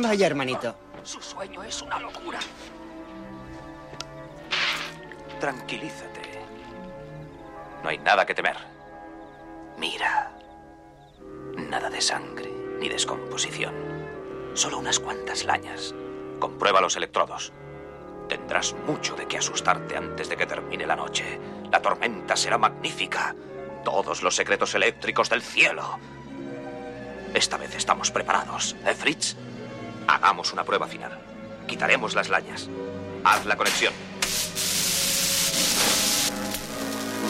Vaya, hermanito. Su sueño es una locura. Tranquilízate. No hay nada que temer. Mira. Nada de sangre ni descomposición. Solo unas cuantas lañas. Comprueba los electrodos. Tendrás mucho de qué asustarte antes de que termine la noche. La tormenta será magnífica. Todos los secretos eléctricos del cielo. Esta vez estamos preparados, ¿eh, Fritz? Hagamos una prueba final. Quitaremos las lañas. Haz la conexión.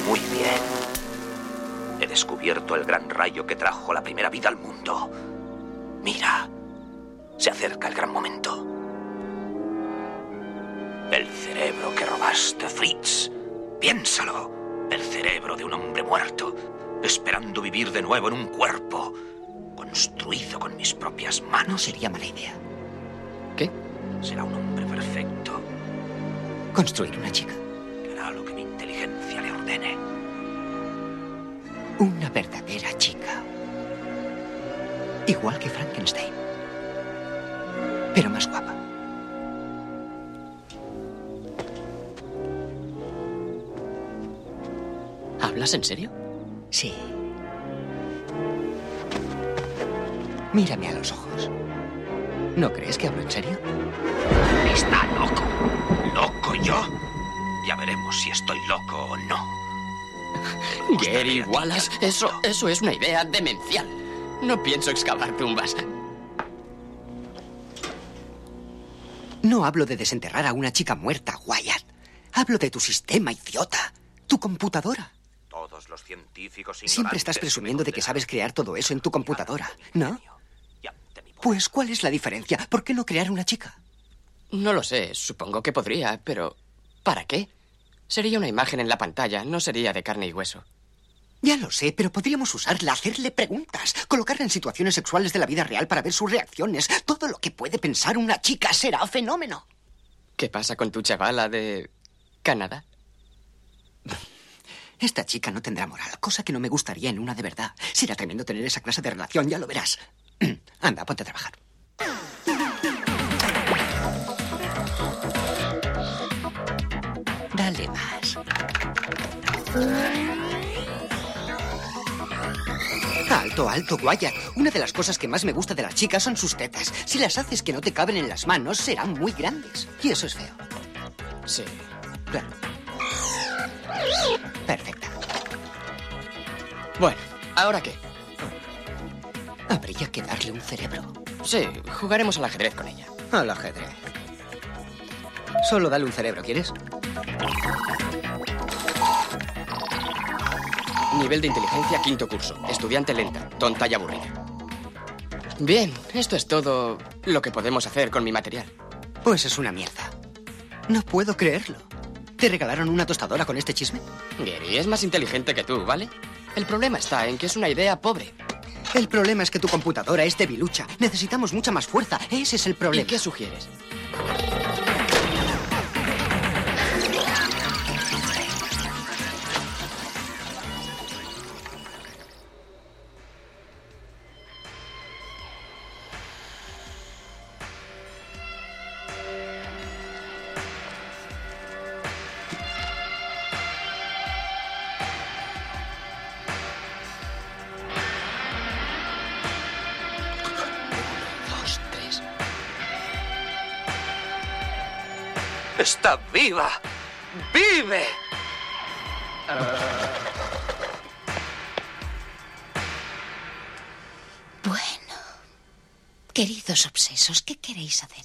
Muy bien. He descubierto el gran rayo que trajo la primera vida al mundo. Mira, se acerca el gran momento. El cerebro que robaste, Fritz. Piénsalo. El cerebro de un hombre muerto, esperando vivir de nuevo en un cuerpo construido con mis propias manos. No sería mala idea. Será un hombre perfecto. Construir una chica. Que hará lo que mi inteligencia le ordene. Una verdadera chica. Igual que Frankenstein. Pero más guapa. ¿Hablas en serio? Sí. Mírame a los ojos. ¿No crees que hablo en serio? ¿Está loco? ¿Loco yo? Ya veremos si estoy loco o no. Gary Wallace, eso, eso es una idea demencial. No pienso excavar tumbas. No hablo de desenterrar a una chica muerta, Wyatt. Hablo de tu sistema, idiota. Tu computadora. Todos los científicos Siempre estás presumiendo de que sabes crear todo eso en tu computadora, ¿no? Pues, ¿cuál es la diferencia? ¿Por qué no crear una chica? No lo sé, supongo que podría, pero ¿para qué? Sería una imagen en la pantalla, no sería de carne y hueso. Ya lo sé, pero podríamos usarla, hacerle preguntas, colocarla en situaciones sexuales de la vida real para ver sus reacciones. Todo lo que puede pensar una chica será fenómeno. ¿Qué pasa con tu chavala de Canadá? Esta chica no tendrá moral, cosa que no me gustaría en una de verdad. Será tremendo tener esa clase de relación, ya lo verás. Anda, ponte a trabajar. Dale más. Alto, alto, Wyatt. Una de las cosas que más me gusta de las chicas son sus tetas. Si las haces que no te caben en las manos, serán muy grandes. Y eso es feo. Sí. Claro. Perfecta. Bueno, ¿ahora qué? Habría que darle un cerebro. Sí, jugaremos al ajedrez con ella. Al ajedrez. Solo dale un cerebro, ¿quieres? Nivel de inteligencia quinto curso. Estudiante lenta, tonta y aburrida. Bien, esto es todo lo que podemos hacer con mi material. Pues es una mierda. No puedo creerlo. ¿Te regalaron una tostadora con este chisme? Gary es más inteligente que tú, ¿vale? El problema está en que es una idea pobre. El problema es que tu computadora es debilucha. Necesitamos mucha más fuerza. Ese es el problema. ¿Y qué sugieres? Viva! ¡Vive! Bueno, queridos obsesos, ¿qué queréis hacer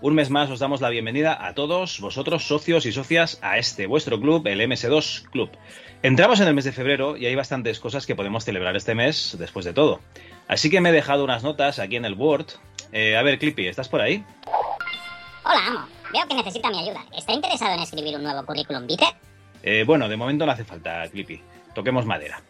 Un mes más os damos la bienvenida a todos vosotros, socios y socias, a este vuestro club, el MS2 Club. Entramos en el mes de febrero y hay bastantes cosas que podemos celebrar este mes después de todo. Así que me he dejado unas notas aquí en el Word. Eh, a ver, Clippy, ¿estás por ahí? Hola, amo. Veo que necesita mi ayuda. ¿Está interesado en escribir un nuevo currículum vitae? Eh, bueno, de momento no hace falta, Clippy. Toquemos madera.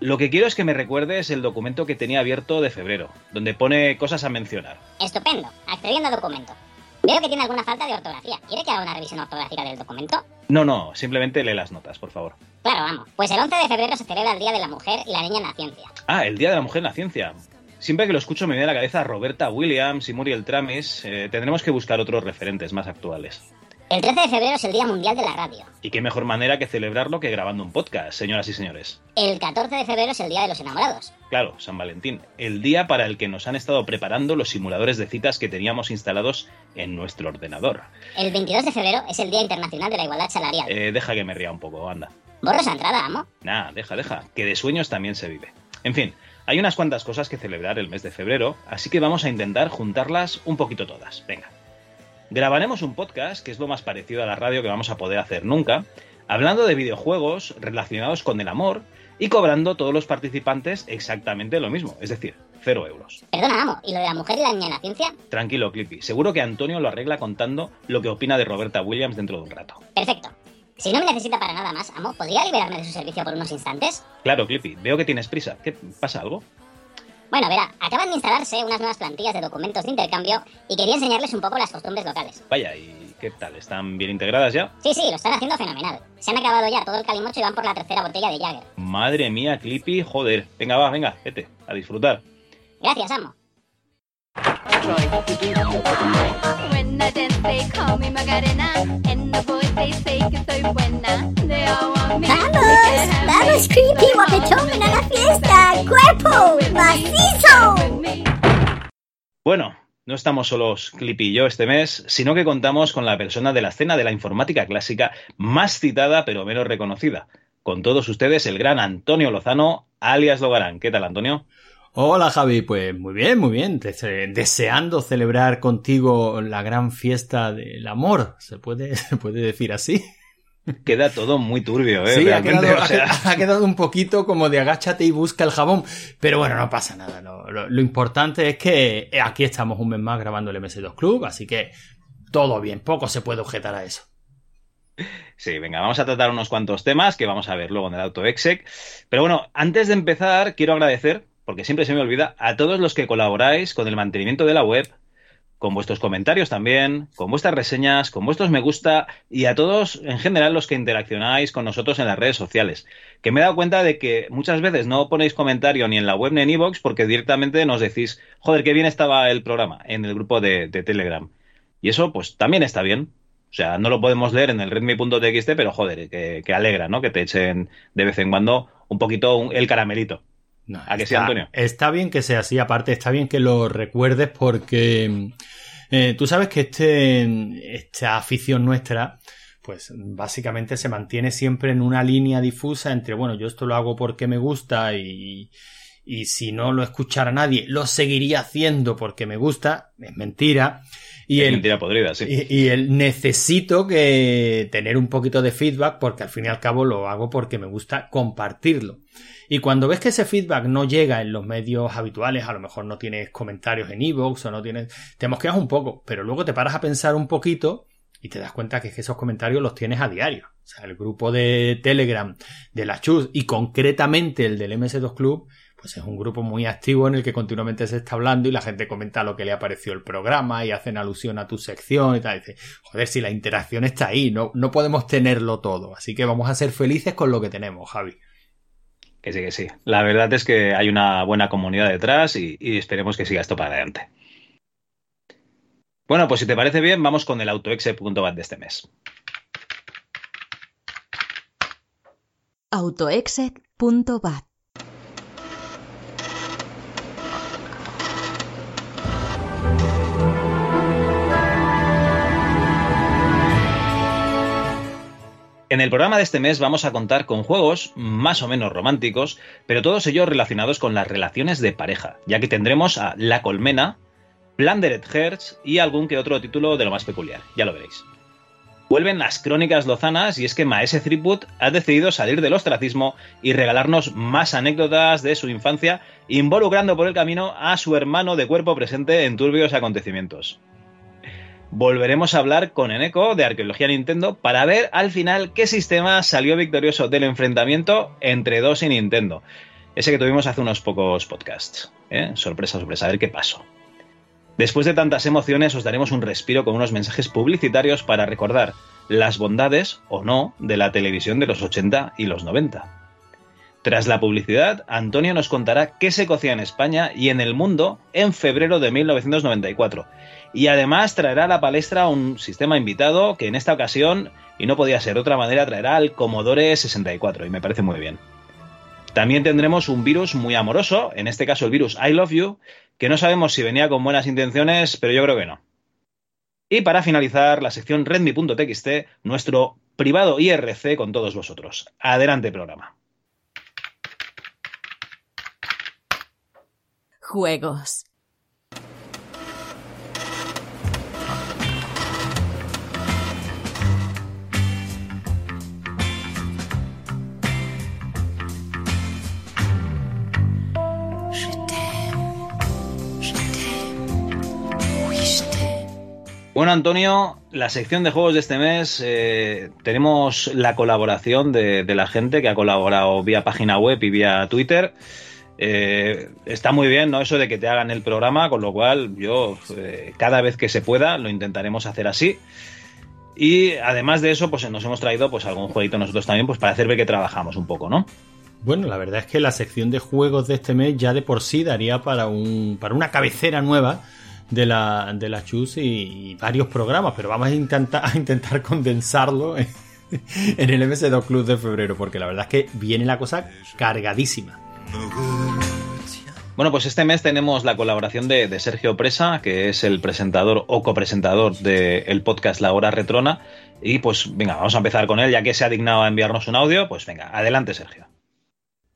Lo que quiero es que me recuerdes el documento que tenía abierto de febrero, donde pone cosas a mencionar. Estupendo. Accediendo a documento. Veo que tiene alguna falta de ortografía. ¿Quiere que haga una revisión ortográfica del documento? No, no, simplemente lee las notas, por favor. Claro, amo. Pues el 11 de febrero se celebra el Día de la Mujer y la Niña en la Ciencia. Ah, el Día de la Mujer en la Ciencia. Siempre que lo escucho me viene a la cabeza Roberta Williams y Muriel Tramis. Eh, tendremos que buscar otros referentes más actuales. El 13 de febrero es el Día Mundial de la Radio. Y qué mejor manera que celebrarlo que grabando un podcast, señoras y señores. El 14 de febrero es el Día de los Enamorados. Claro, San Valentín, el día para el que nos han estado preparando los simuladores de citas que teníamos instalados en nuestro ordenador. El 22 de febrero es el Día Internacional de la Igualdad Salarial. Eh, deja que me ría un poco, anda. Borro esa entrada, amo. Nah, deja, deja, que de sueños también se vive. En fin, hay unas cuantas cosas que celebrar el mes de febrero, así que vamos a intentar juntarlas un poquito todas. Venga. Grabaremos un podcast, que es lo más parecido a la radio que vamos a poder hacer nunca, hablando de videojuegos relacionados con el amor y cobrando todos los participantes exactamente lo mismo, es decir, cero euros. Perdona, amo. ¿Y lo de la mujer y la niña en la ciencia? Tranquilo, Clippy, seguro que Antonio lo arregla contando lo que opina de Roberta Williams dentro de un rato. Perfecto. Si no me necesita para nada más, amo, ¿podría liberarme de su servicio por unos instantes? Claro, Clippy, veo que tienes prisa. ¿Qué pasa algo? Bueno, verá, acaban de instalarse unas nuevas plantillas de documentos de intercambio y quería enseñarles un poco las costumbres locales. Vaya, ¿y qué tal? ¿Están bien integradas ya? Sí, sí, lo están haciendo fenomenal. Se han acabado ya todo el calimocho y van por la tercera botella de Jagger. Madre mía, Clippy, joder. Venga, va, venga, vete, a disfrutar. Gracias, amo. When I dance, they call me Macarena. And the boys, they say que soy buena. They all want me. ¡Vamos! ¡Vamos, Creepy, guapetón, a la fiesta! ¡Cuerpo! ¡Macizo! Bueno, no estamos solos Clippy y yo este mes, sino que contamos con la persona de la escena de la informática clásica más citada pero menos reconocida. Con todos ustedes, el gran Antonio Lozano, alias Logarán. ¿Qué tal, Antonio? Hola Javi, pues muy bien, muy bien. Dese- Deseando celebrar contigo la gran fiesta del amor, ¿se puede, se puede decir así? Queda todo muy turbio, ¿eh? Sí, ha quedado, o sea, ha quedado un poquito como de agáchate y busca el jabón. Pero bueno, no pasa nada. Lo, lo importante es que aquí estamos un mes más grabando el MS2 Club, así que todo bien, poco se puede objetar a eso. Sí, venga, vamos a tratar unos cuantos temas que vamos a ver luego en el AutoExec. Pero bueno, antes de empezar, quiero agradecer, porque siempre se me olvida, a todos los que colaboráis con el mantenimiento de la web, con vuestros comentarios también, con vuestras reseñas, con vuestros me gusta y a todos en general los que interaccionáis con nosotros en las redes sociales. Que me he dado cuenta de que muchas veces no ponéis comentario ni en la web ni en iVoox porque directamente nos decís, joder, qué bien estaba el programa en el grupo de, Telegram. Y eso, pues también está bien. O sea, no lo podemos leer en el redmi.txt, pero joder, que, alegra, ¿no? Que te echen de vez en cuando un poquito el caramelito. No, ¿A que sí, está- Antonio? Está bien que sea así, aparte está bien que lo recuerdes porque eh, tú sabes que este, esta afición nuestra, pues básicamente se mantiene siempre en una línea difusa entre, bueno, yo esto lo hago porque me gusta y, y si no lo escuchara nadie, lo seguiría haciendo porque me gusta, es mentira. Y Es el, mentira podrida, sí. y, y el necesito que tener un poquito de feedback porque al fin y al cabo lo hago porque me gusta compartirlo. Y cuando ves que ese feedback no llega en los medios habituales, a lo mejor no tienes comentarios en iVoox o no tienes, te mosqueas un poco, pero luego te paras a pensar un poquito y te das cuenta que esos comentarios los tienes a diario. O sea, el grupo de Telegram de la Chus y concretamente el del MS2 Club, pues es un grupo muy activo en el que continuamente se está hablando y la gente comenta lo que le ha parecido el programa y hacen alusión a tu sección y tal. Y dice, joder, si la interacción está ahí, no, no podemos tenerlo todo. Así que vamos a ser felices con lo que tenemos, Javi. Que sí, que sí. La verdad es que hay una buena comunidad detrás y, esperemos que siga esto para adelante. Bueno, pues si te parece bien, vamos con el autoexe.bat de este mes. autoexec.bat En el programa de este mes vamos a contar con juegos más o menos románticos, pero todos ellos relacionados con las relaciones de pareja, ya que tendremos a La Colmena, Plundered Hearts y algún que otro título de lo más peculiar, ya lo veréis. Vuelven las crónicas lozanas y es que Maese Threepwood ha decidido salir del ostracismo y regalarnos más anécdotas de su infancia, involucrando por el camino a su hermano de cuerpo presente en turbios acontecimientos volveremos a hablar con Eneco de Arqueología Nintendo para ver al final qué sistema salió victorioso del enfrentamiento entre DOS y Nintendo. Ese que tuvimos hace unos pocos podcasts. ¿eh? Sorpresa, sorpresa, a ver qué pasó. Después de tantas emociones os daremos un respiro con unos mensajes publicitarios para recordar las bondades, o no, de la televisión de los 80 y los 90. Tras la publicidad, Antonio nos contará qué se cocía en España y en el mundo en febrero de 1994 y además traerá a la palestra un sistema invitado que en esta ocasión, y no podía ser de otra manera, traerá al Commodore 64 y me parece muy bien. También tendremos un virus muy amoroso, en este caso el virus I Love You, que no sabemos si venía con buenas intenciones, pero yo creo que no. Y para finalizar, la sección redmi.txt, nuestro privado IRC con todos vosotros. Adelante programa. Juegos. Bueno, Antonio, la sección de juegos de este mes eh, tenemos la colaboración de, la gente que ha colaborado vía página web y vía Twitter. Eh, está muy bien, ¿no? Eso de que te hagan el programa, con lo cual yo eh, cada vez que se pueda lo intentaremos hacer así. Y además de eso, pues nos hemos traído pues algún jueguito nosotros también, pues para hacer ver que trabajamos un poco, ¿no? Bueno, la verdad es que la sección de juegos de este mes ya de por sí daría para un para una cabecera nueva de la, de la Chus y, varios programas, pero vamos a intentar, a intentar condensarlo en, el MS2 Club de febrero, porque la verdad es que viene la cosa cargadísima. Bueno, pues este mes tenemos la colaboración de, Sergio Presa, que es el presentador o copresentador del podcast La Hora Retrona. Y pues venga, vamos a empezar con él, ya que se ha dignado a enviarnos un audio. Pues venga, adelante Sergio.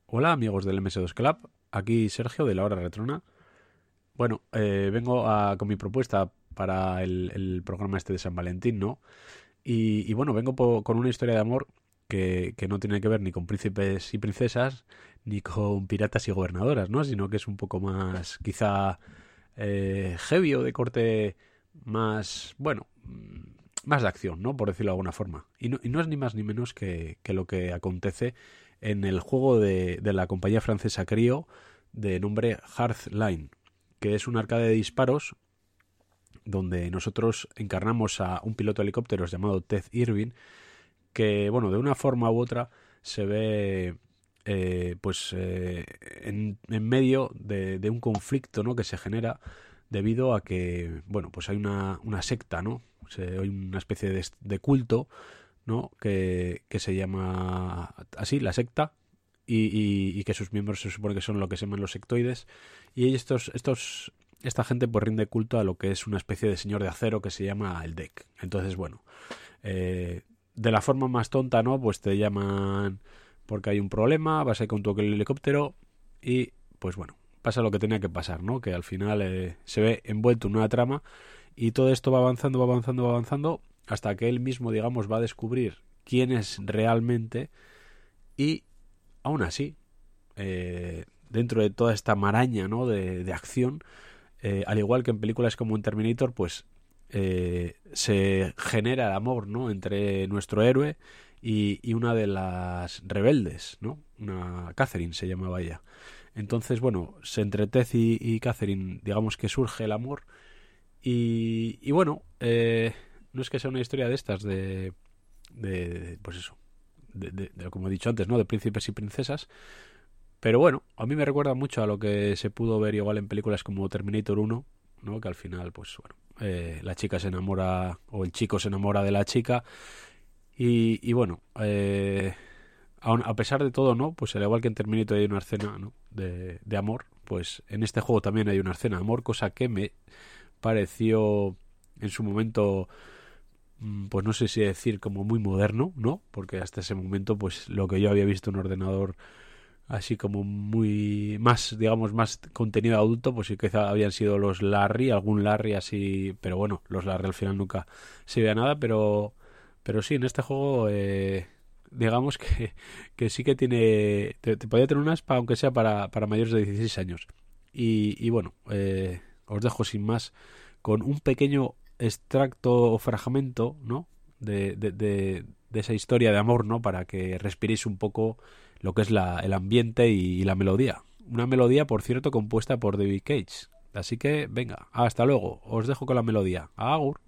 Hola amigos del MS2 Club, aquí Sergio de La Hora Retrona. Bueno, eh, vengo con mi propuesta para el, programa este de San Valentín, ¿no? Y, bueno, vengo con una historia de amor que, no tiene que ver ni con príncipes y princesas, ni con piratas y gobernadoras, ¿no? Sino que es un poco más, quizá, eh, heavy o de corte más, bueno, más de acción, ¿no? Por decirlo de alguna forma. Y no, y no es ni más ni menos que, lo que acontece en el juego de, de la compañía francesa Crio de nombre Hearthline que es un arcade de disparos donde nosotros encarnamos a un piloto de helicópteros llamado Ted Irving, que, bueno, de una forma u otra se ve eh, pues eh, en, medio de, un conflicto ¿no? que se genera debido a que bueno pues hay una, una secta no hay una especie de, culto no que, que, se llama así la secta y, y, que sus miembros se supone que son lo que se llaman los sectoides y estos, estos, esta gente pues rinde culto a lo que es una especie de señor de acero que se llama el deck. Entonces, bueno, eh, de la forma más tonta, ¿no? Pues te llaman porque hay un problema, vas a ir con tu helicóptero y, pues bueno, pasa lo que tenía que pasar, ¿no? Que al final eh, se ve envuelto en una trama y todo esto va avanzando, va avanzando, va avanzando hasta que él mismo, digamos, va a descubrir quién es realmente y aún así eh, dentro de toda esta maraña ¿no? de, acción, eh, al igual que en películas como en Terminator, pues eh, se genera el amor ¿no? entre nuestro héroe y, una de las rebeldes, ¿no? Una Catherine se llamaba ella. Entonces, bueno, se entre Ted y, Catherine, digamos que surge el amor. Y, bueno, eh, no es que sea una historia de estas, de, de pues eso, de, como he dicho antes, ¿no? De príncipes y princesas, pero bueno, a mí me recuerda mucho a lo que se pudo ver igual en películas como Terminator 1, ¿no? Que al final, pues bueno, eh, la chica se enamora o el chico se enamora de la chica y, bueno, eh, a pesar de todo, ¿no? Pues al igual que en Terminator hay una escena ¿no? de, de amor, pues en este juego también hay una escena de amor, cosa que me pareció en su momento pues no sé si decir como muy moderno, ¿no? Porque hasta ese momento, pues lo que yo había visto en ordenador así como muy más, digamos, más contenido adulto, pues sí quizá habían sido los Larry, algún Larry así, pero bueno, los Larry al final nunca se veía nada, pero pero sí, en este juego eh, digamos que, que sí que tiene, te, podría tener aspa, aunque sea para, para mayores de 16 años. Y, y bueno, eh, os dejo sin más con un pequeño extracto o fragmento, ¿no? De, de, de, esa historia de amor, ¿no? Para que respiréis un poco lo que es la, el ambiente y, y la melodía. Una melodía, por cierto, compuesta por David Cage. Así que, venga, hasta luego. Os dejo con la melodía. Agur.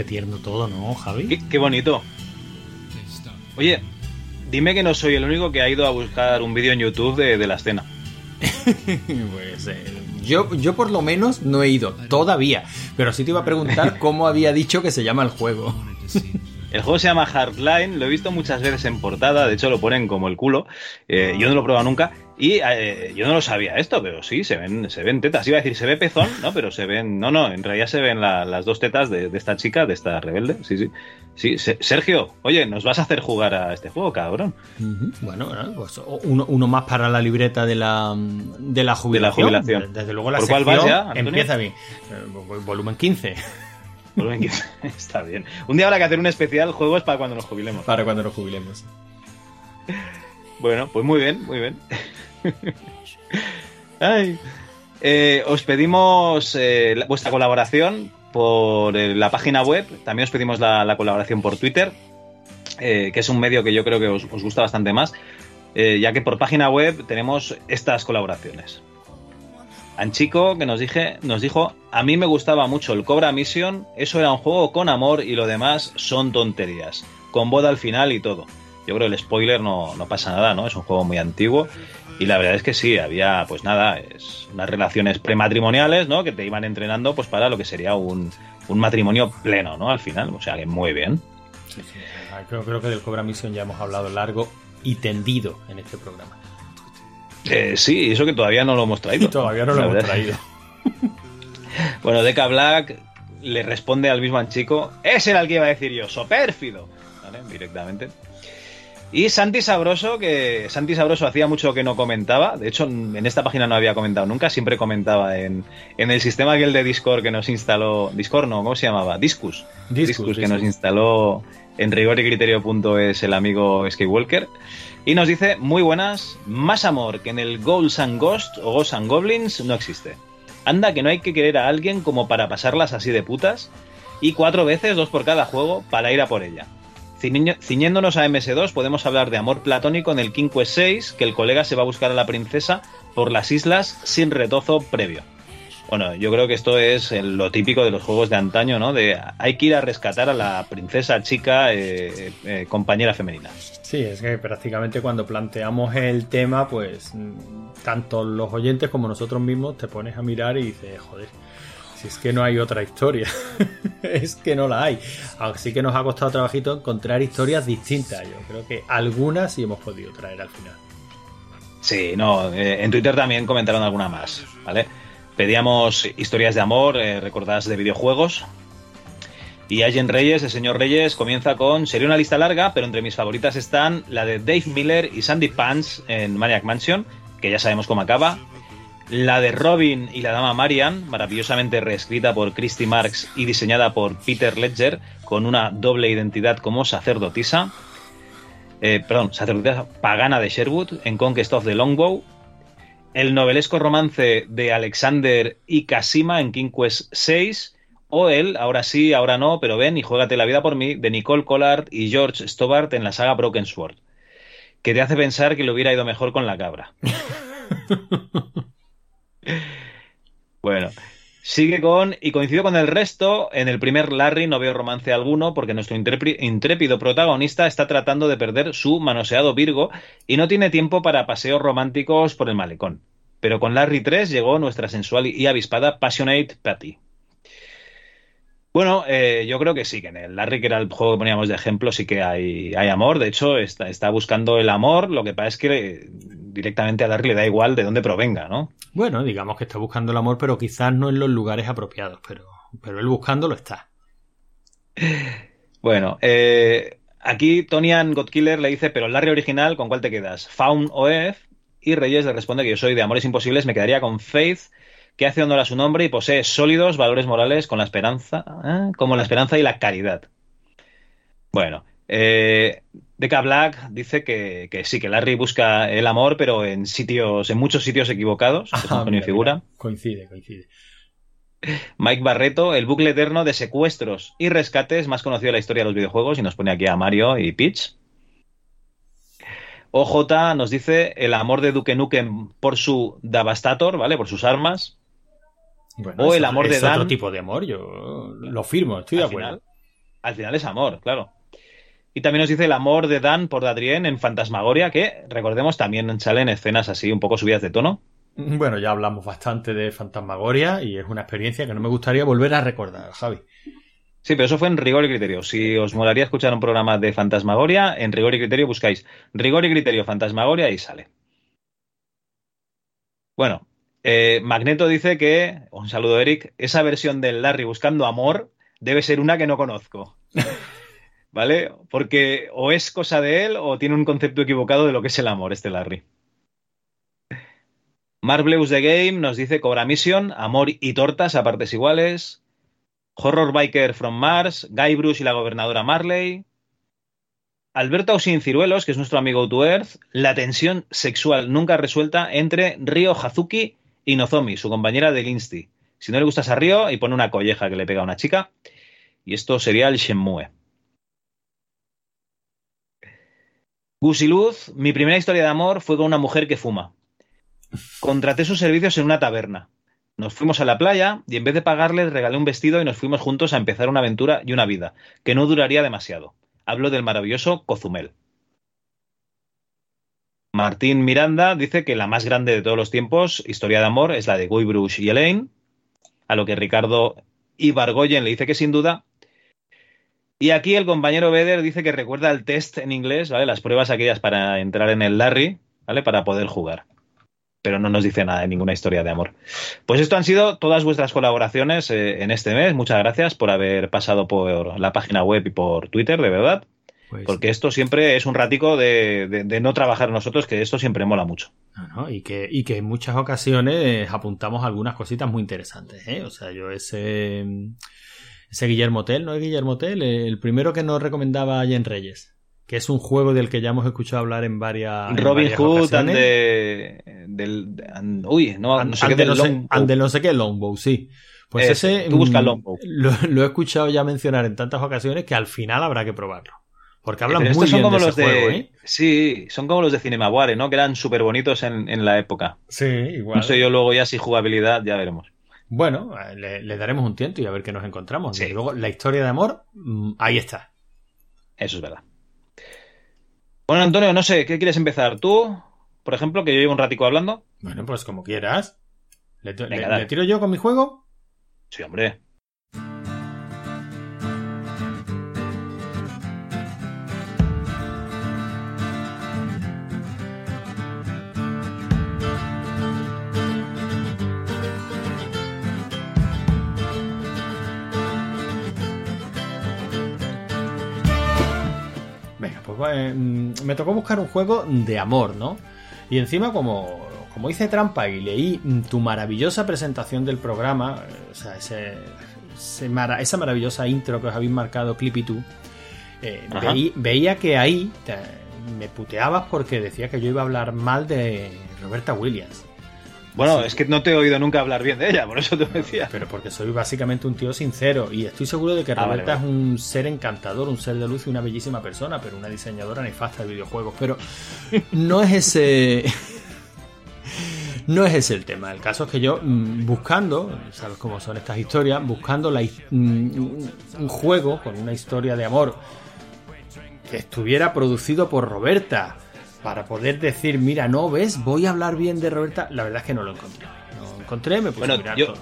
Qué tierno todo, ¿no, Javi? Qué, qué bonito. Oye, dime que no soy el único que ha ido a buscar un vídeo en YouTube de, de la escena. Pues eh, yo, yo por lo menos no he ido todavía, pero sí te iba a preguntar cómo había dicho que se llama el juego. El juego se llama Hardline, lo he visto muchas veces en portada, de hecho lo ponen como el culo. Eh, yo no lo he probado nunca y eh, yo no lo sabía esto, pero sí, se ven, se ven tetas. Iba a decir, se ve pezón, ¿no? Pero se ven, no, no, en realidad se ven la- las dos tetas de, de esta chica, de esta rebelde. Sí, sí. Sí, Se- Sergio, oye, nos vas a hacer jugar a este juego, cabrón. Bueno, bueno, pues uno, uno más para la libreta de la, de la jubilación. jubilación. Desde luego la ¿Por cuál vas ya, empieza bien. Eh, vol- Volumen 15. Volumen 15. Está bien. Un día habrá que hacer un especial juegos para cuando nos jubilemos. Para cuando nos jubilemos. Bueno, pues muy bien, muy bien. Eh, os pedimos eh, vuestra colaboración por eh, la página web. También os pedimos la, la colaboración por Twitter, que es un medio que yo creo que os, gusta bastante más, ya que por página web tenemos estas colaboraciones. Anchico, que nos, dije, nos dijo, a mí me gustaba mucho el Cobra Mission, eso era un juego con amor y lo demás son tonterías, con boda al final y todo. Yo creo que el spoiler no, no pasa nada, ¿no? Es un juego muy antiguo y la verdad es que sí, había, pues nada, es unas relaciones prematrimoniales, ¿no? Que te iban entrenando, pues para lo que sería un, un matrimonio pleno, ¿no? Al final, o sea, que muy bien. Creo, creo que del Cobra Mission ya hemos hablado largo y tendido en este programa. Eh, sí, eso que todavía no lo hemos traído. Todavía no lo hemos traído. Bueno, Deca Black le responde al mismo Anchico, ese era el que iba a decir yo, sopérfido, ¿vale? Directamente. Y Santi Sabroso, que Santi Sabroso hacía mucho que no comentaba, de hecho en esta página no había comentado nunca, siempre comentaba en, en el sistema aquel de Discord que nos instaló, Discord no, ¿cómo se llamaba? Discus. Discus, que nos instaló en rigor y criterio.es el amigo Skywalker. Y nos dice, muy buenas, más amor que en el Ghouls and Ghosts o Ghosts and Goblins no existe. Anda que no hay que querer a alguien como para pasarlas así de putas. Y cuatro veces, dos por cada juego, para ir a por ella. Ciñéndonos a MS2, podemos hablar de amor platónico en el King Quest 6, que el colega se va a buscar a la princesa por las islas sin retozo previo. Bueno, yo creo que esto es lo típico de los juegos de antaño, ¿no? De hay que ir a rescatar a la princesa chica eh, eh, compañera femenina. Sí, es que prácticamente cuando planteamos el tema, pues mm, tanto los oyentes como nosotros mismos te pones a mirar y dices, joder, si es que no hay otra historia, es que no la hay. Así que nos ha costado trabajito encontrar historias distintas. Yo creo que algunas sí hemos podido traer al final. Sí, no, eh, en Twitter también comentaron alguna más, ¿vale? Pedíamos historias de amor, eh, recordadas de videojuegos. Y Agent Reyes, el señor Reyes, comienza con. Sería una lista larga, pero entre mis favoritas están la de Dave Miller y Sandy Pants en Maniac Mansion, que ya sabemos cómo acaba. La de Robin y la dama Marian, maravillosamente reescrita por Christy Marks y diseñada por Peter Ledger, con una doble identidad como sacerdotisa. Eh, perdón, sacerdotisa pagana de Sherwood en Conquest of the Longbow. El novelesco romance de Alexander y Kasima en King Quest VI. o el Ahora sí, ahora no, pero ven y juégate la vida por mí de Nicole Collard y George Stobart en la saga Broken Sword, que te hace pensar que le hubiera ido mejor con la cabra. bueno, sigue con, y coincido con el resto, en el primer Larry no veo romance alguno porque nuestro intrépido protagonista está tratando de perder su manoseado Virgo y no tiene tiempo para paseos románticos por el malecón. Pero con Larry 3 llegó nuestra sensual y avispada Passionate Patty. Bueno, eh, yo creo que sí, que en el Larry, que era el juego que poníamos de ejemplo, sí que hay, hay amor. De hecho, está, está buscando el amor. Lo que pasa es que directamente a Larry le da igual de dónde provenga, ¿no? Bueno, digamos que está buscando el amor, pero quizás no en los lugares apropiados, pero, pero él buscándolo está. Bueno, eh, aquí Tonian Godkiller le dice, pero el Larry original, ¿con cuál te quedas? ¿Faun o Eve? Y Reyes le responde que yo soy de Amores Imposibles, me quedaría con Faith, que hace honor a su nombre y posee sólidos valores morales con la esperanza, ¿eh? como la esperanza y la caridad. Bueno, eh, Deca Black dice que, que sí, que Larry busca el amor, pero en sitios, en muchos sitios equivocados. un Ah, mira, figura. mira, Coincide, coincide. Mike Barreto, el bucle eterno de secuestros y rescates más conocido de la historia de los videojuegos, y nos pone aquí a Mario y Peach. OJ nos dice el amor de Duke Nukem por su Devastator, ¿vale? Por sus armas. Bueno, o es el amor de es Dan. otro tipo de amor, yo lo firmo, estoy de al acuerdo. final, al final es amor, claro. Y también nos dice el amor de Dan por Dadrien en Fantasmagoria, que recordemos también salen escenas así un poco subidas de tono. Bueno, ya hablamos bastante de Fantasmagoria y es una experiencia que no me gustaría volver a recordar, Javi. Sí, pero eso fue en rigor y criterio. Si os molaría escuchar un programa de Fantasmagoria, en rigor y criterio buscáis rigor y criterio Fantasmagoria y sale. Bueno, eh, Magneto dice que, un saludo Eric, esa versión del Larry buscando amor debe ser una que no conozco. ¿Vale? Porque o es cosa de él o tiene un concepto equivocado de lo que es el amor, este Larry. Marbleus The Game nos dice Cobra Mission, amor y tortas a partes iguales. Horror Biker from Mars, Guy Bruce y la gobernadora Marley. Alberto Ausin Ciruelos, que es nuestro amigo To Earth, la tensión sexual nunca resuelta entre Ryo Hazuki y Nozomi, su compañera del Insti. Si no le gustas a Ryo, y pone una colleja que le pega a una chica. Y esto sería el Shenmue. Gusiluz, mi primera historia de amor fue con una mujer que fuma. Contraté sus servicios en una taberna. Nos fuimos a la playa y en vez de pagarle le regalé un vestido y nos fuimos juntos a empezar una aventura y una vida, que no duraría demasiado. Hablo del maravilloso Cozumel. Martín Miranda dice que la más grande de todos los tiempos, historia de amor, es la de Guy Bruce y Elaine, a lo que Ricardo Ibargoyen le dice que sin duda. Y aquí el compañero Beder dice que recuerda el test en inglés, ¿vale? Las pruebas aquellas para entrar en el Larry, ¿vale? Para poder jugar pero no nos dice nada de ninguna historia de amor. Pues esto han sido todas vuestras colaboraciones eh, en este mes. Muchas gracias por haber pasado por la página web y por Twitter, de verdad. Pues, Porque esto siempre es un ratico de, de- de no trabajar nosotros, que esto siempre mola mucho. no, no, y, que, y que en muchas ocasiones apuntamos algunas cositas muy interesantes. ¿eh? O sea, yo ese, ese Guillermo Tell, ¿no es Guillermo Tell? El primero que nos recomendaba Jen Reyes, que es un juego del que ya hemos escuchado hablar en varias, en Robin varias Hood and the- del... and- uy, no, no sé qué Ande del no sé, ande no sé qué, Longbow, sí. Pues Ese, ese tú busca mm, Longbow. Lo, lo he escuchado ya mencionar en tantas ocasiones que al final habrá que probarlo. Porque hablan Pero muy estos son bien como de los ese de... juego, ¿eh? Sí, son como los de Cinemaware, ¿no? Que eran súper bonitos en, en la época. Sí, igual. No sé yo luego ya si jugabilidad, ya veremos. Bueno, eh, le, le daremos un tiento y a ver qué nos encontramos. Sí. Desde luego, la historia de amor, mm, ahí está. Eso es verdad. Bueno, Antonio, no sé, ¿qué quieres empezar? ¿Tú, por ejemplo, que yo llevo un ratico hablando? Bueno, pues como quieras. ¿Le, Venga, le tiro yo con mi juego? Sí, hombre. Eh, me tocó buscar un juego de amor, ¿no? Y encima, como, como hice trampa y leí tu maravillosa presentación del programa, o sea, ese, ese mara- esa maravillosa intro que os habéis marcado, Clippy tú, eh, veí- veía que ahí te- me puteabas porque decía que yo iba a hablar mal de Roberta Williams. Bueno, es que no te he oído nunca hablar bien de ella, por eso te decía. Pero porque soy básicamente un tío sincero y estoy seguro de que Ah, Roberta vale, es un ser encantador, un ser de luz y una bellísima persona, pero una diseñadora nefasta de videojuegos. Pero no es ese. No es ese el tema. El caso es que yo, mm, buscando, sabes cómo son estas historias, buscando la, mm, un juego con una historia de amor que estuviera producido por Roberta para poder decir, mira, no ves, voy a hablar bien de Roberta, la verdad es que no lo encontré. No lo encontré, me puse Bueno, a mirar yo- todo.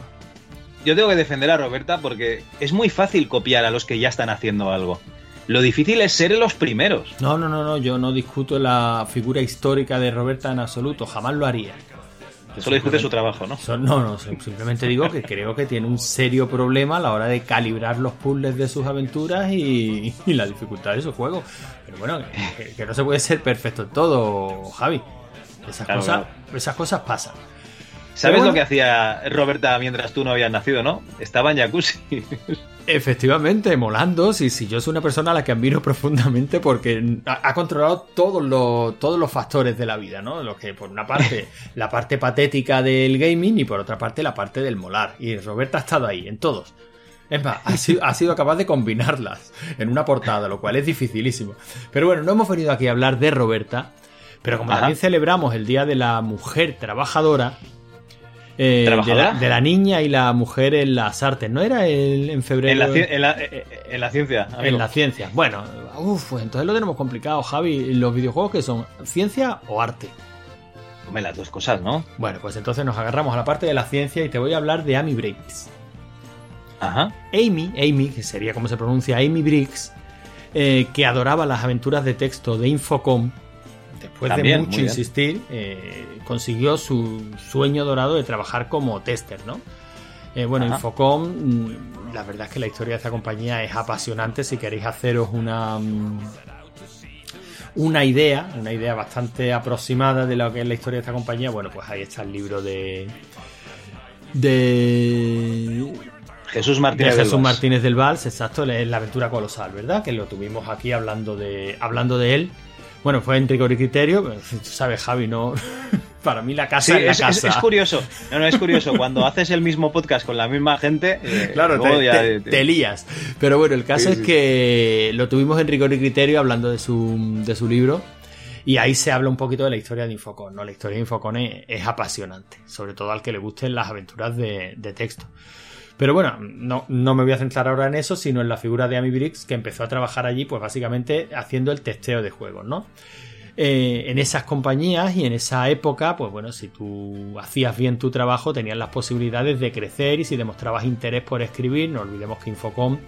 Yo tengo que defender a Roberta porque es muy fácil copiar a los que ya están haciendo algo. Lo difícil es ser los primeros. No, no, no, no, yo no discuto la figura histórica de Roberta en absoluto, jamás lo haría. Solo discute su trabajo, ¿no? No, no, sim- simplemente digo que creo que tiene un serio problema a la hora de calibrar los puzzles de sus aventuras y, y la dificultad de su juego. Pero bueno, que, que no se puede ser perfecto en todo, Javi. Esas, Claro, cosas, claro. esas cosas pasan. ¿Sabes bueno. lo que hacía Roberta mientras tú no habías nacido, no? Estaba en jacuzzi. Efectivamente, molando. Sí, sí, yo soy una persona a la que admiro profundamente porque ha, ha controlado todos los, todos los factores de la vida, ¿no? Lo que, por una parte, la parte patética del gaming y por otra parte, la parte del molar. Y Roberta ha estado ahí, en todos. Es más, ha sido, ha sido capaz de combinarlas en una portada, lo cual es dificilísimo. Pero bueno, no hemos venido aquí a hablar de Roberta, pero como Ajá. también celebramos el Día de la Mujer Trabajadora, eh, de, la, de la niña y la mujer en las artes, ¿no era el, en febrero? En la, en la- eh, en la ciencia, amigo. En la ciencia. Bueno, uff, pues entonces lo tenemos complicado, Javi. ¿Los videojuegos que son? ¿Ciencia o arte? Hombre, las dos cosas, ¿no? Bueno, pues entonces nos agarramos a la parte de la ciencia y te voy a hablar de Amy Briggs. Ajá. Amy, Amy, que sería como se pronuncia Amy Briggs, eh, que adoraba las aventuras de texto de Infocom, después También, de mucho insistir, eh, consiguió su sueño dorado de trabajar como tester, ¿no? Eh, bueno, Ajá. Infocom, mm, la verdad es que la historia de esta compañía es apasionante. Si queréis haceros una mm, una idea, una idea bastante aproximada de lo que es la historia de esta compañía, bueno, pues ahí está el libro de de Jesús Martínez de del Jesús Vals. Martínez del Vals, exacto, es la aventura colosal, ¿verdad? Que lo tuvimos aquí hablando de hablando de él. Bueno, fue en rigor y criterio, sabes, Javi, no. Para mí la casa Sí, es la es, casa. es curioso. No, no, es curioso. Cuando haces el mismo podcast con la misma gente, eh, Claro, te, ya- te- te lías. Pero bueno, el caso Sí, es sí. que lo tuvimos en rigor y criterio hablando de su, de su libro. Y ahí se habla un poquito de la historia de Infocon, ¿no? La historia de Infocon es, es apasionante, sobre todo al que le gusten las aventuras de, de texto. Pero bueno, no, no me voy a centrar ahora en eso, sino en la figura de Amy Briggs, que empezó a trabajar allí, pues básicamente haciendo el testeo de juegos, ¿no? Eh, en esas compañías y en esa época, pues bueno, si tú hacías bien tu trabajo, tenías las posibilidades de crecer y si demostrabas interés por escribir, no olvidemos que Infocom,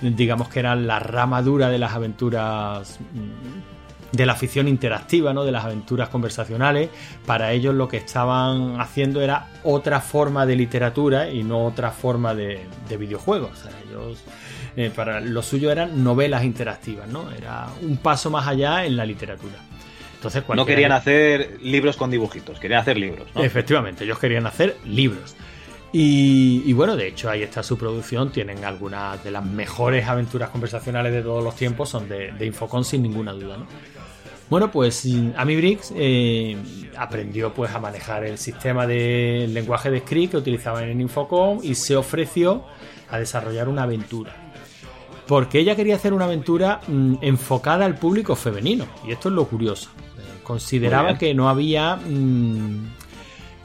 digamos que era la rama dura de las aventuras mm, de la afición interactiva, ¿no? De las aventuras conversacionales. Para ellos lo que estaban haciendo era otra forma de literatura y no otra forma de, de videojuegos. O sea, ellos, eh, para lo suyo eran novelas interactivas, ¿no? Era un paso más allá en la literatura. Entonces, No querían hacer libros con dibujitos, querían hacer libros, ¿no? Efectivamente, ellos querían hacer libros. Y, y bueno, de hecho ahí está su producción, tienen algunas de las mejores aventuras conversacionales de todos los tiempos, son de, de Infocom sin ninguna duda, ¿no? Bueno, pues Amy Briggs eh, aprendió pues a manejar el sistema de lenguaje de script que utilizaban en Infocom y se ofreció a desarrollar una aventura. Porque ella quería hacer una aventura mm, enfocada al público femenino. Y esto es lo curioso. Eh, consideraba que no había. mm,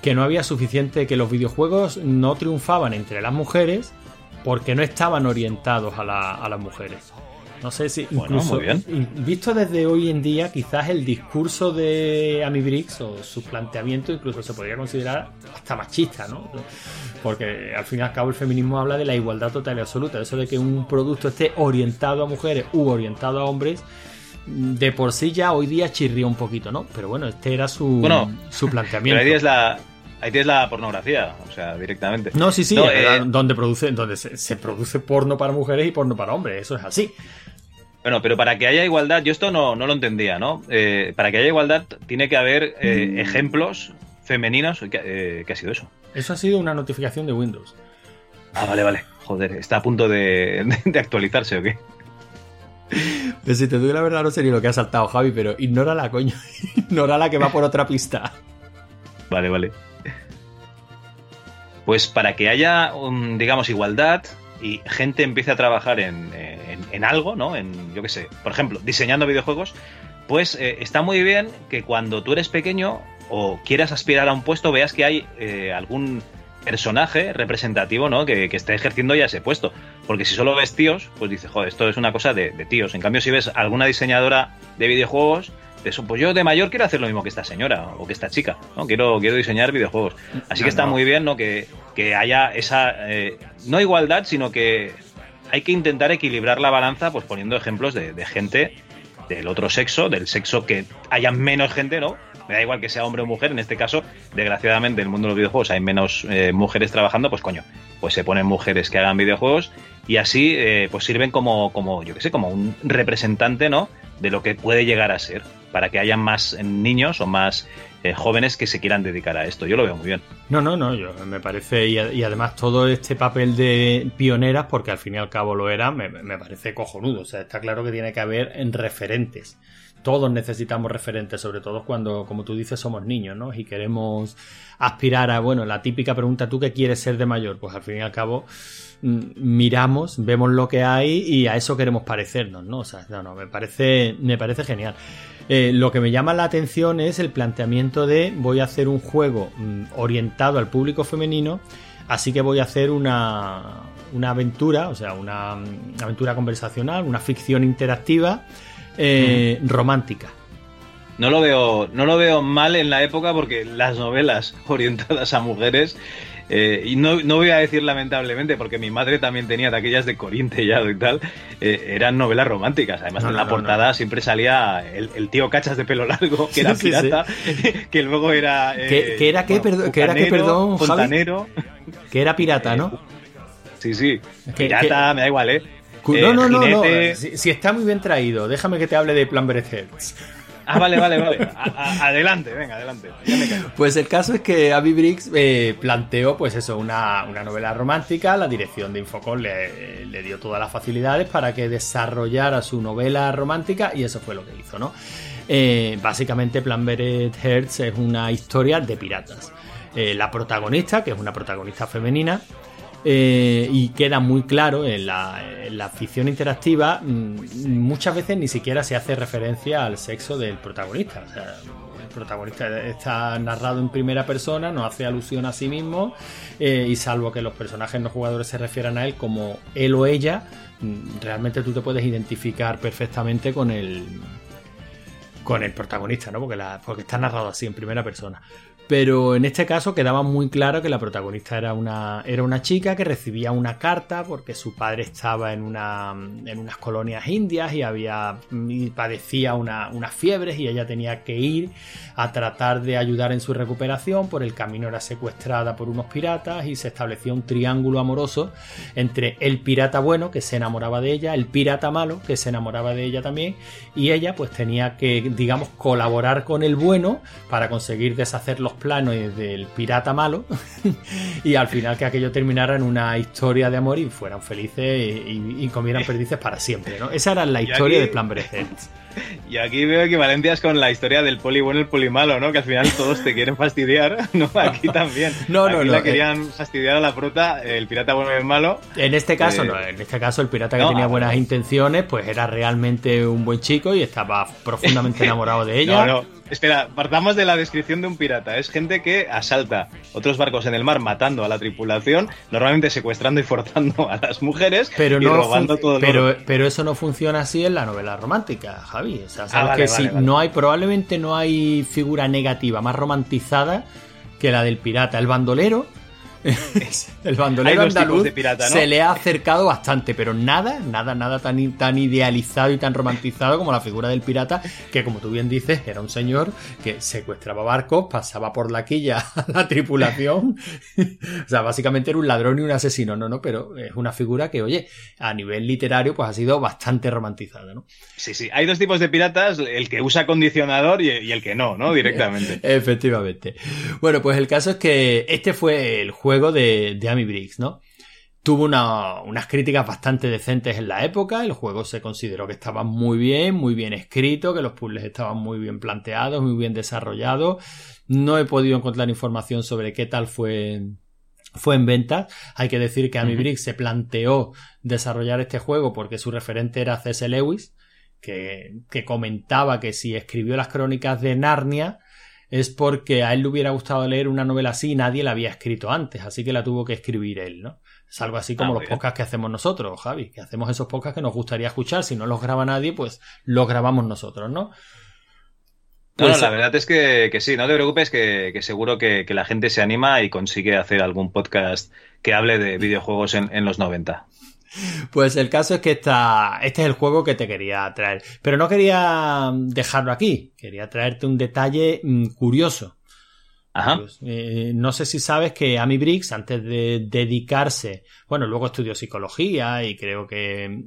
que no había suficiente. que los videojuegos no triunfaban entre las mujeres. porque no estaban orientados a, la- a las mujeres. No sé si Bueno, incluso in- visto desde hoy en día, quizás el discurso de Amy Briggs o su planteamiento incluso se podría considerar hasta machista, ¿no? Porque al fin y al cabo el feminismo habla de la igualdad total y absoluta. Eso de que un producto esté orientado a mujeres u orientado a hombres, de por sí ya hoy día chirría un poquito, ¿no? Pero bueno, este era su, Bueno, su Pero planteamiento. ahí tienes la, ahí tienes la pornografía, o sea, directamente. No, sí, sí, No, eh, donde, produce, donde se, se produce porno para mujeres y porno para hombres, eso es así. Bueno, pero para que haya igualdad, yo esto no, no lo entendía, ¿no? Eh, para que haya igualdad tiene que haber eh, Mm. ejemplos femeninos. ¿Qué, eh, ¿qué ha sido eso? Eso ha sido una notificación de Windows. Ah, vale, vale. Joder, está a punto de, de- de actualizarse o qué. Pues si te doy la verdad no sería lo que ha saltado Javi, pero ignórala, coño. ignórala que va por otra pista. Vale, vale. pues para que haya, um, digamos, igualdad y gente empiece a trabajar en, en- algo, ¿no? En, yo qué sé, por ejemplo, diseñando videojuegos, pues eh, está muy bien que cuando tú eres pequeño o quieras aspirar a un puesto, veas que hay eh, algún personaje representativo, ¿no? Que, que esté ejerciendo ya ese puesto. Porque si solo ves tíos, pues dices, joder, esto es una cosa de, de tíos. En cambio, si ves alguna diseñadora de videojuegos, de eso, pues yo de mayor quiero hacer lo mismo que esta señora o que esta chica, ¿no? Quiero, quiero diseñar videojuegos. Así que está no. muy bien, ¿no? Que, que haya esa, eh, no igualdad, sino que hay que intentar equilibrar la balanza, pues poniendo ejemplos de, gente del otro sexo, del sexo que haya menos gente, ¿no? Me da igual que sea hombre o mujer, en este caso, desgraciadamente, en el mundo de los videojuegos hay menos eh, mujeres trabajando, pues coño, pues se ponen mujeres que hagan videojuegos y así eh, pues sirven como, como, yo qué sé, como un representante, ¿no? De lo que puede llegar a ser, para que haya más niños o más eh, jóvenes que se quieran dedicar a esto. Yo lo veo muy bien. No, no, no, yo me parece, y, además todo este papel de pioneras, porque al fin y al cabo lo era, me, me parece cojonudo. O sea, está claro que tiene que haber en referentes. Todos necesitamos referentes, sobre todo cuando, como tú dices, somos niños, ¿no? Y queremos aspirar a, bueno, la típica pregunta, ¿tú qué quieres ser de mayor? Pues al fin y al cabo mm, miramos, vemos lo que hay y a eso queremos parecernos, ¿no? O sea, no, no, me parece, me parece genial. Eh, lo que me llama la atención es el planteamiento de voy a hacer un juego mm, orientado al público femenino, así que voy a hacer una, una aventura, o sea, una, mm, aventura conversacional, una ficción interactiva eh, romántica. No lo veo, no lo veo mal en la época porque las novelas orientadas a mujeres, eh, y no, no voy a decir lamentablemente, porque mi madre también tenía de aquellas de Corín Tellado y tal, eh, eran novelas románticas. Además, No, en no, la portada siempre salía el, el tío cachas de pelo largo, que era Sí, sí, pirata, que luego era. eh, ¿Qué- qué era qué, bueno, era qué, perdón, fontanero. Que era pirata, ¿no? Sí, sí. Que- Pirata, me da igual, ¿eh? Eh, No, no, no, no. Si, si está muy bien traído, déjame que te hable de Plan Hearts. Ah, vale, vale, vale. A- a- adelante, venga, adelante. Ya me callo. Pues el caso es que Abby Briggs eh, planteó, pues eso, una, una novela romántica. La dirección de Infocom le, le dio todas las facilidades para que desarrollara su novela romántica y eso fue lo que hizo, ¿no? Eh, básicamente, Plan Hearts es una historia de piratas. Eh, la protagonista, que es una protagonista femenina, eh, y queda muy claro en la, ficción interactiva, mm, muchas veces ni siquiera se hace referencia al sexo del protagonista. O sea, el protagonista está narrado en primera persona, no hace alusión a sí mismo, eh, y salvo que los personajes no jugadores se refieran a él como él o ella, mm, realmente tú te puedes identificar perfectamente con el con el protagonista, ¿no? Porque, porque está narrado así en primera persona. Pero en este caso quedaba muy claro que la protagonista era una, era una chica que recibía una carta porque su padre estaba en, una, en unas colonias indias y, había, y padecía una- unas fiebres y ella tenía que ir a tratar de ayudar en su recuperación. Por el camino era secuestrada por unos piratas y se establecía un triángulo amoroso entre el pirata bueno que se enamoraba de ella, el pirata malo que se enamoraba de ella también y ella pues tenía que digamos colaborar con el bueno para conseguir deshacer los planos del pirata malo y al final que aquello terminara en una historia de amor y fueran felices y, y- y comieran perdices para siempre, ¿no? Esa era la historia aquí- de Plan Hearts. Y aquí veo equivalencias con la historia del poli bueno y el poli malo, ¿no? Que al final todos te quieren fastidiar, ¿no? Aquí también. No, no, Aquí no, la eh. querían fastidiar a la prota, el pirata bueno y el malo. En este caso, Eh, no, en este caso el pirata que no, tenía buenas no. intenciones, pues era realmente un buen chico y estaba profundamente enamorado de ella. No, no. Espera, partamos de la descripción de un pirata. Es gente que asalta otros barcos en el mar matando a la tripulación, normalmente secuestrando y forzando a las mujeres pero y no robando todo el pero, oro. pero eso no funciona así en la novela romántica, Javi. O sea, sabes Ah, vale, que vale, si vale. no hay, probablemente no hay figura negativa más romantizada que la del pirata. El bandolero. el bandolero andaluz de pirata, ¿no? se le ha acercado bastante, pero nada, nada, nada tan, tan idealizado y tan romantizado como la figura del pirata, que como tú bien dices, era un señor que secuestraba barcos, pasaba por la quilla a la tripulación. o sea, básicamente era un ladrón y un asesino, no, no, pero es una figura que, oye, a nivel literario, pues ha sido bastante romantizada, ¿no? Sí, sí. Hay dos tipos de piratas, el que usa acondicionador y, y el que no, ¿no? Directamente. Efectivamente. Bueno, pues el caso es que este fue el juego de, de Amy Briggs, ¿no? Tuvo una- unas críticas bastante decentes en la época. El juego se consideró que estaba muy bien, muy bien escrito, que los puzzles estaban muy bien planteados, muy bien desarrollados. No he podido encontrar información sobre qué tal fue fue en ventas. Hay que decir que Amy Briggs se planteó desarrollar este juego porque su referente era C.S. Lewis, que, que comentaba que si escribió las crónicas de Narnia es porque a él le hubiera gustado leer una novela así y nadie la había escrito antes, así que la tuvo que escribir él, ¿no? Es algo así como Ah, los bien. podcasts que hacemos nosotros, Javi, que hacemos esos podcasts que nos gustaría escuchar, si no los graba nadie, pues los grabamos nosotros, ¿no? No, no, Pues, la verdad es que, que sí, no te preocupes, que, que seguro que, que la gente se anima y consigue hacer algún podcast que hable de videojuegos en, en los 90. Pues el caso es que esta, este es el juego que te quería traer. Pero no quería dejarlo aquí. Quería traerte un detalle mm, curioso. Ajá. Pues, eh, no sé si sabes que Amy Briggs, antes de dedicarse, bueno, luego estudió psicología y creo que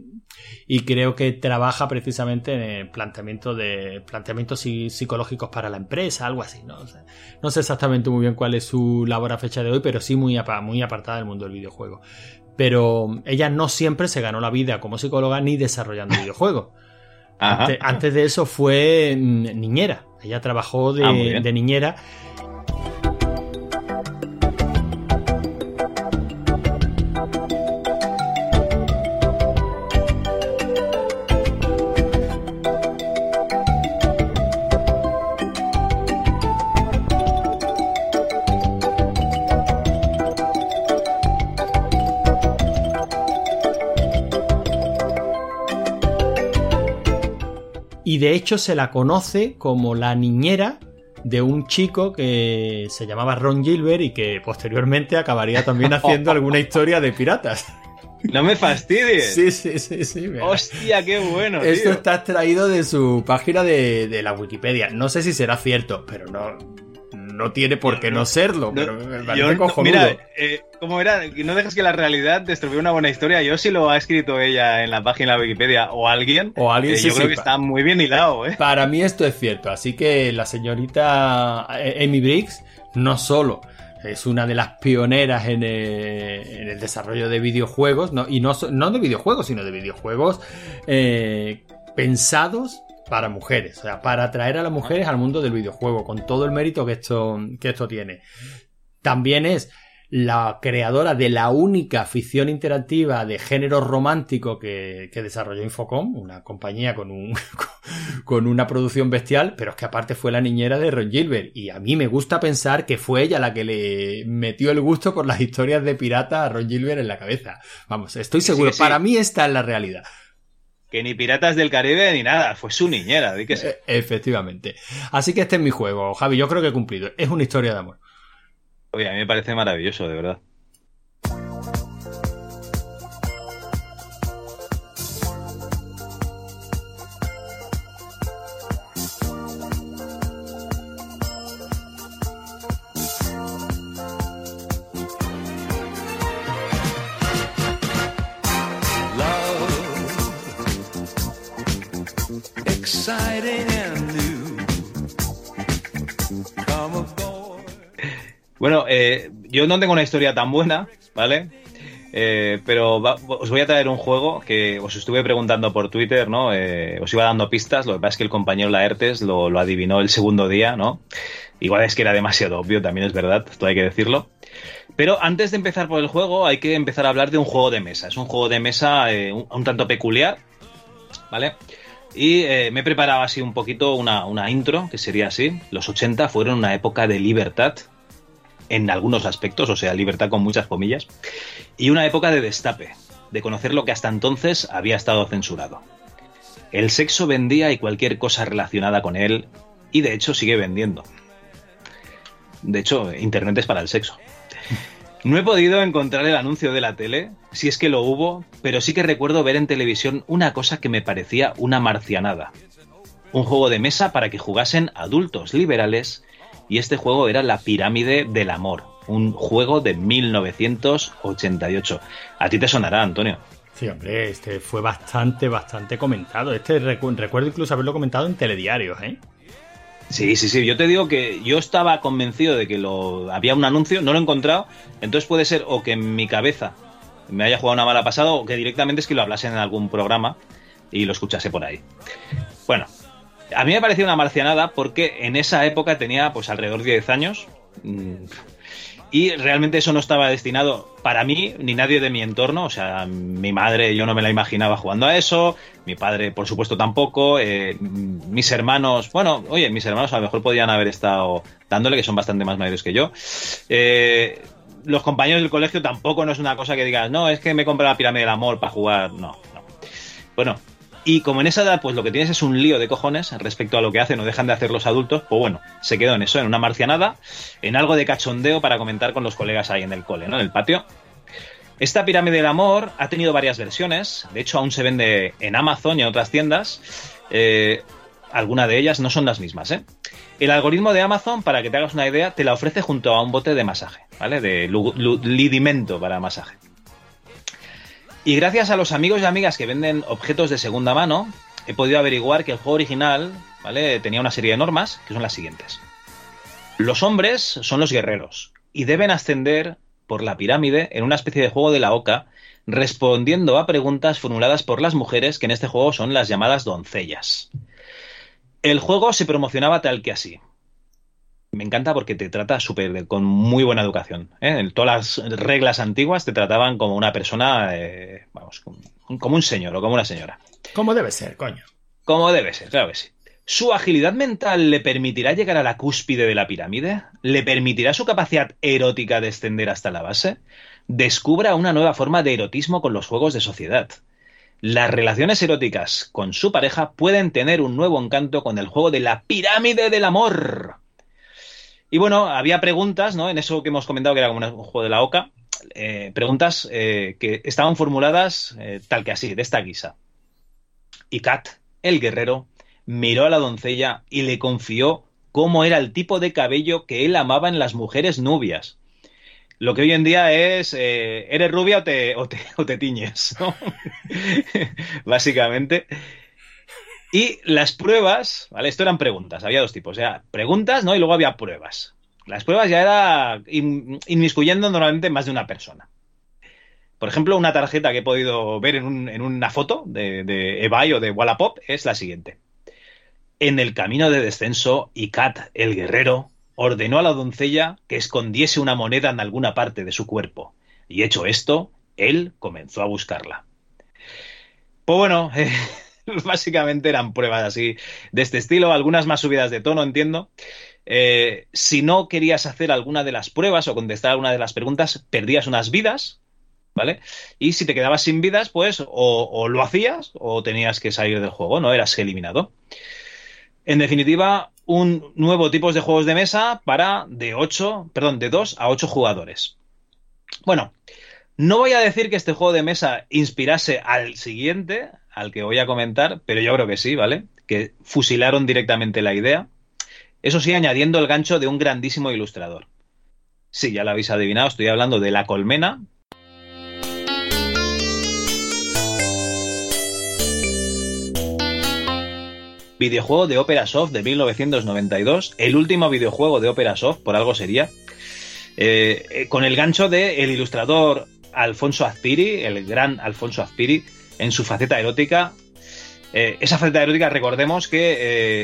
y creo que trabaja precisamente en el planteamiento de planteamientos psi- psicológicos para la empresa, algo así, ¿no? O sea, no sé exactamente muy bien cuál es su labor a fecha de hoy, pero sí muy, muy apartada del mundo del videojuego. Pero ella no siempre se ganó la vida como psicóloga ni desarrollando videojuegos. Antes, antes de eso fue mm, niñera. Ella trabajó de, Ah, de niñera. De hecho se la conoce como la niñera de un chico que se llamaba Ron Gilbert y que posteriormente acabaría también haciendo alguna historia de piratas. No me fastidies. Sí, sí, sí, sí. mira. Hostia, qué bueno. Esto tío. está extraído de su página de, de la Wikipedia. No sé si será cierto, pero no, no tiene por qué no, serlo. pero me parece Yo, mira, eh, ¿cómo era? No dejes que la realidad estropee una buena historia. Yo si lo ha escrito ella en la página de Wikipedia o alguien, O alguien, eh, sí, yo sí, creo que está muy bien hilado, ¿eh? Para mí esto es cierto, así que la señorita eh, Amy Briggs no solo es una de las pioneras en, eh, en el desarrollo de videojuegos, no, y no, no de videojuegos, sino de videojuegos eh, pensados para mujeres, o sea, para atraer a las mujeres al mundo del videojuego, con todo el mérito que esto, que esto tiene. También es la creadora de la única ficción interactiva de género romántico que, que desarrolló Infocom, una compañía con, un, con una producción bestial, pero es que aparte fue la niñera de Ron Gilbert. Y a mí me gusta pensar que fue ella la que le metió el gusto por las historias de pirata a Ron Gilbert en la cabeza. Vamos, estoy seguro, sí. para mí esta es la realidad. Que ni Piratas del Caribe ni nada, fue su niñera, di que sí. E- Efectivamente. Así que este es mi juego, Javi, yo creo que he cumplido. Es una historia de amor. Oye, a mí me parece maravilloso, de verdad. Yo no tengo una historia tan buena, ¿vale? Eh, pero os voy a traer un juego que os estuve preguntando por Twitter, ¿no? Eh, os iba dando pistas, lo que pasa es que el compañero Laertes lo, adivinó el segundo día, ¿no? Igual es que era demasiado obvio, también es verdad, esto hay que decirlo. Pero antes de empezar por el juego, hay que empezar a hablar de un juego de mesa. Es un juego de mesa eh, un, tanto peculiar, ¿vale? Y eh, me he preparado así un poquito una, una intro, que sería así. Los 80 fueron una época de libertad, en algunos aspectos, o sea, libertad con muchas comillas, y una época de destape, de conocer lo que hasta entonces había estado censurado. El sexo vendía y cualquier cosa relacionada con él, y de hecho sigue vendiendo. De hecho, Internet es para el sexo. No he podido encontrar el anuncio de la tele, si es que lo hubo, pero sí que recuerdo ver en televisión una cosa que me parecía una marcianada. Un juego de mesa para que jugasen adultos liberales y este juego era La Pirámide del Amor, un juego de 1988. A ti te sonará, Antonio. Sí, hombre, este fue bastante, bastante comentado. Este recu- recuerdo incluso haberlo comentado en telediarios, ¿eh? Sí, sí, sí. Yo te digo que yo estaba convencido de que lo había un anuncio, no lo he encontrado. Entonces puede ser o que en mi cabeza me haya jugado una mala pasada o que directamente es que lo hablasen en algún programa y lo escuchase por ahí. Bueno, a mí me pareció una marcianada porque en esa época tenía pues alrededor de 10 años. mm, Y realmente eso no estaba destinado para mí ni nadie de mi entorno. O sea, mi madre yo no me la imaginaba jugando a eso. Mi padre, por supuesto, tampoco. eh, mis hermanos, bueno, oye, mis hermanos a lo mejor podían haber estado dándole, que son bastante más mayores que yo. Eh, los compañeros del colegio tampoco no es una cosa que digas, no, es que me compré la pirámide del amor para jugar. No, no. Bueno, y como en esa edad, pues lo que tienes es un lío de cojones respecto a lo que hacen o dejan de hacer los adultos, pues bueno, se quedó en eso, en una marcianada, en algo de cachondeo para comentar con los colegas ahí en el cole, ¿no? En el patio. Esta pirámide del amor ha tenido varias versiones, de hecho aún se vende en Amazon y en otras tiendas. Eh, alguna de ellas no son las mismas, ¿eh? El algoritmo de Amazon, para que te hagas una idea, te la ofrece junto a un bote de masaje, ¿vale? De lidimento para masaje. Y gracias a los amigos y amigas que venden objetos de segunda mano, he podido averiguar que el juego original, ¿vale? Tenía una serie de normas que son las siguientes. Los hombres son los guerreros y deben ascender por la pirámide en una especie de juego de la oca, respondiendo a preguntas formuladas por las mujeres, que en este juego son las llamadas doncellas. El juego se promocionaba tal que así. Me encanta porque te trata súper de- con muy buena educación. ¿eh? En Todas las reglas antiguas te trataban como una persona, eh, vamos, como, un señor o como una señora. Como debe ser, coño. Como debe ser, claro que sí. ¿Su agilidad mental le permitirá llegar a la cúspide de la pirámide? ¿Le permitirá su capacidad erótica descender hasta la base? Descubra una nueva forma de erotismo con los juegos de sociedad. Las relaciones eróticas con su pareja pueden tener un nuevo encanto con el juego de la pirámide del amor. Y bueno, había preguntas, ¿no? En eso que hemos comentado que era como un juego de la oca. eh, preguntas eh, que estaban formuladas eh, tal que así, de esta guisa. Y Kat, el guerrero, miró a la doncella y le confió cómo era el tipo de cabello que él amaba en las mujeres nubias. Lo que hoy en día es, ¿eres rubia o te, o te, tiñes? Básicamente. Y las pruebas, ¿vale? Esto eran preguntas, había dos tipos, o sea, preguntas, ¿no? Y luego había pruebas. Las pruebas ya era in- inmiscuyendo normalmente más de una persona. Por ejemplo, una tarjeta que he podido ver en, un- en una foto de, de o de Wallapop es la siguiente. En el camino de descenso, Icat, el guerrero, ordenó a la doncella que escondiese una moneda en alguna parte de su cuerpo. Y hecho esto, él comenzó a buscarla. Pues bueno, básicamente eran pruebas así de este estilo, algunas más subidas de tono, entiendo. Eh, si no querías hacer alguna de las pruebas o contestar alguna de las preguntas, perdías unas vidas, ¿vale? Y si te quedabas sin vidas, pues o, lo hacías o tenías que salir del juego, ¿no? Eras eliminado. En definitiva, un nuevo tipo de juegos de mesa para de 8, perdón, de 2 a 8 jugadores. Bueno, no voy a decir que este juego de mesa inspirase al siguiente, al que voy a comentar, pero yo creo que sí, ¿vale? Que fusilaron directamente la idea. Eso sí, añadiendo el gancho de un grandísimo ilustrador. Sí, ya lo habéis adivinado, estoy hablando de La Colmena. Videojuego de Opera Soft de 1992, el último videojuego de Opera Soft, por algo sería, eh, eh, con el gancho de el ilustrador Alfonso Azpiri, el gran Alfonso Azpiri, en su faceta erótica. Eh, esa faceta erótica, recordemos que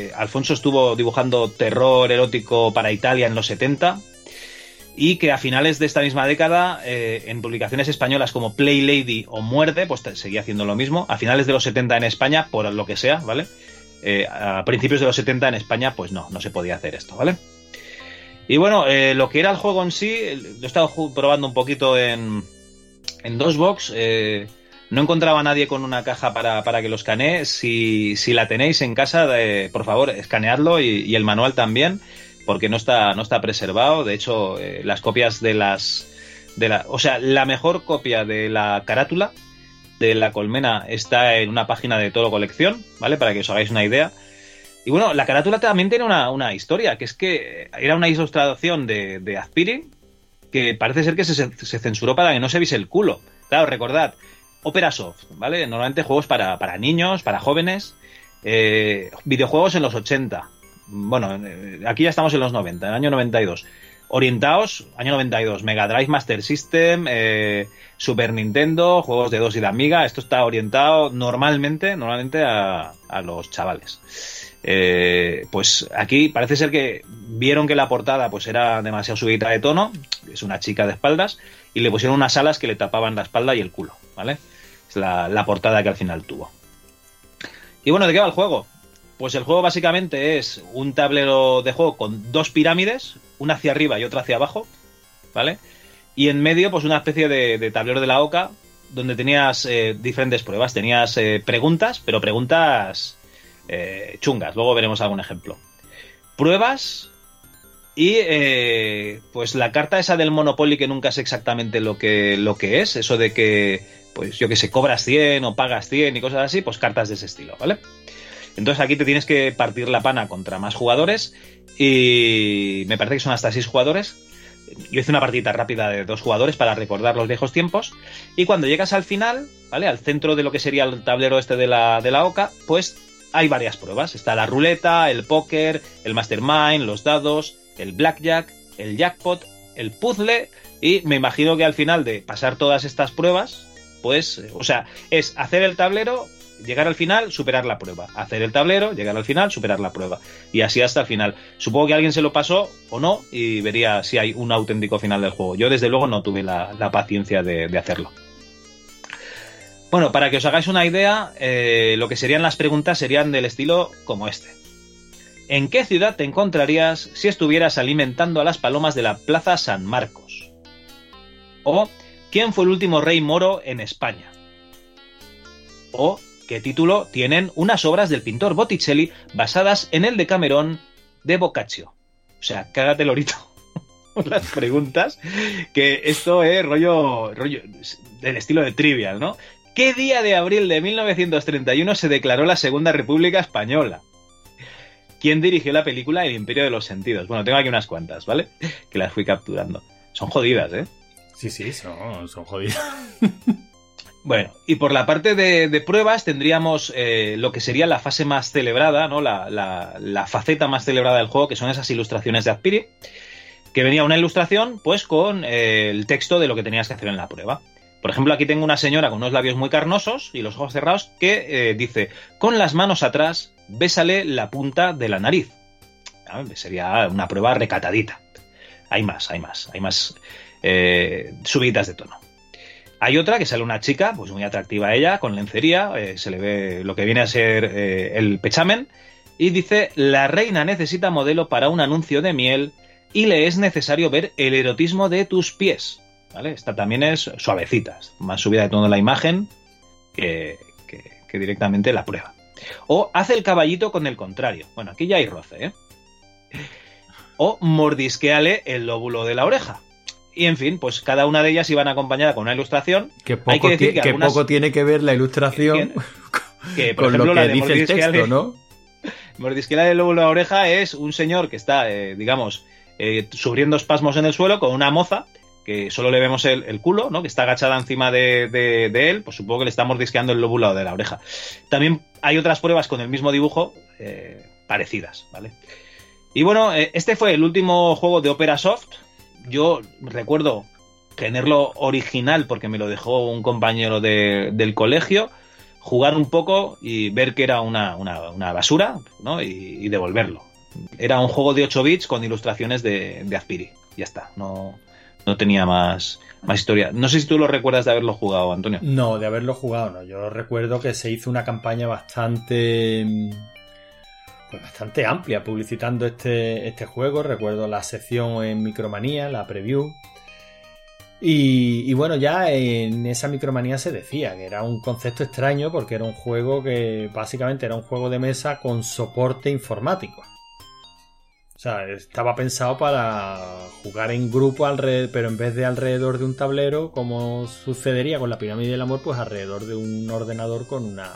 eh, Alfonso estuvo dibujando terror erótico para Italia en los 70 y que a finales de esta misma década, eh, en publicaciones españolas como Play Lady o Muerde, pues seguía haciendo lo mismo. A finales de los 70 en España, por lo que sea, ¿vale? A principios de los 70 en España, pues no, no se podía hacer esto, ¿vale? Y bueno, lo que era el juego en sí, lo he estado probando un poquito en, en DOSBox. No encontraba a nadie con una caja para, para que lo escanee. Si, si la tenéis en casa, por favor, escaneadlo y, y el manual también, porque no está, no está preservado. De hecho, eh, las copias de las. De la, o sea, la mejor copia de la carátula de la colmena está en una página de Toro Colección, ¿vale? Para que os hagáis una idea. Y bueno, la carátula también tiene una, una historia, que es que era una ilustración de, de Azpiri que parece ser que se, se censuró para que no se viese el culo. Claro, recordad, Opera Soft, ¿vale? Normalmente juegos para, para niños, para jóvenes, eh, videojuegos en los 80. Bueno, eh, aquí ya estamos en los 90, en el año 92. Orientaos, año 92, Mega Drive Master System, eh, Super Nintendo, juegos de 2 y de Amiga. Esto está orientado normalmente, normalmente a, a los chavales. Eh, pues aquí parece ser que vieron que la portada pues era demasiado subida de tono, es una chica de espaldas, y le pusieron unas alas que le tapaban la espalda y el culo, ¿vale? Es la, portada que al final tuvo. Y bueno, ¿de qué va el juego? Pues el juego básicamente es un tablero de juego con dos pirámides, una hacia arriba y otra hacia abajo, ¿vale? Y en medio, pues una especie de, de tablero de la OCA, donde tenías eh, diferentes pruebas. Tenías eh, preguntas, pero preguntas eh, chungas. Luego veremos algún ejemplo. Pruebas y eh, pues la carta esa del Monopoly que nunca sé exactamente lo que, lo que es. Eso de que, pues yo que sé, cobras 100 o pagas 100 y cosas así, pues cartas de ese estilo, ¿vale? Entonces aquí te tienes que partir la pana contra más jugadores y me parece que son hasta 6 jugadores. Yo hice una partida rápida de dos jugadores para recordar los viejos tiempos y cuando llegas al final, ¿vale? Al centro de lo que sería el tablero este de la, de la OCA, pues hay varias pruebas. Está la ruleta, el póker, el mastermind, los dados, el blackjack, el jackpot, el puzzle y me imagino que al final de pasar todas estas pruebas, pues, eh, o sea, es hacer el tablero, llegar al final, superar la prueba. Hacer el tablero, llegar al final, superar la prueba. Y así hasta el final. Supongo que alguien se lo pasó o no y vería si hay un auténtico final del juego. Yo desde luego no tuve la, paciencia de, de hacerlo. Bueno, para que os hagáis una idea, eh, lo que serían las preguntas serían del estilo como este. ¿En qué ciudad te encontrarías si estuvieras alimentando a las palomas de la Plaza San Marcos? O ¿quién fue el último rey moro en España? O ¿qué título tienen unas obras del pintor Botticelli basadas en el Decamerón de Boccaccio? O sea, cágate lorito las preguntas, que esto es rollo, rollo del estilo de trivial, ¿no? ¿Qué día de abril de 1931 se declaró la Segunda República Española? ¿Quién dirigió la película El Imperio de los Sentidos? Bueno, tengo aquí unas cuantas, ¿vale? Que las fui capturando. Son jodidas, ¿eh? Sí, sí, son, son jodidas. Bueno, y por la parte de, de pruebas tendríamos eh, lo que sería la fase más celebrada, ¿no? La, la, la, faceta más celebrada del juego, que son esas ilustraciones de Azpiri, que venía una ilustración, pues, con eh, el texto de lo que tenías que hacer en la prueba. Por ejemplo, aquí tengo una señora con unos labios muy carnosos y los ojos cerrados que eh, dice, con las manos atrás, bésale la punta de la nariz. ¿Ah? Sería una prueba recatadita. Hay más, hay más, hay más eh, subidas de tono. Hay otra que sale una chica, pues muy atractiva ella, con lencería, eh, se le ve lo que viene a ser eh, el pechamen, y dice, la reina necesita modelo para un anuncio de miel y le es necesario ver el erotismo de tus pies. ¿Vale? Esta también es suavecita, más subida de tono la imagen que, directamente la prueba. O hace el caballito con el contrario. Bueno, aquí ya hay roce, ¿eh? O mordisqueale el lóbulo de la oreja. Y en fin, pues cada una de ellas iban acompañada con una ilustración. Que poco, hay que, decir que, que algunas... poco tiene que ver la ilustración que, por con ejemplo, lo que la de dice el texto, ¿no? Mordisqueale el lóbulo de la oreja es un señor que está, eh, digamos, eh, sufriendo espasmos en el suelo con una moza que solo le vemos el, el, culo, ¿no? Que está agachada encima de, de, él, pues supongo que le está mordisqueando el lóbulo de la oreja. También hay otras pruebas con el mismo dibujo eh, parecidas, ¿vale? Y bueno, eh, este fue el último juego de Opera Soft. Yo recuerdo tenerlo original porque me lo dejó un compañero de, del colegio, jugar un poco y ver que era una, una, basura, ¿no? Y, y, devolverlo. Era un juego de 8 bits con ilustraciones de, de Azpiri. Ya está, no, no tenía más, más historia. No sé si tú lo recuerdas de haberlo jugado, Antonio. No, de haberlo jugado, no. Yo recuerdo que se hizo una campaña bastante. Pues bastante amplia publicitando este, este juego. Recuerdo la sección en Micromanía, la preview. Y, y, bueno, ya en esa micromanía se decía que era un concepto extraño porque era un juego que básicamente era un juego de mesa con soporte informático. O sea, estaba pensado para jugar en grupo, alrededor, pero en vez de alrededor de un tablero, como sucedería con la pirámide del amor, pues alrededor de un ordenador con una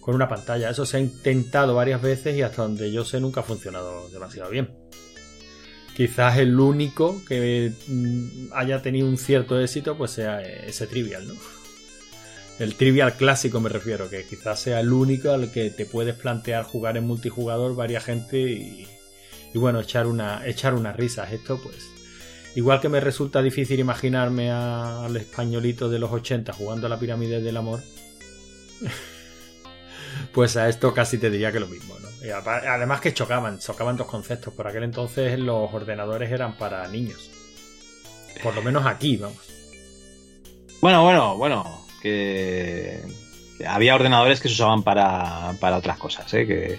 con una pantalla. Eso se ha intentado varias veces y hasta donde yo sé nunca ha funcionado demasiado bien. Quizás el único que haya tenido un cierto éxito pues sea ese trivial, ¿no? El trivial clásico me refiero, que quizás sea el único al que te puedes plantear jugar en multijugador varias gente y, y bueno, echar, una, echar unas risas. Esto pues, igual que me resulta difícil imaginarme al españolito de los 80 jugando a la pirámide del amor, pues a esto casi te diría que lo mismo. ¿no? Además que chocaban, chocaban dos conceptos. Por aquel entonces los ordenadores eran para niños. Por lo menos aquí, vamos. Bueno, bueno, bueno. Que había ordenadores que se usaban para, para otras cosas. ¿eh? Que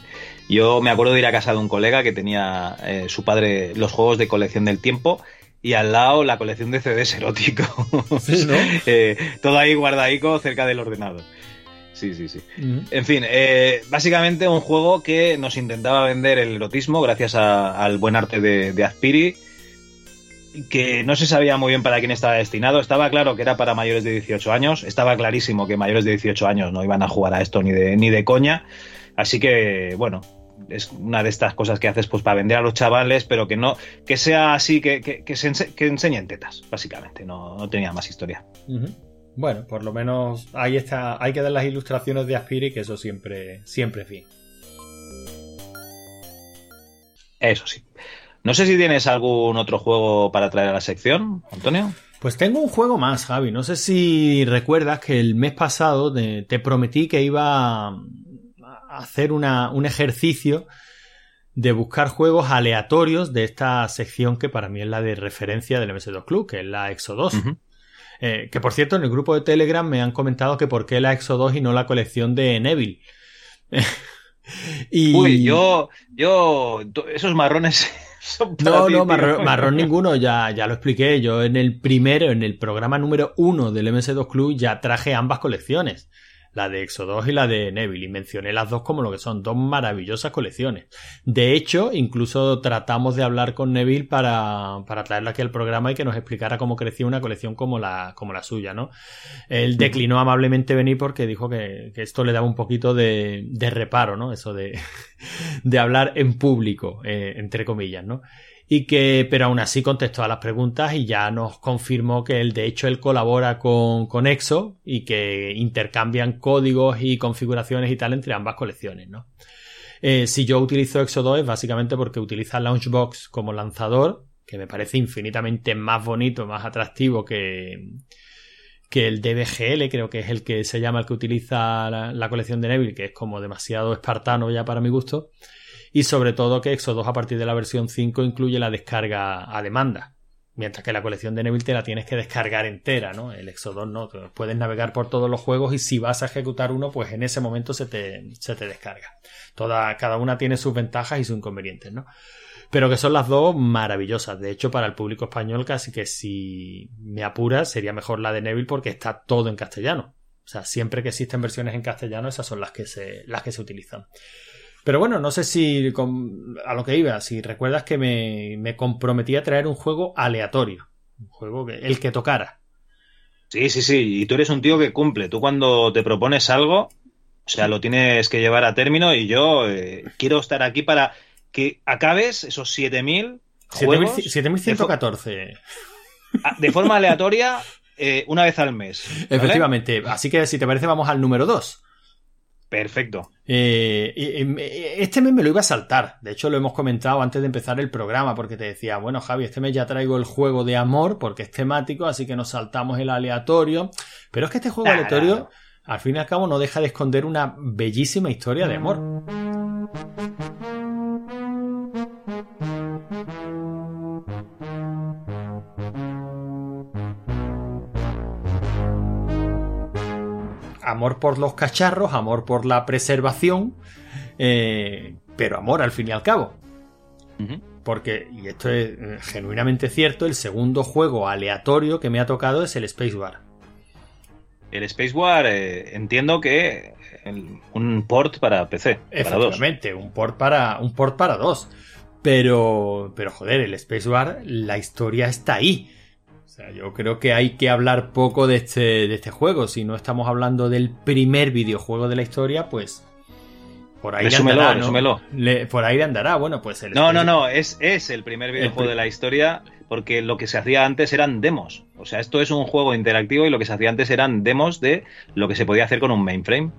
yo me acuerdo de ir a casa de un colega que tenía eh, su padre los juegos de colección del tiempo y al lado la colección de CDs eróticos. Sí, ¿no? Eh, todo ahí guardadico cerca del ordenador. Sí, sí, sí. En fin, eh, básicamente un juego que nos intentaba vender el erotismo gracias a- al buen arte de, de Azpiri, que no se sabía muy bien para quién estaba destinado. Estaba claro que era para mayores de 18 años, estaba clarísimo que mayores de 18 años no iban a jugar a esto ni de, ni de coña. Así que, bueno, es una de estas cosas que haces pues para vender a los chavales, pero que no, que sea así, que, que, que se ense- que enseñen tetas, básicamente. No, no tenía más historia. Bueno, por lo menos ahí está. Hay que dar las ilustraciones de Aspiri, que eso siempre, siempre es bien. Eso sí. No sé si tienes algún otro juego para traer a la sección, Antonio. Pues tengo un juego más, Javi. No sé si recuerdas que el mes pasado te, te prometí que iba hacer una- un ejercicio de buscar juegos aleatorios de esta sección que para mí es la de referencia del MS2 Club, que es la Exo 2. Eh, que por cierto, en el grupo de Telegram me han comentado que por qué la Exo 2 y no la colección de Neville. y... Uy, yo, yo, esos marrones son para No, ti, no, marrón, marrón ninguno, ya, ya lo expliqué. Yo en el primero, en el programa número uno del MS2 Club, ya traje ambas colecciones. La de Exo 2 y la de Neville. Y mencioné las dos como lo que son, dos maravillosas colecciones. De hecho, incluso tratamos de hablar con Neville para, para traerla aquí al programa y que nos explicara cómo crecía una colección como la, como la suya, ¿no? Él declinó amablemente venir porque dijo que, que esto le daba un poquito de, de reparo, ¿no? Eso de, de hablar en público, eh, entre comillas, ¿no? Y que, pero aún así contestó a las preguntas y ya nos confirmó que él, de hecho, él colabora con, con Exo y que intercambian códigos y configuraciones y tal entre ambas colecciones, ¿no? Eh, si yo utilizo Exo 2 es básicamente porque utiliza Launchbox como lanzador, que me parece infinitamente más bonito, más atractivo que, que el DBGL, creo que es el que se llama el que utiliza la, la colección de Neville, que es como demasiado espartano ya para mi gusto. Y sobre todo que Exo 2 a partir de la versión 5 incluye la descarga a demanda. Mientras que la colección de Neville te la tienes que descargar entera, ¿no? El Exo 2 no, puedes navegar por todos los juegos y si vas a ejecutar uno, pues en ese momento se te, se te descarga. Toda, cada una tiene sus ventajas y sus inconvenientes, ¿no? Pero que son las dos maravillosas. De hecho, para el público español, casi que si me apuras, sería mejor la de Neville porque está todo en castellano. O sea, siempre que existen versiones en castellano, esas son las que se, las que se utilizan. Pero bueno, no sé si con- a lo que iba, si recuerdas que me, me comprometí a traer un juego aleatorio. Un juego que, el que tocara. Sí, sí, sí. Y tú eres un tío que cumple. Tú cuando te propones algo, o sea, lo tienes que llevar a término y yo eh, quiero estar aquí para que acabes esos 7000 juegos 7114. Ah, de forma aleatoria eh, una vez al mes. ¿vale? Efectivamente. Así que si te parece, vamos al número 2. Perfecto. Eh, este mes me lo iba a saltar. De hecho, lo hemos comentado antes de empezar el programa, porque te decía, bueno, Javi, este mes ya traigo el juego de amor, porque es temático, así que nos saltamos el aleatorio. Pero es que este juego Nah, aleatorio, nah. al fin y al cabo, no deja de esconder una bellísima historia de amor. Amor por los cacharros, amor por la preservación, eh, pero amor al fin y al cabo. Porque, y esto es eh, genuinamente cierto, el segundo juego aleatorio que me ha tocado es el Space War. El Space War eh, entiendo que el- un port para PC, para dos. Efectivamente, un port para un port para dos. Pero, pero joder, el Space War, la historia está ahí. O sea, yo creo que hay que hablar poco de este, de este juego. Si no estamos hablando del primer videojuego de la historia, pues por ahí Resúmelo, andará, ¿no? resúmelo. Le- por ahí andará. Bueno, pues el No, no, no, es, es el primer videojuego pri- de la historia porque lo que se hacía antes eran demos. O sea, esto es un juego interactivo y lo que se hacía antes eran demos de lo que se podía hacer con un mainframe.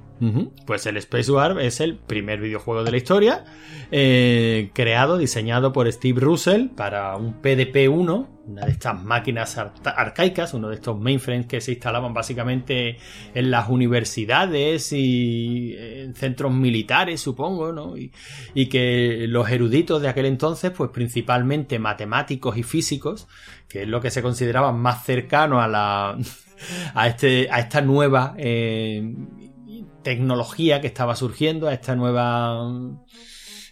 Pues el Space War es el primer videojuego de la historia, eh, creado, diseñado por Steve Russell para un PDP-1, una de estas máquinas ar- arcaicas, uno de estos mainframes que se instalaban básicamente en las universidades y en centros militares, supongo, ¿no? Y, y que los eruditos de aquel entonces, pues principalmente matemáticos y físicos, que es lo que se consideraba más cercano a la a este a esta nueva eh, tecnología que estaba surgiendo, a esta nueva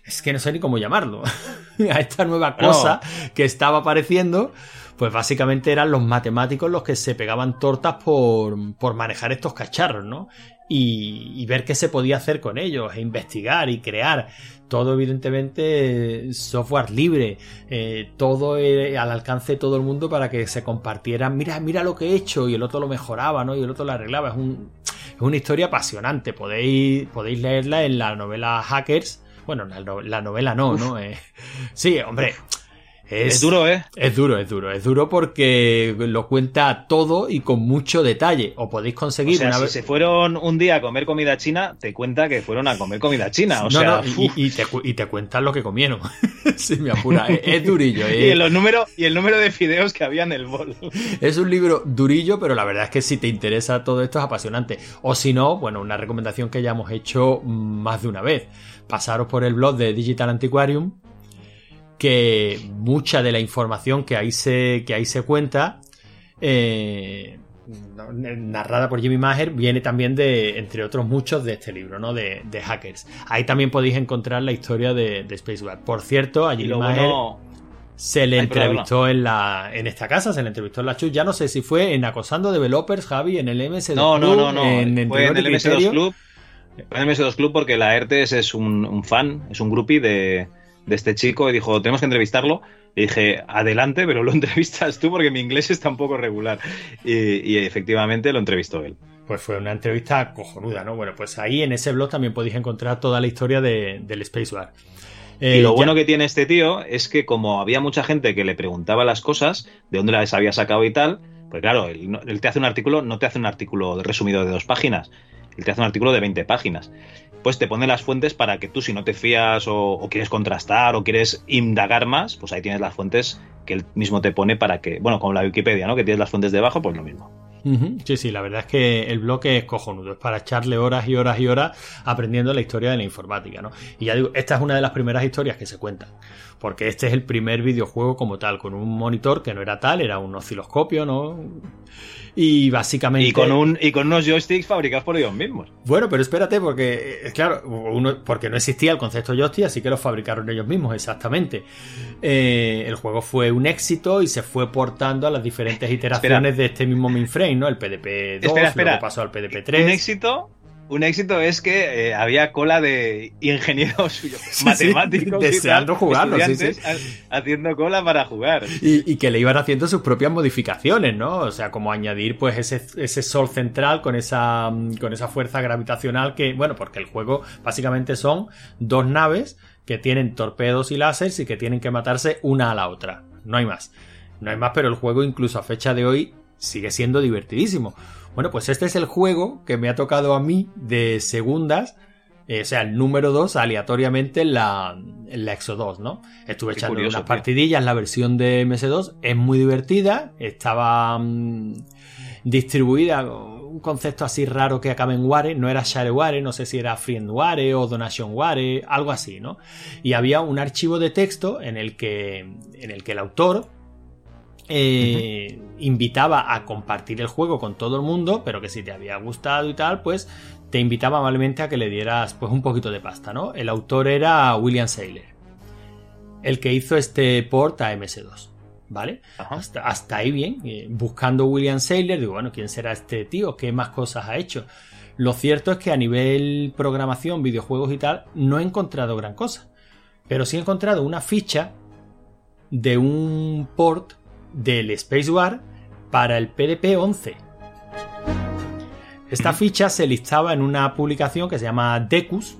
es que no sé ni cómo llamarlo, a esta nueva cosa que estaba apareciendo, pues básicamente eran los matemáticos los que se pegaban tortas por, por manejar estos cacharros, ¿no? Y, y ver qué se podía hacer con ellos, e investigar y crear. Todo, evidentemente, software libre, eh, todo eh, al alcance de todo el mundo para que se compartieran. Mira, mira lo que he hecho, y el otro lo mejoraba, ¿no? Y el otro lo arreglaba. Es, un, una historia apasionante. Podéis, podéis leerla en la novela Hackers. Bueno, la, no- la novela no, ¿no? Eh, sí, hombre. Es duro, ¿eh? Es duro, es duro. Es duro porque lo cuenta todo y con mucho detalle. O podéis O conseguir sea, una si vez. se fueron un día a comer comida china, te cuenta que fueron a comer comida china. O No, sea, no, y, te, y te cuentan lo que comieron. si me apura. Es, es durillo. Y los números y el número de fideos que había en el bol. Es un libro durillo, pero la verdad es que si te interesa todo esto es apasionante. O si no, bueno, una recomendación que ya hemos hecho más de una vez. Pasaros por el blog de Digital Antiquarium, que mucha de la información que ahí se, que ahí se cuenta, eh, narrada por Jimmy Maher, viene también de, entre otros muchos, de este libro, ¿no? De, de hackers. Ahí también podéis encontrar la historia de, de Space War. Por cierto, a Jimmy Maher bueno. se le Ay, entrevistó en la en esta casa, se le entrevistó en la Chus. Ya no sé si fue en Acosando Developers, Javi, en el MS2 No, no, Club, no, no. en, Fue en el MS2 Criterio. Club. En el MS2 Club porque la ERTES es un, un fan, es un groupie de, de este chico y dijo, tenemos que entrevistarlo. Y dije, adelante, pero lo entrevistas tú porque mi inglés está un poco regular. Y, y efectivamente lo entrevistó él. Pues fue una entrevista cojonuda, ¿no? Bueno, pues ahí en ese blog también podéis encontrar toda la historia de- del Space War. Eh, y lo ya- bueno que tiene este tío es que como había mucha gente que le preguntaba las cosas, de dónde las había sacado y tal, pues claro, él te hace un artículo, no te hace un artículo resumido de dos páginas, él te hace un artículo de 20 páginas. Pues te pone las fuentes para que tú si no te fías o, quieres contrastar o quieres indagar más, pues ahí tienes las fuentes que él mismo te pone para que, bueno, como la Wikipedia, ¿no? Que tienes las fuentes debajo, pues lo mismo. Sí, sí, la verdad es que el bloque es cojonudo, es para echarle horas y horas y horas aprendiendo la historia de la informática, ¿no? Y ya digo, esta es una de las primeras historias que se cuentan, porque este es el primer videojuego como tal, con un monitor que no era tal, era un osciloscopio, ¿no? Y básicamente... Y con, un, y con unos joysticks fabricados por ellos mismos. Bueno, pero espérate, porque, eh, claro, uno, porque no existía el concepto joystick, así que lo fabricaron ellos mismos, exactamente. Eh, el juego fue un éxito y se fue portando a las diferentes iteraciones de este mismo mainframe, ¿no? El PDP-2, Espera, espera. luego pasó al PDP-3. Un éxito, un éxito es que eh, había cola de ingenieros Sí, matemáticos deseando jugarlo, sí, haciendo cola para jugar. Y, y que le iban haciendo sus propias modificaciones, ¿no? O sea, como añadir pues ese, ese sol central con esa, mm, con esa fuerza gravitacional que, bueno, porque el juego básicamente son dos naves que tienen torpedos y láseres y que tienen que matarse una a la otra. No hay más. No hay más, pero el juego incluso a fecha de hoy sigue siendo divertidísimo. Bueno, pues este es el juego que me ha tocado a mí de segundas. eh, o sea, el número 2 aleatoriamente en la, en la Exo 2, ¿no? Estuve Qué echando curioso, unas tío. partidillas, la versión de MS2 es muy divertida, estaba mm, distribuida, un concepto así raro que acaba en Ware, no era Shareware, no sé si era Friendware o Donationware, algo así, ¿no? Y había un archivo de texto en el que, en el, que el autor eh, invitaba a compartir el juego con todo el mundo, pero que si te había gustado y tal, pues te invitaba amablemente a que le dieras pues un poquito de pasta, ¿no? El autor era William Saylor, el que hizo este port a MS2. ¿Vale? Hasta, hasta ahí bien. Eh, buscando William Saylor, digo, bueno, ¿quién será este tío? ¿Qué más cosas ha hecho? Lo cierto es que a nivel programación, videojuegos y tal, no he encontrado gran cosa. Pero sí he encontrado una ficha de un port del Space War para el PDP-11. Esta ficha se listaba en una publicación que se llama Decus.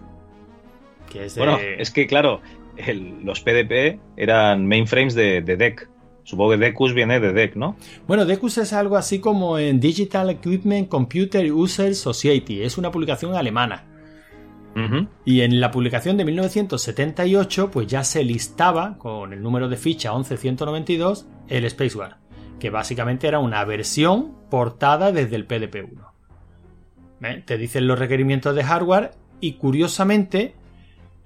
Que es de- Bueno, es que claro, el- los PDP eran mainframes de, de DEC. Supongo que Decus viene de DEC, ¿no? Bueno, Decus es algo así como en Digital Equipment Computer User Society. Es una publicación alemana. Y en la publicación de 1978, pues ya se listaba con el número de ficha 11192 el Spacewar, que básicamente era una versión portada desde el PDP-1. ¿Eh? Te dicen los requerimientos de hardware y curiosamente,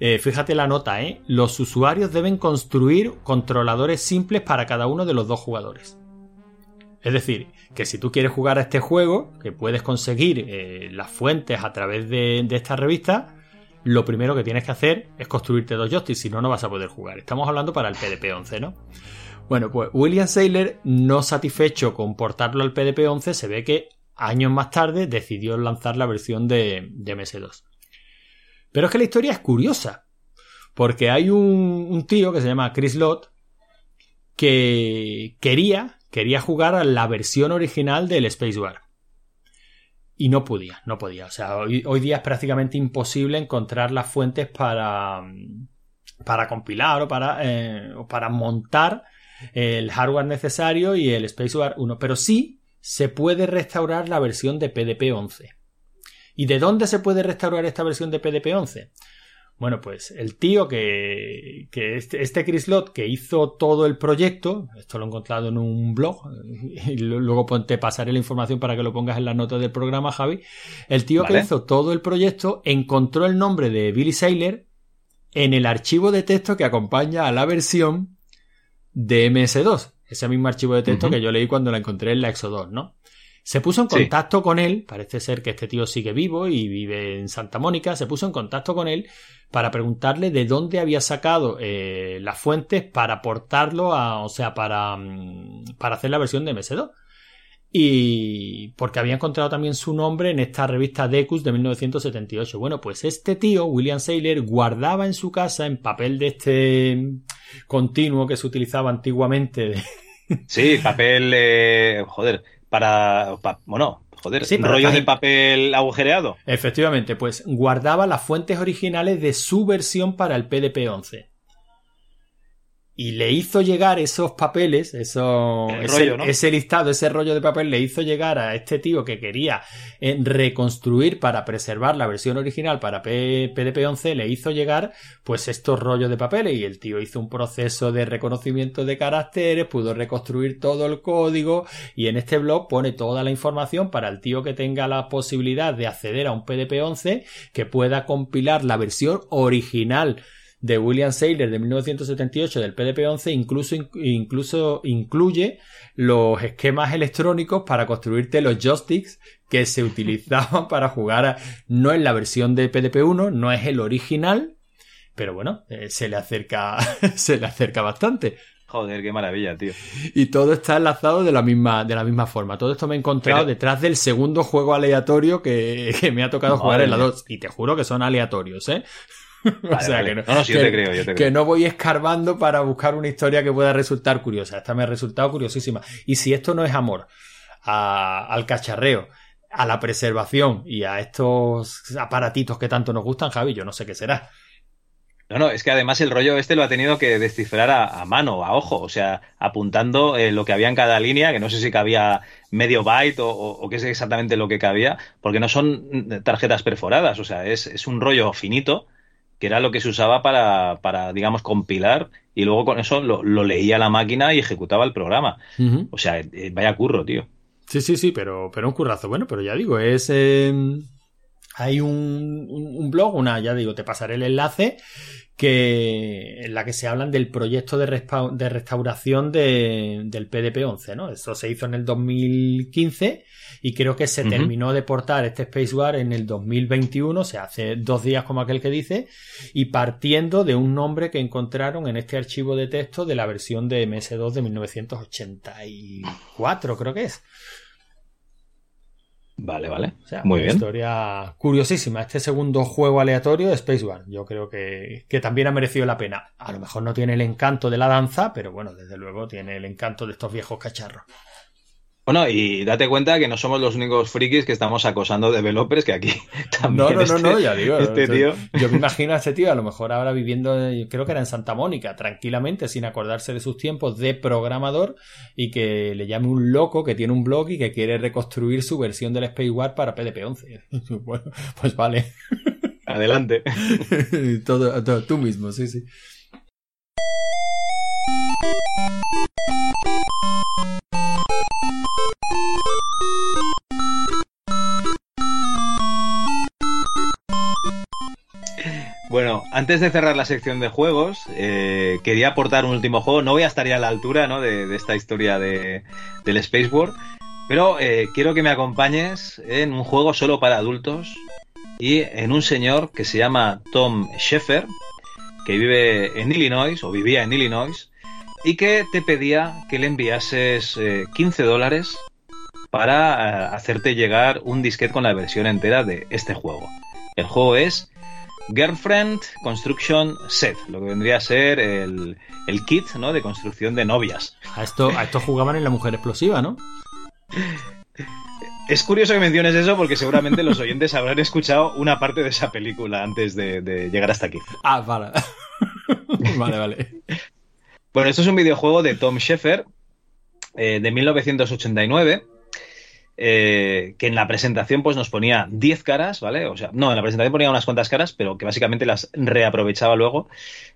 eh, fíjate la nota, ¿eh? los usuarios deben construir controladores simples para cada uno de los dos jugadores. Es decir, que si tú quieres jugar a este juego, que puedes conseguir las fuentes a través de esta revista, lo primero que tienes que hacer es construirte dos joysticks, si no, no vas a poder jugar. Estamos hablando para el PDP-11, ¿no? Bueno, pues William Saylor, no satisfecho con portarlo al PDP-11, se ve que años más tarde decidió lanzar la versión de, de MS2. Pero es que la historia es curiosa, porque hay un, un tío que se llama Chris Lott que quería, quería jugar a la versión original del Space War. Y no podía, no podía. O sea, hoy, hoy día es prácticamente imposible encontrar las fuentes para, para compilar o para, eh, o para montar el hardware necesario y el Space War 1. Pero sí se puede restaurar la versión de PDP-11. ¿Y de dónde se puede restaurar esta versión de PDP-11? Bueno, pues el tío que, que este, este Chris Lott que hizo todo el proyecto, esto lo he encontrado en un blog, y luego te pasaré la información para que lo pongas en la nota del programa, Javi. El tío Vale. que hizo todo el proyecto encontró el nombre de Billy Saylor en el archivo de texto que acompaña a la versión de MS2. Ese mismo archivo de texto que yo leí cuando la encontré en la Exo 2, ¿no? Se puso en Sí. contacto con él, parece ser que este tío sigue vivo y vive en Santa Mónica, se puso en contacto con él para preguntarle de dónde había sacado eh, las fuentes para aportarlo a, o sea, para, mm, para hacer la versión de MS2. Y porque había encontrado también su nombre en esta revista Decus de 1978. Bueno, pues este tío, William Saylor, guardaba en su casa en papel de este continuo que se utilizaba antiguamente Sí, papel, eh, joder, para, pa- bueno, joder, Sí, rollo de papel agujereado. Efectivamente, pues guardaba las fuentes originales de su versión para el PDP-11. Y le hizo llegar esos papeles, El ese, rollo, ¿no? ese listado, ese rollo de papel, le hizo llegar a este tío que quería eh, reconstruir para preservar la versión original para P- PDP-11, le hizo llegar pues estos rollos de papeles y el tío hizo un proceso de reconocimiento de caracteres, pudo reconstruir todo el código y en este blog pone toda la información para el tío que tenga la posibilidad de acceder a un PDP-11 que pueda compilar la versión original de William Saylor de 1978 del PDP-11 incluso, incluso incluye los esquemas electrónicos para construirte los joysticks que se utilizaban para jugar a- no en la versión de PDP-1, no es el original, pero bueno, eh, se le acerca se le acerca bastante. Joder, qué maravilla, tío. Y todo está enlazado de la misma, de la misma forma. Todo esto me he encontrado Pero- detrás del segundo juego aleatorio que, que me ha tocado jugar en la mía. 2. Y te juro que son aleatorios, ¿eh? o sea vale. que no, No, no, sí, yo te creo, yo te que creo. no voy escarbando para buscar una historia que pueda resultar curiosa. Esta me ha resultado curiosísima. Y si esto no es amor a- al cacharreo, a la preservación y a estos aparatitos que tanto nos gustan, Javi, yo no sé qué será. No, no, es que además el rollo este lo ha tenido que descifrar a, a mano, a ojo, o sea, apuntando eh, lo que había en cada línea, que no sé si cabía medio byte o, o- o qué es exactamente lo que cabía, porque no son tarjetas perforadas, o sea, es, es un rollo finito, que era lo que se usaba para, para digamos, compilar, y luego con eso lo, lo leía la máquina y ejecutaba el programa. O sea, eh, vaya curro, tío. Sí, sí, sí, pero, pero un currazo. Bueno, pero ya digo, es. eh, hay un, un- un blog, una, ya digo, te pasaré el enlace, que en la que se hablan del proyecto de, respa- de restauración de- del PDP-11, ¿no? Eso se hizo en el 2015 y creo que se terminó de portar este Space War en el 2021, o sea, hace dos días como aquel que dice, y partiendo de un nombre que encontraron en este archivo de texto de la versión de MS2 de 1984, creo que es. Vale, vale. O sea, Muy una bien. historia curiosísima. Este segundo juego aleatorio de Space War. Yo creo que, que también ha merecido la pena. A lo mejor no tiene el encanto de la danza, pero bueno, desde luego tiene el encanto de estos viejos cacharros. Bueno, y date cuenta que no somos los únicos frikis que estamos acosando developers, que aquí también. No, no, no, este- no, ya digo. Este Yo- tío. Yo me imagino a este tío, a lo mejor ahora viviendo, eh, creo que era en Santa Mónica, tranquilamente, sin acordarse de sus tiempos de programador, y que le llame un loco que tiene un blog y que quiere reconstruir su versión del Space War para PDP-11. Bueno, pues vale. Adelante. todo, todo- tú mismo, sí, sí. Bueno, antes de cerrar la sección de juegos, eh, quería aportar un último juego. No voy a estar ya a la altura ¿no? de, esta historia de, del Space War, pero eh, quiero que me acompañes en un juego solo para adultos y en un señor que se llama Tom Sheffer, que vive en Illinois, o vivía en Illinois, y que te pedía que le enviases eh, 15 dólares para eh, hacerte llegar un disquete con la versión entera de este juego. El juego es Girlfriend Construction Set, lo que vendría a ser el, el kit ¿no? de construcción de novias. A esto, a esto jugaban en La Mujer Explosiva, ¿no? Es curioso que menciones eso porque seguramente los oyentes habrán escuchado una parte de esa película antes de, de llegar hasta aquí. Ah, vale. vale, vale. Bueno, esto es un videojuego de Tom Sheffer eh, de 1989. Eh, que en la presentación pues nos ponía 10 caras, ¿vale? O sea, no, en la presentación ponía unas cuantas caras, pero que básicamente las reaprovechaba luego,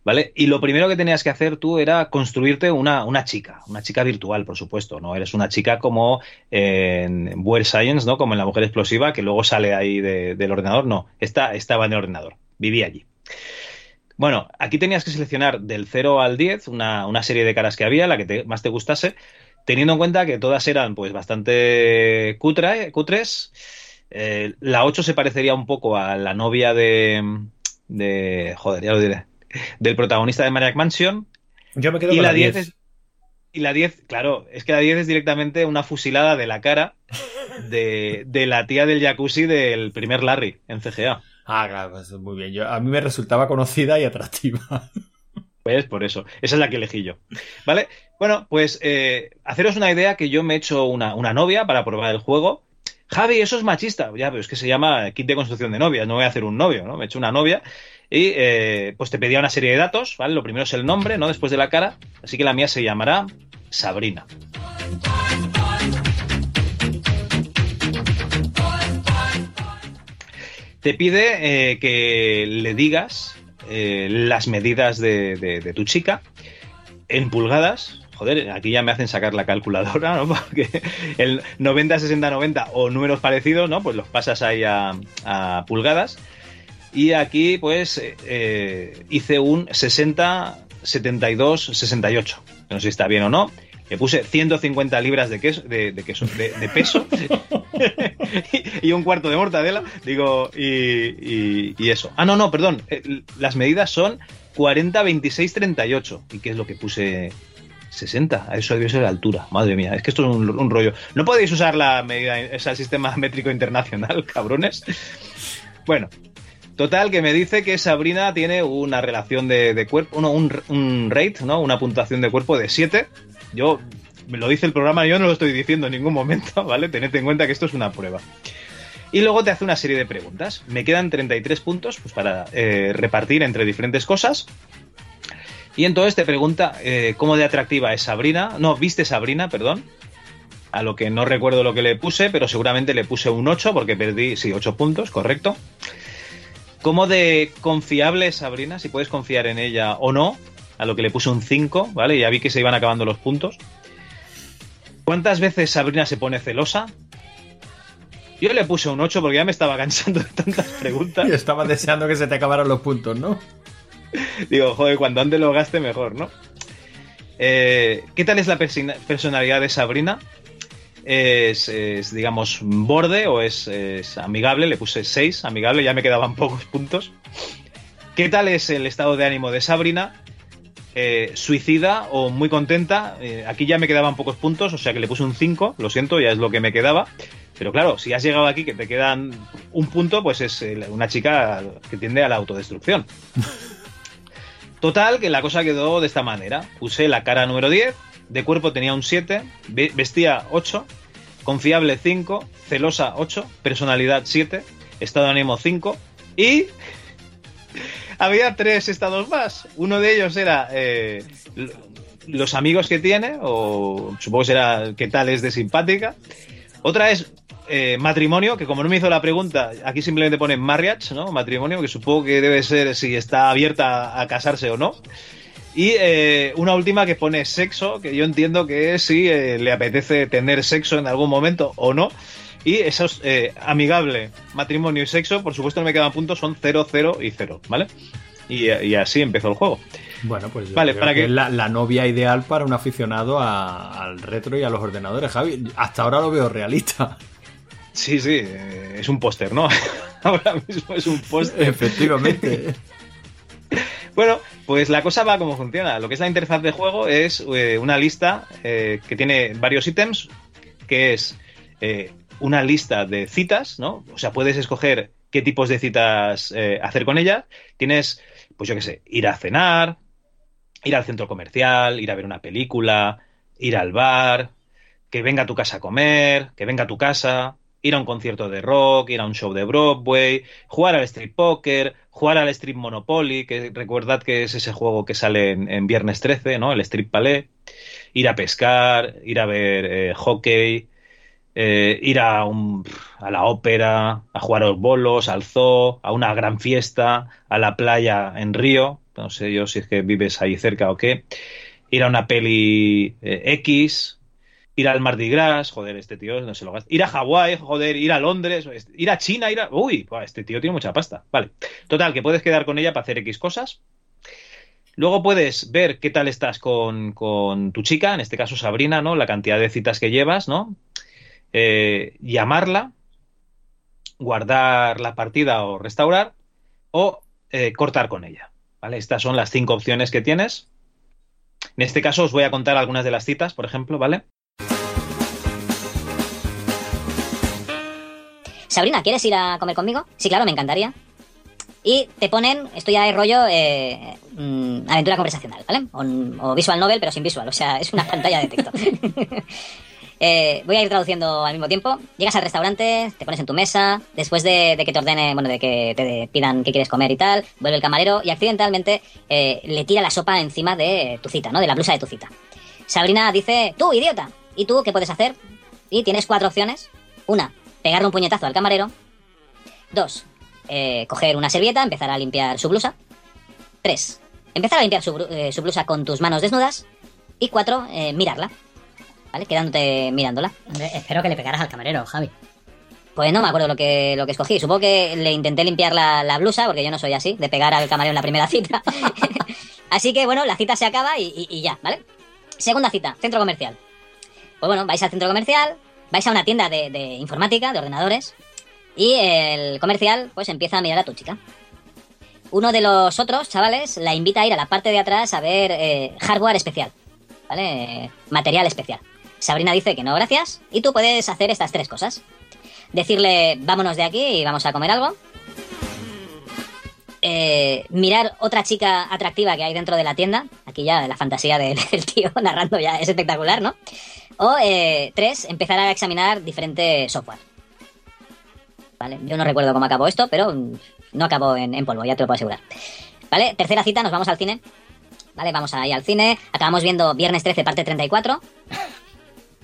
¿vale? Y lo primero que tenías que hacer tú era construirte una, una chica, una chica virtual, por supuesto, ¿no? Eres una chica como en Science, ¿no? Como en La Mujer Explosiva, que luego sale ahí de- del ordenador, no, esta estaba en el ordenador, vivía allí. Bueno, aquí tenías que seleccionar del 0 al 10 una, una serie de caras que había, la que más te gustase, teniendo en cuenta que todas eran pues bastante cutre- cutres. Eh, la 8 se parecería un poco a la novia de, de joder, ya lo diré, del protagonista de Maniac Mansion. Yo me quedo y con la la 10 10. es- y la 10, claro, es que la 10 es directamente una fusilada de la cara de, de la tía del jacuzzi del primer Larry en CGA. Ah, claro, pues muy bien. Yo, a mí me resultaba conocida y atractiva. Pues por eso. Esa es la que elegí yo. ¿Vale? Bueno, pues eh, haceros una idea que yo me he hecho una, una novia para probar el juego. Javi, eso es machista. Ya, pero es que se llama kit de construcción de novias. No voy a hacer un novio, ¿no? Me he hecho una novia. Y eh, pues te pedía una serie de datos, ¿vale? Lo primero es el nombre, ¿no? Después de la cara. Así que la mía se llamará Sabrina. Te pide eh, que le digas eh, las medidas de, de- tu chica en pulgadas. Joder, aquí ya me hacen sacar la calculadora, ¿no? Porque el 90, 60, 90 o números parecidos, ¿no? Pues los pasas ahí a, pulgadas. Y aquí, pues, eh, hice un 60, 72, 68. No sé si está bien o no. Le puse 150 libras de queso, de, queso, de, peso y, un cuarto de mortadela. Digo, y, y- y eso. Ah, no, no, perdón. Eh, Las medidas son 40, 26, 38. ¿Y qué es lo que puse? 60. A Eso debe ser la altura. Madre mía, es que esto es un, rollo. ¿No podéis usar la medida, o el sistema métrico internacional, cabrones? Bueno, Total, que me dice que Sabrina tiene una relación de, de cuerpo, no, un, un rate, ¿no? Una puntuación de cuerpo de 7. Yo, me lo dice el programa, yo no lo estoy diciendo en ningún momento, ¿vale? Tened en cuenta que esto es una prueba. Y luego te hace una serie de preguntas. Me quedan 33 puntos pues, para eh, repartir entre diferentes cosas. Y entonces te pregunta eh, cómo de atractiva es Sabrina. No, viste Sabrina, perdón. A lo que no recuerdo lo que le puse, pero seguramente le puse un 8 porque perdí, sí, 8 puntos, correcto. ¿Cómo de confiable es Sabrina? Si puedes confiar en ella o no. A lo que le puse un 5, ¿vale? Ya vi que se iban acabando los puntos. ¿Cuántas veces Sabrina se pone celosa? Yo le puse un 8 porque ya me estaba cansando de tantas preguntas. Y estaba deseando que se te acabaran los puntos, ¿no? Digo, joder, cuando antes lo gaste mejor, ¿no? Eh, ¿Qué tal es la personalidad de Sabrina? Es, es, digamos, borde o es, es amigable. Le puse 6, amigable, ya me quedaban pocos puntos. ¿Qué tal es el estado de ánimo de Sabrina? Eh, suicida o muy contenta. Eh, aquí ya me quedaban pocos puntos, o sea que le puse un 5, lo siento, ya es lo que me quedaba. Pero claro, si has llegado aquí que te quedan un punto, pues es eh, una chica que tiende a la autodestrucción. Total, que la cosa quedó de esta manera. Puse la cara número 10, de cuerpo tenía un 7, ve- vestía 8 confiable 5, celosa 8, personalidad 7, estado de ánimo 5 y había tres estados más. Uno de ellos era eh, los amigos que tiene, o supongo que será qué tal es de simpática. Otra es eh, matrimonio, que como no me hizo la pregunta, aquí simplemente pone marriage, ¿no? Matrimonio, que supongo que debe ser si está abierta a casarse o no. Y eh, una última que pone sexo, que yo entiendo que es si eh, le apetece tener sexo en algún momento o no. Y esos eh, amigable, matrimonio y sexo, por supuesto no me quedan puntos, son 0, 0 y 0, ¿vale? Y, y así empezó el juego. Bueno, pues yo Vale, creo para que que- es la, la novia ideal para un aficionado a- al retro y a los ordenadores, Javi. Hasta ahora lo veo realista. Sí, sí, eh, es un póster, ¿no? Ahora mismo es un póster. Efectivamente. Bueno, pues la cosa va como funciona. Lo que es la interfaz de juego es eh, una lista eh, que tiene varios ítems, que es eh, una lista de citas, ¿no? O sea, puedes escoger qué tipos de citas eh, hacer con ellas. Tienes, pues yo qué sé, ir a cenar, ir al centro comercial, ir a ver una película, ir al bar, que venga a tu casa a comer, que venga a tu casa, ir a un concierto de rock, ir a un show de Broadway, jugar al Street Poker, jugar al Street Monopoly, que recordad que es ese juego que sale en, Viernes 13, ¿no? El Street Palais, ir a pescar, ir a ver eh, hockey, eh, ir a, un, a la ópera, a jugar a los bolos, al zoo, a una gran fiesta, a la playa en Río, no sé yo si es que vives ahí cerca o qué, ir a una peli eh, X, ir al Mardi Gras, joder, este tío no se lo gasta, ir a Hawái, joder, ir a Londres, ir a China, ir a... Uy, este tío tiene mucha pasta. Vale, total, que puedes quedar con ella para hacer X cosas. Luego puedes ver qué tal estás con, con tu chica, en este caso Sabrina, ¿no? La cantidad de citas que llevas, ¿no? Eh, llamarla, guardar la partida o restaurar, o eh, cortar con ella. ¿Vale? Estas son las cinco opciones que tienes. En este caso os voy a contar algunas de las citas, por ejemplo, ¿vale? Sabrina, ¿quieres ir a comer conmigo? Sí, claro, me encantaría. Y te ponen, esto ya es rollo eh, mm, aventura conversacional, ¿vale? O, o visual novel, pero sin visual, o sea, es una pantalla de texto. Eh, voy a ir traduciendo al mismo tiempo. Llegas al restaurante, te pones en tu mesa, después de, que te ordene, bueno, de que te pidan qué quieres comer y tal, vuelve el camarero y accidentalmente eh, le tira la sopa encima de tu cita, ¿no? De la blusa de tu cita. Sabrina dice, tú, idiota. ¿Y tú qué puedes hacer? Y tienes cuatro opciones. Una, pegarle un puñetazo al camarero. Dos, eh, coger una servilleta, empezar a limpiar su blusa. Tres, empezar a limpiar su, eh, blusa con tus manos desnudas. Y cuatro, mirarla. ¿Vale? Quedándote mirándola. espero que le pegaras al camarero, Javi. Pues no me acuerdo lo que, lo que escogí. Supongo que le intenté limpiar la, la blusa, porque yo no soy así, de pegar al camarero en la primera cita. así que bueno, la cita se acaba y, y- y ya, ¿vale? Segunda cita, centro comercial. Pues bueno, vais al centro comercial, vais a una tienda de, de informática, de ordenadores, y el comercial pues empieza a mirar a tu chica. Uno de los otros chavales la invita a ir a la parte de atrás a ver eh, hardware especial, ¿vale? Eh, material especial. Sabrina dice que no, gracias, y tú puedes hacer estas tres cosas. Decirle, vámonos de aquí y vamos a comer algo. Eh, mirar otra chica atractiva que hay dentro de la tienda. Aquí ya la fantasía del, tío narrando ya es espectacular, ¿no? O eh, tres, empezar a examinar diferente software. Vale, yo no recuerdo cómo acabó esto, pero no acabó en, en polvo, ya te lo puedo asegurar. Vale, tercera cita, nos vamos al cine. Vale, vamos ahí al cine. Acabamos viendo Viernes 13, parte 34.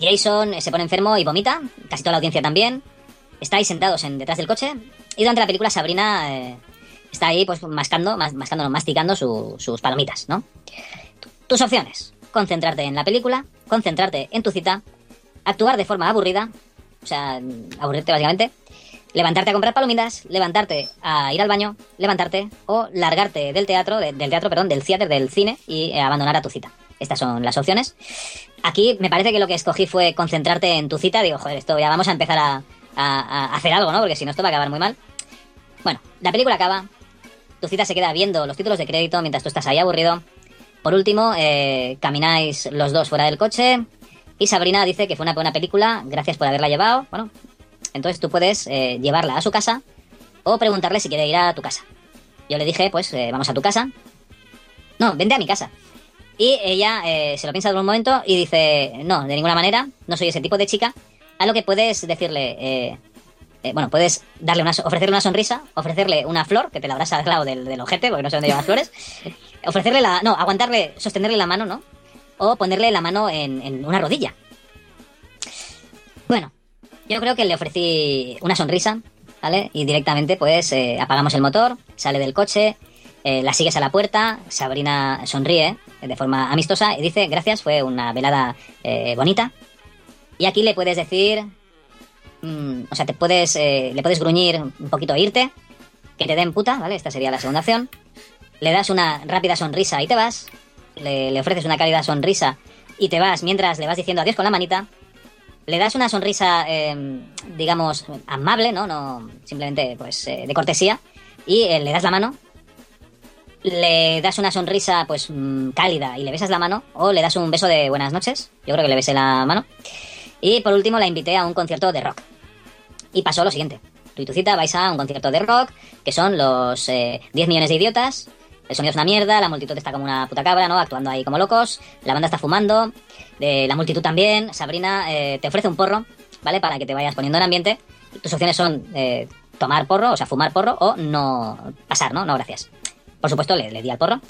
Jason se pone enfermo y vomita. Casi toda la audiencia también. Estáis sentados en, detrás del coche. Y durante la película Sabrina eh, está ahí pues mascando, mas- mascando, masticando su- sus palomitas, ¿no? Tus opciones. Concentrarte en la película, concentrarte en tu cita, actuar de forma aburrida, o sea, aburrirte básicamente, levantarte a comprar palomitas, levantarte a ir al baño, levantarte o largarte del teatro, de- del teatro, perdón, del theater, del cine y abandonar a tu cita. Estas son las opciones. Aquí me parece que lo que escogí fue concentrarte en tu cita. Digo, joder, esto ya vamos a empezar a, hacer algo, ¿no? Porque si no, esto va a acabar muy mal. Bueno, la película acaba. Tu cita se queda viendo los títulos de crédito mientras tú estás ahí aburrido. Por último, eh, camináis los dos fuera del coche. Y Sabrina dice que fue una buena película, gracias por haberla llevado. Bueno, entonces tú puedes eh, llevarla a su casa o preguntarle si quiere ir a tu casa. Yo le dije, pues eh, vamos a tu casa. No, vente a mi casa. Y ella eh, se lo piensa por un momento y dice, no, de ninguna manera, no soy ese tipo de chica. A lo que puedes decirle, eh, eh, bueno, puedes darle una, ofrecerle una sonrisa, ofrecerle una flor, que te la habrás sacado del, del ojete, porque no sé dónde llevan flores. Ofrecerle la, no, aguantarle, sostenerle la mano, ¿no? O ponerle la mano en, en una rodilla. Bueno, yo creo que le ofrecí una sonrisa, ¿vale? Y directamente, pues, eh, apagamos el motor, sale del coche, eh, la sigues a la puerta, Sabrina sonríe de forma amistosa y dice, gracias, fue una velada eh, bonita. Y aquí le puedes decir, mm, o sea, te puedes, eh, le puedes gruñir un poquito e irte, que te den puta, ¿vale? Esta sería la segunda opción. Le das una rápida sonrisa y te vas. Le, ofreces una cálida sonrisa y te vas mientras le vas diciendo adiós con la manita. Le das una sonrisa, eh, digamos, amable, ¿no? No simplemente, pues, eh, de cortesía. Y eh, le das la mano. Le das una sonrisa, pues, mm, cálida y le besas la mano. O le das un beso de buenas noches. Yo creo que le besé la mano. Y por último la invité a un concierto de rock. Y pasó lo siguiente. Tú y tu cita vais a un concierto de rock, que son los eh, 10 millones de idiotas. El sonido es una mierda, la multitud está como una puta cabra, ¿no? Actuando ahí como locos. La banda está fumando. de la multitud también. Sabrina eh, te ofrece un porro, ¿vale? Para que te vayas poniendo en ambiente. Tus opciones son eh, tomar porro, o sea, fumar porro, o no pasar, ¿no? No, gracias. Por supuesto, le, le di al porro.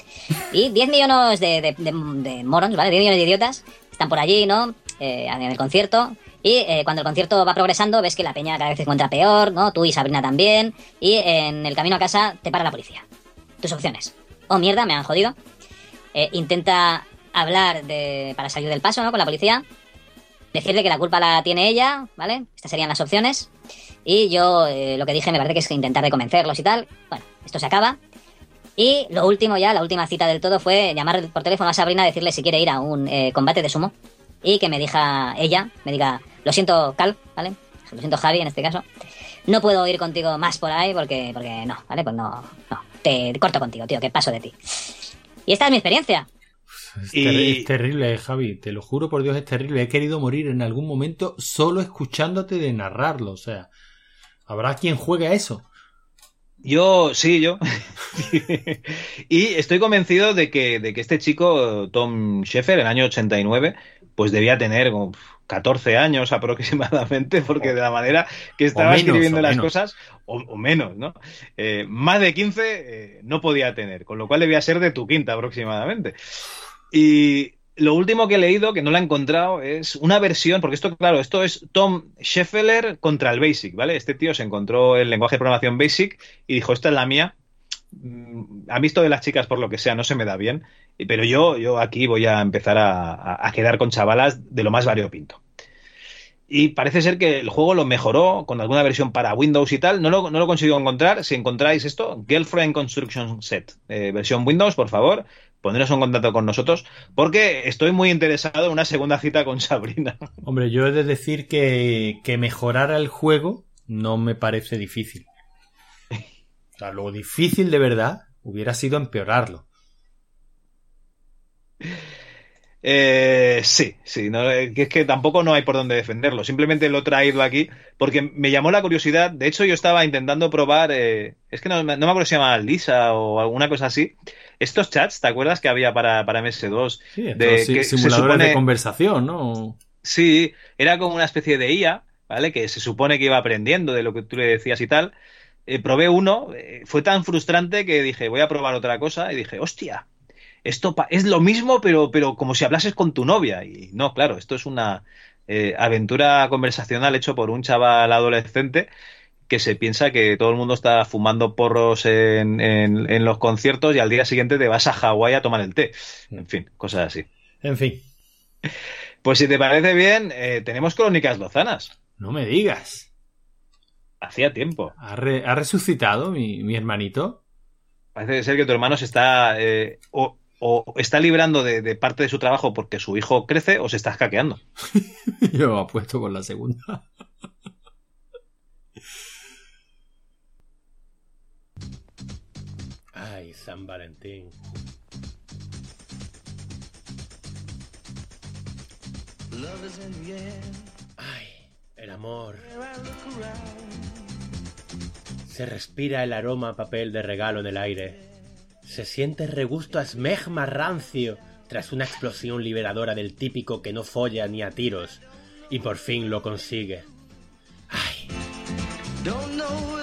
Y 10 millones de, de, ¿vale? 10 millones de idiotas están por allí, ¿no? Eh, en el concierto. Y eh, cuando el concierto va progresando, ves que la peña cada vez se encuentra peor, ¿no? Tú y Sabrina también. Y en el camino a casa te para la policía. Tus opciones. Oh, mierda, me han jodido. Eh, intenta hablar de, para salir del paso, ¿no? Con la policía. Decirle que la culpa la tiene ella, ¿vale? Estas serían las opciones. Y yo eh, lo que dije me parece que es intentar de convencerlos y tal. Bueno, esto se acaba. Y lo último ya, la última cita del todo fue llamar por teléfono a Sabrina, decirle si quiere ir a un eh, combate de sumo. Y que me diga ella, me diga, lo siento Cal, ¿vale? Lo siento Javi en este caso. No puedo ir contigo más por ahí porque, porque no, ¿vale? Pues no, no. Te corto contigo, tío, que paso de ti. Y esta es mi experiencia. Es, ter- es terrible, Javi. Te lo juro por Dios, es terrible. He querido morir en algún momento solo escuchándote de narrarlo. O sea, habrá quien juegue a eso. Yo, sí, yo. y estoy convencido de que, de que este chico, Tom Sheffer, en el año 89, pues debía tener como 14 años aproximadamente, porque de la manera que estaba menos, escribiendo las menos. cosas, o, o menos, ¿no? Eh, más de 15 eh, no podía tener, con lo cual debía ser de tu quinta aproximadamente. Y lo último que he leído, que no lo he encontrado, es una versión, porque esto, claro, esto es Tom Scheffeler contra el Basic, ¿vale? Este tío se encontró el lenguaje de programación Basic y dijo, esta es la mía. Mm, A mí esto de las chicas, por lo que sea, no se me da bien, pero yo, yo aquí voy a empezar a, a- a quedar con chavalas de lo más variopinto. Y parece ser que el juego lo mejoró con alguna versión para Windows y tal. No lo, no lo consigo encontrar. Si encontráis esto, Girlfriend Construction Set, eh, versión Windows, por favor, poneros en contacto con nosotros, porque estoy muy interesado en una segunda cita con Sabrina. Hombre, yo he de decir que, que mejorara el juego no me parece difícil. O sea, lo difícil de verdad hubiera sido empeorarlo. Eh, sí, sí, no, eh, es que tampoco no hay por dónde defenderlo. Simplemente lo he traído aquí porque me llamó la curiosidad. De hecho, yo estaba intentando probar, eh, es que no, me- no me acuerdo si se llama Lisa o alguna cosa así. Estos chats, ¿te acuerdas que había para, para MS2? Sí, De que se simuladores de supone- conversación, ¿no? Sí, era como una especie de IA, ¿vale? Que se supone que iba aprendiendo de lo que tú le decías y tal. Eh, probé uno, eh, fue tan frustrante que dije, voy a probar otra cosa y dije, hostia, esto es lo mismo, pero, pero como si hablases con tu novia. Y no, claro, esto es una eh, aventura conversacional hecho por un chaval adolescente que se piensa que todo el mundo está fumando porros en, en- en los conciertos y al día siguiente te vas a Hawái a tomar el té. En fin, cosas así. En fin, Pues si te parece bien, eh, tenemos crónicas lozanas. no me digas. Hacía tiempo. ¿Ha, re- ha resucitado mi, mi hermanito? Parece ser que tu hermano se está eh, o, o está librando de, de parte de su trabajo porque su hijo crece o se está hackeando. Yo apuesto por la segunda. Ay, San Valentín. Ay, el amor. Se respira el aroma a papel de regalo en el aire. Se siente el regusto a esmegma rancio tras una explosión liberadora del típico que no folla ni a tiros y por fin lo consigue. Don't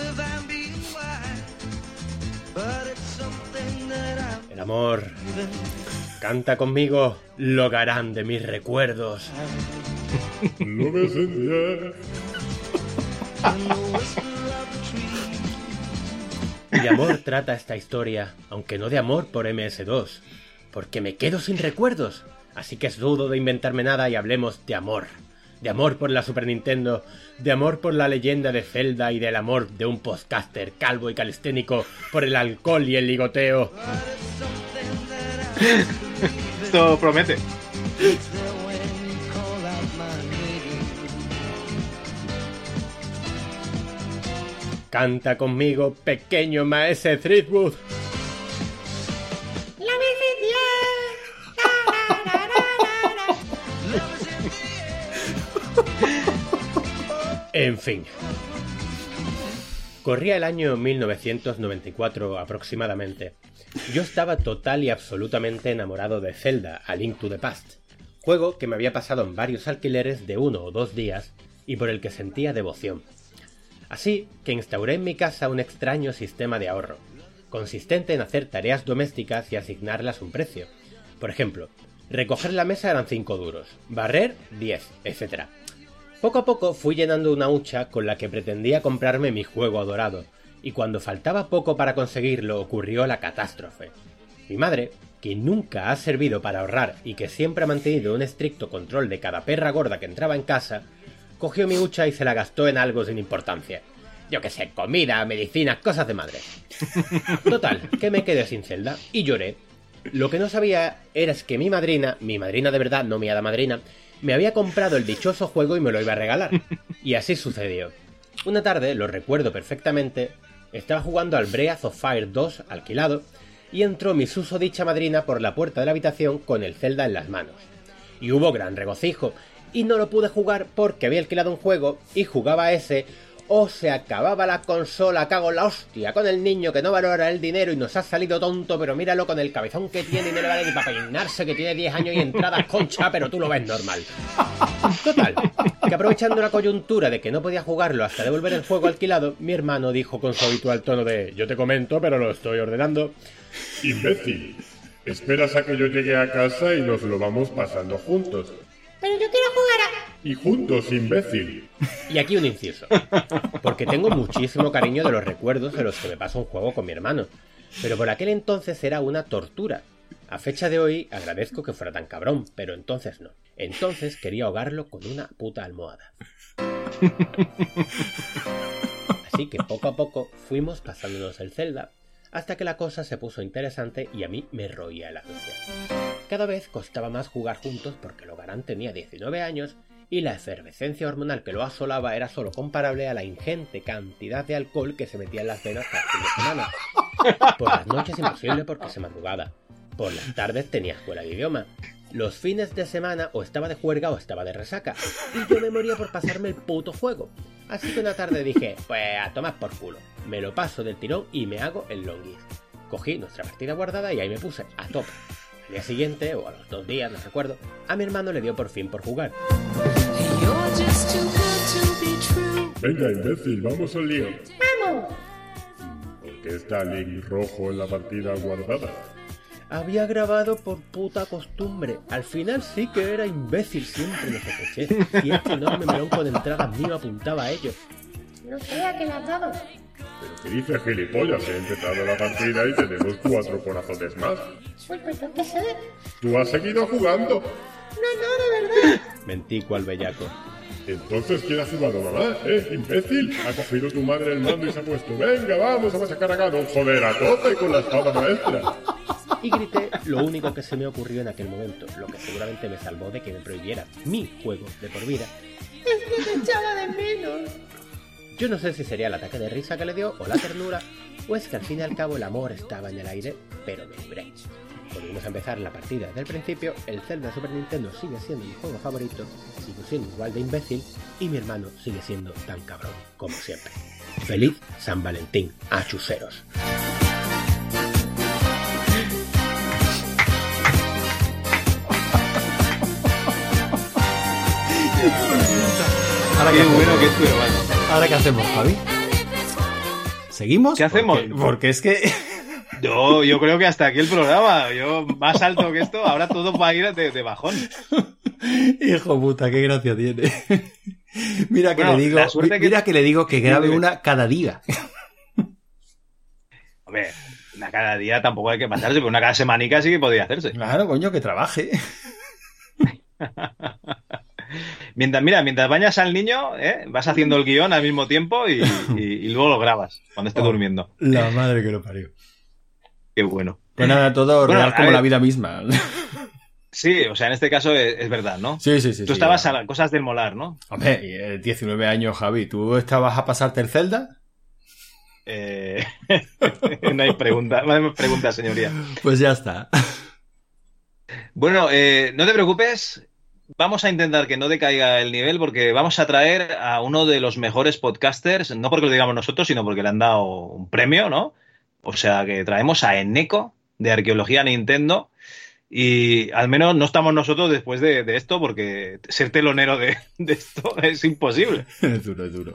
amor. Canta conmigo, lo harán de mis recuerdos. No me de amor trata esta historia, aunque no de amor por MS2, porque me quedo sin recuerdos. Así que es dudo de inventarme nada y hablemos de amor. De amor por la Super Nintendo, de amor por la leyenda de Zelda y del amor de un podcaster calvo y calisténico por el alcohol y el ligoteo. Esto promete. Canta conmigo, pequeño maese Threadwood. La En fin. Corría el año 1994 aproximadamente. Yo estaba total y absolutamente enamorado de Zelda, A Link to the Past, juego que me había pasado en varios alquileres de uno o dos días y por el que sentía devoción. Así que instauré en mi casa un extraño sistema de ahorro, consistente en hacer tareas domésticas y asignarlas un precio. Por ejemplo, recoger la mesa eran 5 duros, barrer 10, etc. Poco a poco fui llenando una hucha con la que pretendía comprarme mi juego adorado, y cuando faltaba poco para conseguirlo ocurrió la catástrofe. Mi madre, que nunca ha servido para ahorrar y que siempre ha mantenido un estricto control de cada perra gorda que entraba en casa, cogió mi hucha y se la gastó en algo sin importancia. Yo que sé, comida, medicinas, cosas de madre. Total, que me quedé sin celda y lloré. Lo que no sabía era que mi madrina, mi madrina de verdad, no mi hada madrina, me había comprado el dichoso juego y me lo iba a regalar. Y así sucedió. Una tarde, lo recuerdo perfectamente, estaba jugando al Breath of Fire 2 alquilado y entró mi susodicha madrina por la puerta de la habitación con el Zelda en las manos. Y hubo gran regocijo, y no lo pude jugar porque había alquilado un juego y jugaba ese o se acababa la consola, cago en la hostia, con el niño que no valora el dinero y nos ha salido tonto, pero míralo con el cabezón que tiene y no le vale ni para peinarse, que tiene 10 años y entradas concha, pero tú lo ves normal. Total, que aprovechando la coyuntura de que no podía jugarlo hasta devolver el juego alquilado, mi hermano dijo con su habitual tono de yo te comento, pero lo estoy ordenando. Imbécil. Esperas a que yo llegue a casa y nos lo vamos pasando juntos. Pero yo quiero jugar a... Y juntos, imbécil. Y aquí un inciso. Porque tengo muchísimo cariño de los recuerdos de los que me paso un juego con mi hermano. Pero por aquel entonces era una tortura. A fecha de hoy agradezco que fuera tan cabrón, pero entonces no. Entonces quería ahogarlo con una puta almohada. Así que poco a poco fuimos pasándonos el Zelda hasta que la cosa se puso interesante y a mí me roía el ansia. Cada vez costaba más jugar juntos porque Logarán tenía 19 años y la efervescencia hormonal que lo asolaba era solo comparable a la ingente cantidad de alcohol que se metía en las venas cada fin de semana. Por las noches imposible porque se madrugaba. Por las tardes tenía escuela de idioma. Los fines de semana o estaba de juerga o estaba de resaca. Y yo me moría por pasarme el puto juego. Así que una tarde dije, pues a tomar por culo. Me lo paso del tirón y me hago el longis. Cogí nuestra partida guardada y ahí me puse a tope. Al día siguiente, o a los dos días, no recuerdo, a mi hermano le dio por fin por jugar. Venga, imbécil, vamos al lío. ¡Vamos! ¿Por qué está Link rojo en la partida guardada? Había grabado por puta costumbre. Al final sí que era imbécil, siempre lo sospeché. Y este enorme melón con entradas mío apuntaba a ello. No sea que la has dado. ¿Pero qué dices, gilipollas? He empezado la partida y tenemos cuatro corazones más. Pues yo qué sé. ¿Tú has seguido jugando? No, no, de verdad. Mentí cual bellaco. Entonces, ¿quién ha jugado, mamá? ¿Eh, imbécil? Ha cogido tu madre el mando y se ha puesto. Venga, vamos, vamos a sacar a Ganon. Joder, a tope con la espada maestra. Y grité lo único que se me ocurrió en aquel momento, lo que seguramente me salvó de que me prohibiera mi juego de por vida. Es que me echaba de menos. Yo no sé si sería el ataque de risa que le dio o la ternura, o es que al fin y al cabo el amor estaba en el aire, pero me libré. Volvimos a empezar la partida desde el principio, el Zelda Super Nintendo sigue siendo mi juego favorito, sigo siendo igual de imbécil y mi hermano sigue siendo tan cabrón como siempre. Feliz San Valentín, a chuseros. Ahora hacemos? bueno que es tu hermano. ¿Ahora qué hacemos, Javi? ¿Seguimos? ¿Qué hacemos? Porque, porque es que... Yo, yo creo que hasta aquí el programa. Yo, más alto que esto, ahora todo va a ir de, de bajón. Hijo puta, qué gracia tiene. Mira que Bueno, le digo, suerte que- mira que le digo que grabe una cada día. Hombre, una cada día tampoco hay que pasarse, pero una cada semanica sí que podría hacerse. Claro, coño, que trabaje. Mientras, mira, mientras bañas al niño, ¿eh? vas haciendo el guion al mismo tiempo y, y- y luego lo grabas cuando esté Oh. durmiendo. La madre que lo parió. Qué bueno. Pues nada, todo Bueno, real como ver. la vida misma. Sí, o sea, en este caso es, es verdad, ¿no? Sí, sí, sí. Tú sí, estabas ya. a las cosas del molar, ¿no? Hombre, eh, 19 años, Javi. ¿Tú estabas a pasarte el Zelda? Eh, no hay pregunta, no hay pregunta, señoría. Pues ya está. Bueno, eh, no te preocupes. Vamos a intentar que no decaiga el nivel porque vamos a traer a uno de los mejores podcasters, no porque lo digamos nosotros, sino porque le han dado un premio, ¿no? O sea que traemos a Eneco de Arqueología Nintendo y al menos no estamos nosotros después de, esto porque ser telonero de, de esto es imposible. es duro, es duro.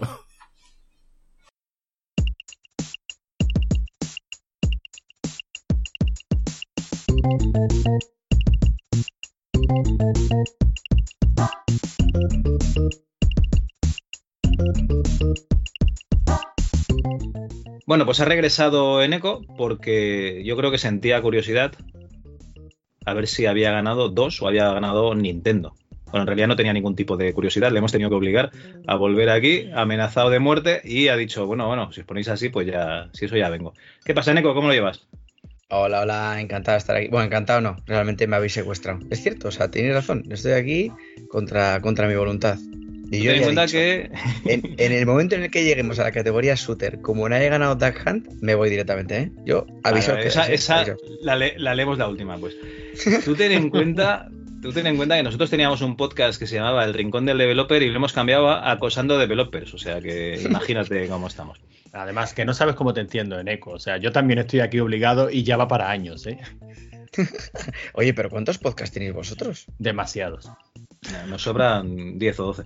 Bueno, pues ha regresado Eneco porque yo creo que sentía curiosidad a ver si había ganado dos o había ganado Nintendo. Bueno, en realidad no tenía ningún tipo de curiosidad, le hemos tenido que obligar a volver aquí, amenazado de muerte y ha dicho, bueno, bueno, si os ponéis así, pues ya, si eso ya vengo. ¿Qué pasa, Eneco? ¿Cómo lo llevas? Hola, hola, encantado de estar aquí. Bueno, encantado no, realmente me habéis secuestrado. Es cierto, o sea, tenéis razón, estoy aquí contra, contra mi voluntad. Y yo Ten en cuenta dicho, que en, en el momento en el que lleguemos a la categoría shooter, como no haya ganado Duck Hunt, me voy directamente, ¿eh? Yo aviso que esa, esa aviso. la, le- la leemos la última, pues. Tú ten en cuenta, tú ten en cuenta que nosotros teníamos un podcast que se llamaba El Rincón del Developer y lo hemos cambiado a Acosando Developers, o sea que imagínate cómo estamos. Además, que no sabes cómo te entiendo en eco. O sea, yo también estoy aquí obligado y ya va para años, ¿eh? Oye, pero ¿cuántos podcasts tenéis vosotros? Demasiados. Nos sobran 10 o 12.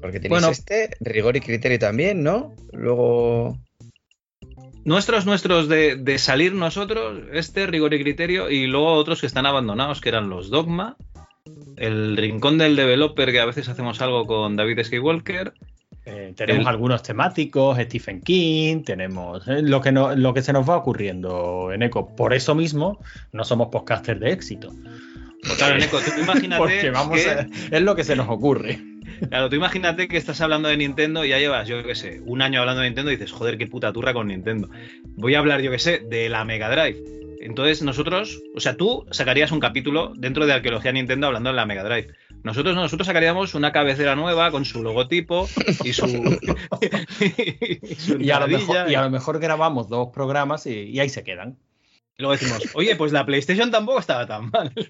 Porque tenéis Bueno. este, rigor y criterio también, ¿no? Luego. Nuestros, nuestros de, de salir nosotros, este rigor y criterio, y luego otros que están abandonados, que eran los Dogma, el Rincón del Developer, que a veces hacemos algo con David Skywalker. Eh, tenemos El- algunos temáticos, Stephen King, tenemos eh, lo, que no- lo que se nos va ocurriendo en eco. Por eso mismo, no somos podcasters de éxito. Claro, Neko, tú imagínate Porque vamos que- a- es lo que se nos ocurre. Claro, tú imagínate que estás hablando de Nintendo y ya llevas, yo qué sé, un año hablando de Nintendo y dices, joder, qué puta turra con Nintendo. Voy a hablar, yo qué sé, de la Mega Drive. Entonces nosotros, o sea, tú sacarías un capítulo dentro de Arqueología Nintendo hablando de la Mega Drive. Nosotros, no, nosotros sacaríamos una cabecera nueva con su logotipo y su, y su Y a, lo mejor, y a lo mejor grabamos dos programas y, y ahí se quedan. Y luego decimos, oye, pues la PlayStation tampoco estaba tan mal.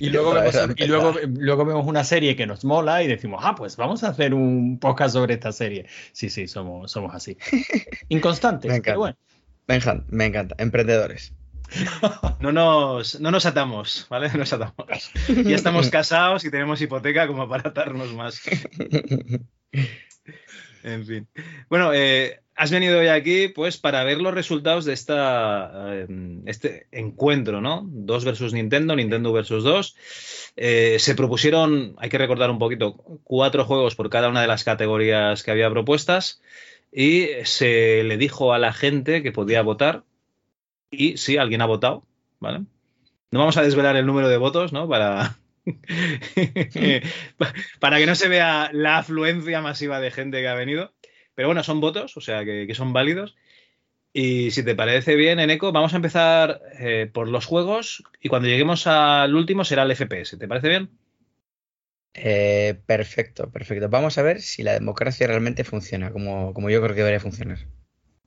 Y luego, vemos, y luego, luego vemos una serie que nos mola y decimos, ah, pues vamos a hacer un podcast sobre esta serie. Sí, sí, somos, somos así. Inconstantes, Me pero bueno. Me encanta, me encanta. Emprendedores. No nos, no nos atamos, ¿vale? No nos atamos. Ya estamos casados y tenemos hipoteca como para atarnos más. En fin. Bueno, eh, has venido hoy aquí pues para ver los resultados de esta, eh, este encuentro, ¿no? 2 versus Nintendo, Nintendo versus 2. Eh, se propusieron, hay que recordar un poquito, cuatro juegos por cada una de las categorías que había propuestas y se le dijo a la gente que podía votar y sí, alguien ha votado, ¿vale? No vamos a desvelar el número de votos, ¿no? Para, para que no se vea la afluencia masiva de gente que ha venido. Pero bueno, son votos, o sea que, que son válidos. Y si te parece bien, Eneco, vamos a empezar eh, por los juegos y cuando lleguemos al último será el FPS. ¿Te parece bien? Eh, perfecto, perfecto. Vamos a ver si la democracia realmente funciona como, como yo creo que debería funcionar.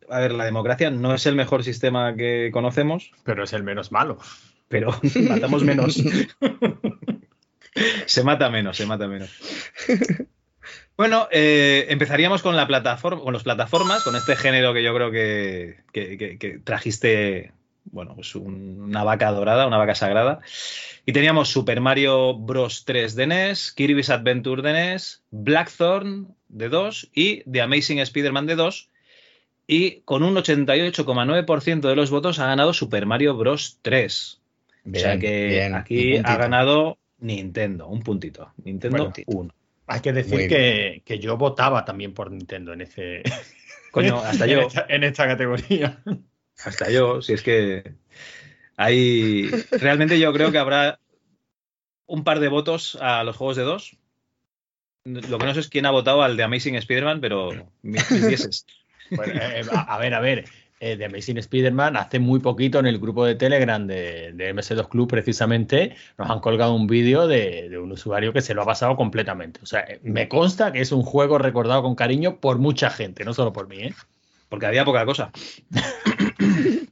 A ver, la democracia no es el mejor sistema que conocemos, Pero es el menos malo. pero matamos menos. se mata menos, se mata menos. Bueno, eh, empezaríamos con la plataforma, con las plataformas, con este género que yo creo que, que- que- que trajiste bueno, pues un- una vaca dorada, una vaca sagrada. Y teníamos Super Mario Bros. 3 de NES, Kirby's Adventure de NES, Blackthorn de 2 y The Amazing Spider-Man de 2. Y con un 88,9% de los votos ha ganado Super Mario Bros. 3. o sea Bien, que bien, aquí ha ganado Nintendo, un puntito. Nintendo 1. Hay que decir que, que yo votaba también por Nintendo en ese. Coño, hasta en yo. esta- en esta categoría. Hasta yo, si es que hay. Realmente yo creo que habrá un par de votos a los juegos de dos. Lo que no sé es quién ha votado al de Amazing Spider-Man, pero mis, mis dieces. Bueno, eh, a, a ver, a ver. Eh, de Amazing Spider-Man, hace muy poquito en el grupo de Telegram de, de MS2 Club, precisamente, nos han colgado un vídeo de, de un usuario que se lo ha pasado completamente. O sea, me consta que es un juego recordado con cariño por mucha gente, no solo por mí, ¿eh? Porque había poca cosa.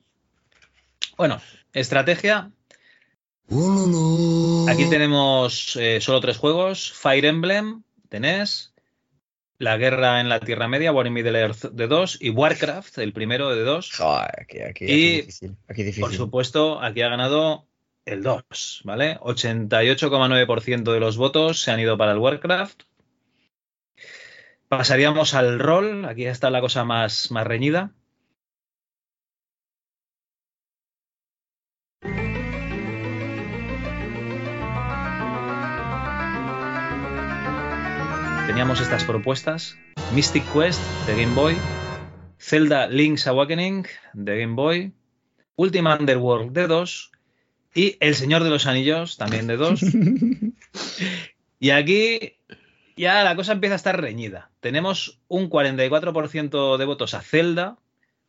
Bueno, estrategia. Aquí tenemos eh, solo tres juegos: Fire Emblem de NES, La Guerra en la Tierra Media, War in Middle Earth de 2 y Warcraft, el primero de 2. aquí, aquí, y, aquí difícil, aquí difícil. por supuesto, aquí ha ganado el 2, ¿vale? 88,9% de los votos se han ido para el Warcraft. Pasaríamos al rol. Aquí está la cosa más, más reñida. Estas propuestas. Mystic Quest de Game Boy. Zelda Link's Awakening de Game Boy. Ultima Underworld de 2. Y El Señor de los Anillos también de 2. y aquí ya la cosa empieza a estar reñida. Tenemos un 44% de votos a Zelda,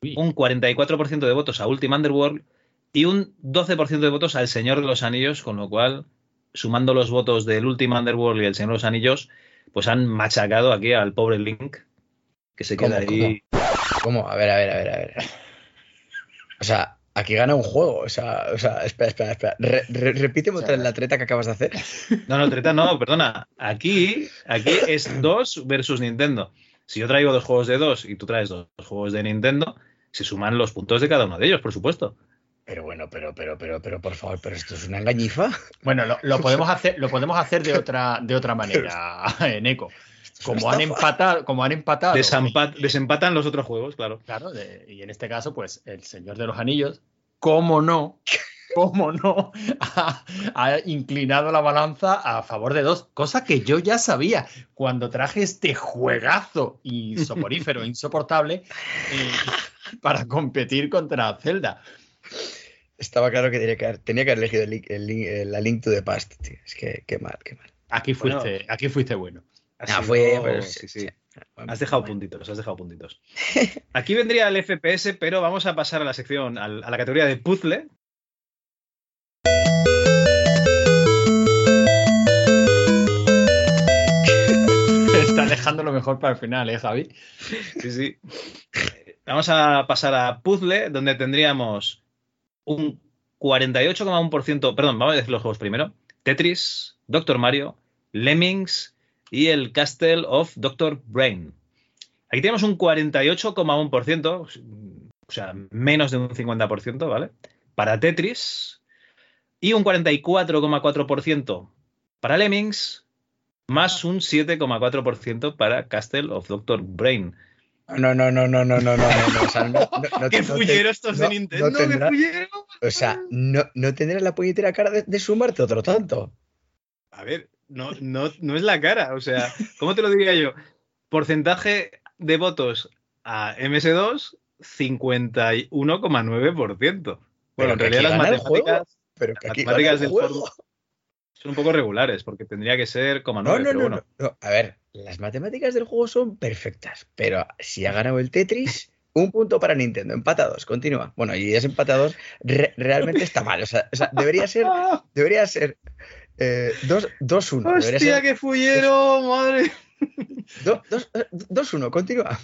un 44% de votos a Ultima Underworld y un 12% de votos al Señor de los Anillos, con lo cual, sumando los votos del Ultima Underworld y el Señor de los Anillos, pues han machacado aquí al pobre Link, que se queda ¿Cómo, ahí. ¿Cómo? A ver, a ver, a ver, a ver. O sea, aquí gana un juego. O sea, o sea espera, espera, espera. Re- re- repíteme otra vez la treta que acabas de hacer. No, no, treta no, perdona. Aquí, aquí es 2 versus Nintendo. Si yo traigo dos juegos de 2 y tú traes dos juegos de Nintendo, se suman los puntos de cada uno de ellos, por supuesto. Pero bueno, pero, pero, pero, pero, por favor, pero esto es una engañifa. Bueno, lo, lo podemos hacer, lo podemos hacer de otra, de otra manera, Neko. Como han empatado, como han empatado. Desampa- desempatan los otros juegos, claro. Claro, de- y en este caso, pues, el Señor de los Anillos, cómo no, cómo no, ha, ha inclinado la balanza a favor de dos, cosa que yo ya sabía cuando traje este juegazo insoporífero, insoportable, eh, para competir contra Zelda. Estaba claro que tenía que haber, tenía que haber elegido el el la Link to the Past, tío. Es que, qué mal, qué mal. Aquí fuiste, Bueno. aquí fuiste bueno. Ha Ah, fue, pero sí, sí, sí. Has dejado puntitos, has dejado puntitos. Aquí vendría el FPS, pero vamos a pasar a la sección, a la categoría de puzzle. Está dejando lo mejor para el final, ¿eh, Javi? Sí, sí. Vamos a pasar a puzzle, donde tendríamos un 48,1%. Perdón, vamos a decir los juegos primero: Tetris, Doctor Mario, Lemmings y el Castle of Doctor Brain. Aquí tenemos un 48,1%, o sea, menos de un 50%, ¿vale? Para Tetris y un 44,4% para Lemmings, más un 7,4% para Castle of Doctor Brain. No, no, no, no, no, no, no, no. O sea, no, no ¡Qué fullero estos de Nintendo! ¡Qué fullero! O sea, no, no tendrás la puñetera cara de, sumarte otro tanto. A ver, no, no, no es la cara. O sea, ¿cómo te lo diría yo? Porcentaje de votos a MS2, 51,9%. Bueno, en realidad las matemáticas, las matemáticas del juego son un poco regulares, porque tendría que ser coma No, 9, no, no, bueno. no, no. A ver, las matemáticas del juego son perfectas, pero si ha ganado el Tetris, un punto para Nintendo, empatados, continúa. Bueno, y es empatados, re- realmente está mal. O sea, o sea, debería ser, debería ser eh, 2-1. debería ¡Hostia, ser qué fullero! ¡Madre! 2-1, continúa.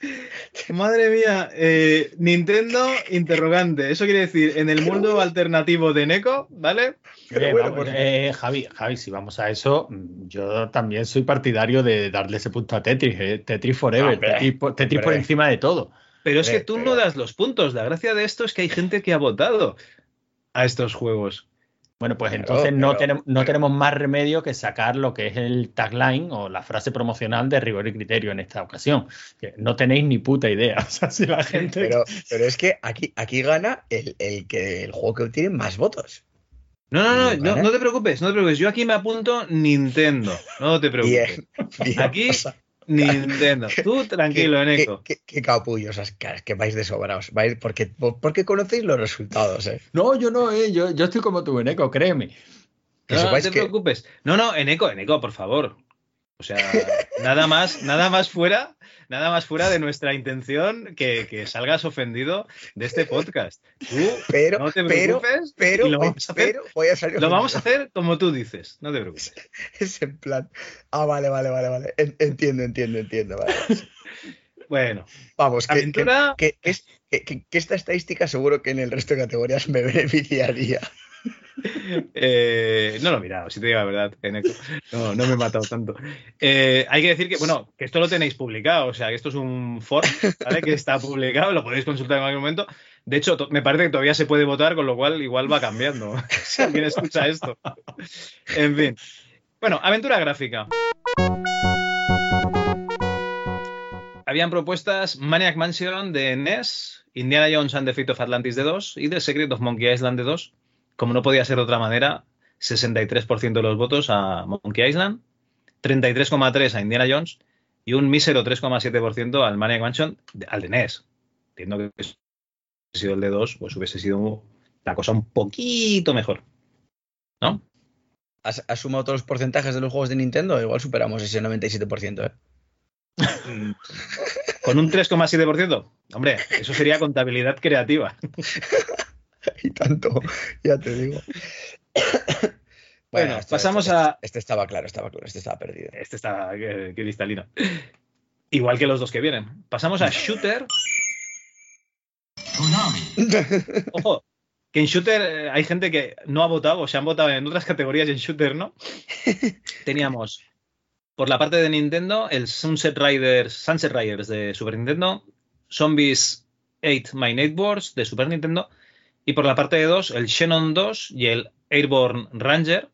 Madre mía, eh, Nintendo interrogante. Eso quiere decir, en el mundo alternativo de Neko, ¿vale? Eh, vamos, eh, Javi, Javi, si vamos a eso, yo también soy partidario de darle ese punto a Tetris, eh, Tetris Forever, Hombre, Tetris, por- Tetris por hombre. encima de todo. Pero es que tú no das los puntos. La gracia de esto es que hay gente que ha votado a estos juegos. Bueno, pues Claro, entonces no, pero- tenemos, no tenemos más remedio que sacar lo que es el tagline o la frase promocional de rigor y criterio en esta ocasión. Que no tenéis ni puta idea. O sea, si la gente. Pero, pero es que aquí, aquí gana el, el que el juego que obtiene más votos. No, no, no, no, te preocupes, no te preocupes. Yo aquí me apunto Nintendo. No te preocupes. Bien, bien. Aquí o sea, Nintendo. Tú tranquilo, qué, Eneco. qué- qué- qué capullos, sea, que, que vais de sobraos. Vais porque, porque conocéis los resultados, ¿eh? No, yo no, eh, yo, yo estoy como tú, Eneco, créeme. No, te que- preocupes. No, no, Eneco, Eneco, por favor. O sea, nada más, nada más fuera, nada más fuera de nuestra intención que, que salgas ofendido de este podcast. Tú Pero, no te pero, preocupes pero, lo vamos a hacer, pero voy a salir lo vamos a hacer como tú dices. No te preocupes. Es en plan. Ah, vale, vale, vale, vale. En- Entiendo, entiendo, entiendo. Vale. Bueno, Vamos, que, aventura. que- que es- que- que- que esta estadística seguro que en el resto de categorías me beneficiaría. Eh, no lo he mirado, si te digo la verdad, Eneco. No, no me he matado tanto. Eh, hay que decir que, bueno, que esto lo tenéis publicado, o sea, que esto es un foro, ¿vale? Que está publicado, lo podéis consultar en cualquier momento. De hecho, me parece que todavía se puede votar, con lo cual igual va cambiando. si alguien escucha esto. En fin. Bueno, aventura gráfica. Habían propuestas Maniac Mansion de NES, Indiana Jones and the Fate of Atlantis de 2 y The Secret of Monkey Island de 2 como no podía ser de otra manera, 63% de los votos a Monkey Island, 33,3% a Indiana Jones y un mísero 3,7% al Maniac Mansion, al de NES. Entiendo que si hubiese sido el de 2, pues hubiese sido la cosa un poquito mejor. ¿No? ¿Has, has sumado todos los porcentajes de los juegos de Nintendo? Igual superamos ese 97%, ¿eh? Con un 3,7%. Hombre, eso sería contabilidad creativa. Y tanto, ya te digo. Bueno, esto- pasamos esto- a- Este estaba claro, estaba claro, este estaba perdido. Este está eh, cristalino. Igual que los dos que vienen. Pasamos a Shooter. Ojo, que en Shooter eh, hay gente que no ha votado o se han votado en otras categorías y en Shooter no. Teníamos por la parte de Nintendo el Sunset Riders, Sunset Riders de Super Nintendo, Zombies 8 My Neighbors de Super Nintendo y por la parte de 2 el Shannon 2 y el Airborne Ranger.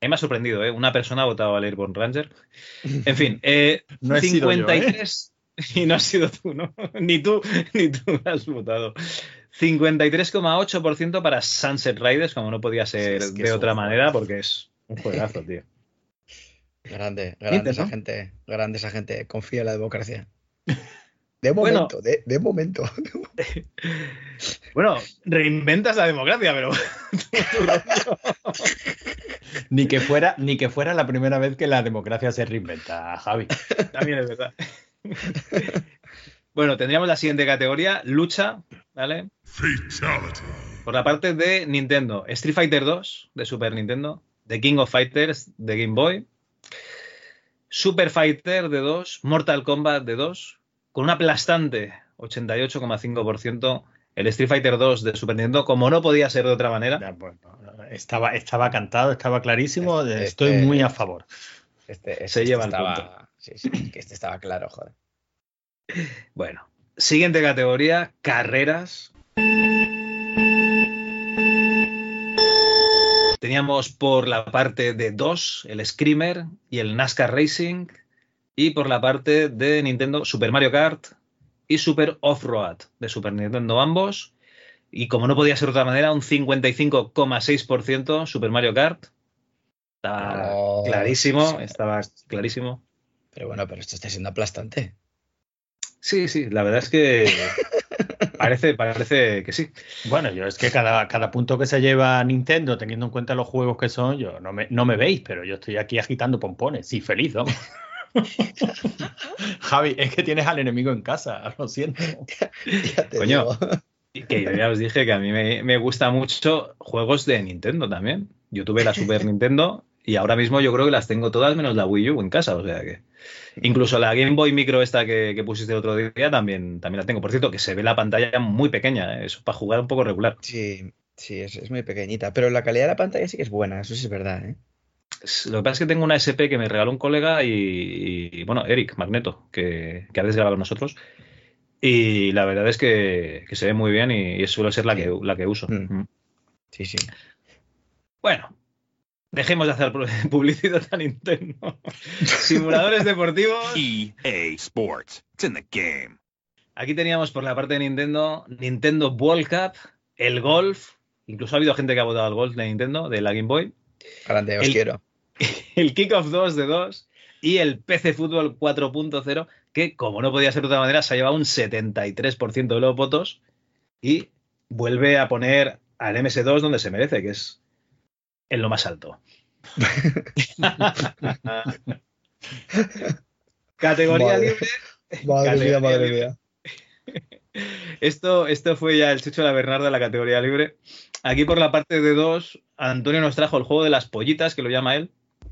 Me ha sorprendido, ¿eh? Una persona ha votado al Airborne Ranger. En fin, eh, No he sido yo, ¿eh? 53. Y no has sido tú, ¿no? Ni tú, ni tú has votado. 53,8% para Sunset Riders, como no podía ser Sí, es que de otra un manera, porque es un juegazo, tío. Grande, grande esa gente, grande esa gente. Confía en la democracia. De Bueno. momento, de, de momento. Bueno, reinventas la democracia, pero. Ni que fuera, ni que fuera la primera vez que la democracia se reinventa, Javi. También es verdad. Bueno, tendríamos la siguiente categoría, lucha, ¿vale? Por la parte de Nintendo, Street Fighter 2 de Super Nintendo, The King of Fighters de Game Boy, Super Fighter de 2, Mortal Kombat de 2, con un aplastante 88,5% el Street Fighter 2 de Super Nintendo, como no podía ser de otra manera. Ya, bueno, estaba, estaba cantado, estaba clarísimo. Este- estoy este- muy a favor. Este, Se lleva el estaba, punto. Sí, sí, que este estaba claro, joder. Bueno, siguiente categoría, carreras. Teníamos por la parte de 2 el Screamer y el NASCAR Racing. Y por la parte de Nintendo, Super Mario Kart y Super Off-Road de Super Nintendo ambos. Y como no podía ser de otra manera, un 55,6% Super Mario Kart. Estaba Oh, clarísimo, sí. estaba clarísimo. Pero bueno, pero esto está siendo aplastante. Sí, sí, la verdad es que parece, parece que sí. Bueno, yo es que cada, cada punto que se lleva Nintendo, teniendo en cuenta los juegos que son, yo no me, no me veis, pero yo estoy aquí agitando pompones. Sí, feliz, ¿no? Javi, es que tienes al enemigo en casa, lo siento. Ya Coño. que yo ya os dije que a mí me, me gusta mucho juegos de Nintendo también. Yo tuve la Super Nintendo y ahora mismo yo creo que las tengo todas menos la Wii U en casa. O sea que. Incluso la Game Boy Micro esta que, que pusiste el otro día también, también la tengo. Por cierto, que se ve la pantalla muy pequeña. ¿eh? Eso para jugar un poco regular. Sí, sí, es, es muy pequeñita. Pero la calidad de la pantalla sí que es buena, eso sí es verdad, ¿eh? Lo que pasa es que tengo una SP que me regaló un colega y, y, bueno, Eric Magneto, que, que ha desgrabado nosotros. Y la verdad es que, que se ve muy bien y, y suele ser la que, la que uso. Mm. Sí, sí. Bueno, dejemos de hacer publicidad a Nintendo. Simuladores deportivos. EA Sports. It's in the game. Aquí teníamos por la parte de Nintendo, Nintendo World Cup, el golf. Incluso ha habido gente que ha votado al golf de Nintendo, de la Game Boy. Grande, os El- quiero. El Kickoff 2 de 2 y el PC Fútbol 4.0, que como no podía ser de otra manera, se ha llevado un 73% de los votos y vuelve a poner al MS2 donde se merece, que es en lo más alto. Categoría Madre- libre. Madre mía, madre libre. mía. Esto, esto fue ya el chucho de la Bernarda de la categoría libre. Aquí por la parte de dos, Antonio nos trajo el juego de las pollitas, que lo llama él.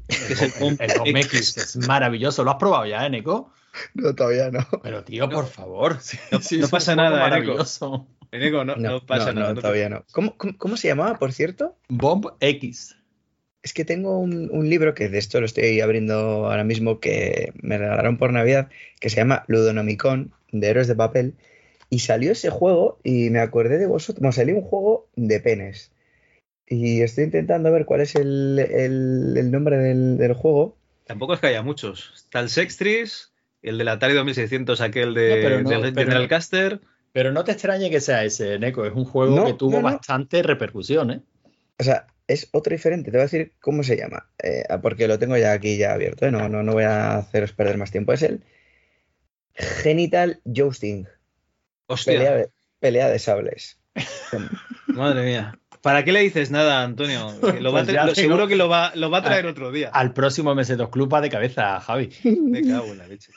Que es el Bomb El Bomb X es maravilloso. ¿Lo has probado ya, eh, Neko? No, todavía no. Pero tío, por favor. Sí, No, sí, pasa nada, Eneco. maravilloso. Eneco, no, no pasa no, nada. todavía no. ¿Cómo, cómo, cómo se llamaba, por cierto? Bomb X. Es que tengo un, un libro que de esto lo estoy abriendo ahora mismo que me regalaron por Navidad, que se llama Ludonomicon, de Héroes de Papel. Y salió ese juego y me acordé de vosotros. Bueno, salió un juego de penes. Y estoy intentando ver cuál es el, el- el nombre del, del juego. Tampoco es que haya muchos. Está el Sextris, el del Atari 2600, aquel de, No, pero no, del pero- General Caster. Pero no te extrañe que sea ese, Neko. Es un juego No, que tuvo no, no. bastante repercusión, ¿eh? O sea, es otro diferente. Te voy a decir cómo se llama. eh, porque lo tengo ya aquí ya abierto. ¿eh? No, no, no voy a haceros perder más tiempo. Es el Genital Jousting. Hostia. Pelea de, pelea de sables. Madre mía. ¿Para qué le dices nada, Antonio? Lo Pues lo- seguro que lo va, lo va a traer otro día. Al próximo MS2 Club va de cabeza, Javi. Me cago en la leche.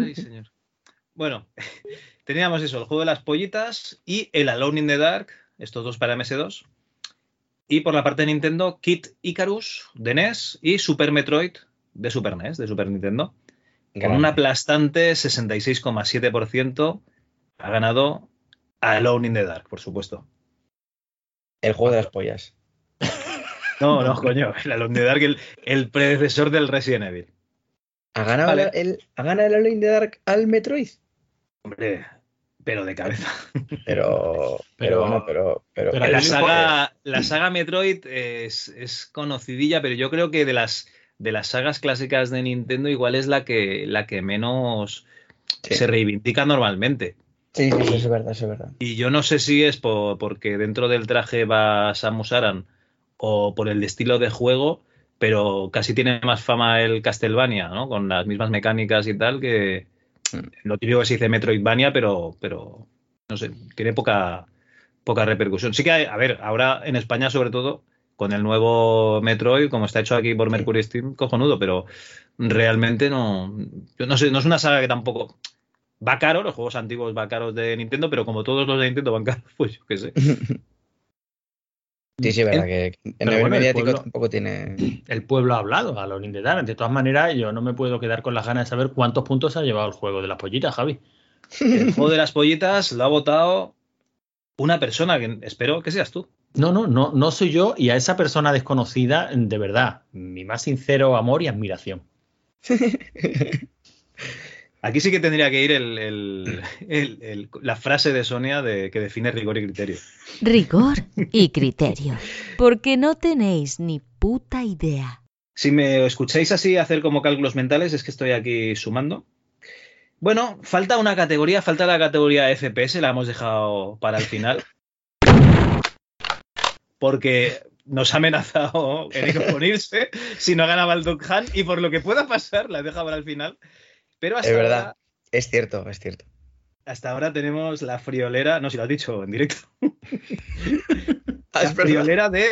Ay, señor. Bueno, teníamos eso, el juego de las pollitas y el Alone in the Dark, estos dos para MS2. Y por la parte de Nintendo, Kid Icarus de NES y Super Metroid de Super NES, de Super Nintendo. Con un aplastante 66,7% ha ganado Alone in the Dark, por supuesto. El juego de las pollas. No, no, coño, el Alone the Dark, el, el predecesor del Resident Evil. ¿Ha ganado, Vale. el, ¿Ha ganado el Alone the Dark al Metroid? Hombre, pero de cabeza. Pero, pero, Pero- bueno, pero, pero, pero la, saga, la saga Metroid es, es conocidilla, pero yo creo que de las, de las sagas clásicas de Nintendo igual es la que, la que menos Sí. se reivindica normalmente. Sí, sí, sí, eso es verdad, eso es verdad. Y yo no sé si es por- porque dentro del traje va Samus Aran o por el estilo de juego, pero casi tiene más fama el Castlevania, ¿no? Con las mismas mecánicas y tal, que lo típico que se dice Metroidvania, pero, pero no sé, tiene poca, poca repercusión. Sí que, hay- a ver, ahora en España sobre todo, con el nuevo Metroid, como está hecho aquí por Mercury Steam, cojonudo, pero realmente no, yo no sé, no es una saga que tampoco va caro, los juegos antiguos va caros de Nintendo, pero como todos los de Nintendo van caros, pues yo qué sé. Sí, sí, es verdad que en Pero nivel bueno, el mediático pueblo- tampoco tiene. El pueblo ha hablado a los Dark. De todas maneras, yo no me puedo quedar con las ganas de saber cuántos puntos ha llevado el juego de las pollitas, Javi. El juego de las pollitas lo ha votado una persona que espero que seas tú. No, no, no, no soy yo y a esa persona desconocida, de verdad, mi más sincero amor y admiración. Aquí sí que tendría que ir el- el- el- el- la frase de Sonia de, que define rigor y criterio. Rigor y criterio. Porque no tenéis ni puta idea. Si me escucháis así hacer como cálculos mentales, es que estoy aquí sumando. Bueno, falta una categoría, falta la categoría FPS, la hemos dejado para el final. Porque nos ha amenazado Eric con irse si no ganaba el Duck Hunt y por lo que pueda pasar la he dejado para el final. Pero hasta Es ahora, verdad. Es cierto, es cierto. hasta ahora tenemos la friolera, no, si lo has dicho en directo, Ah, la es verdad. friolera de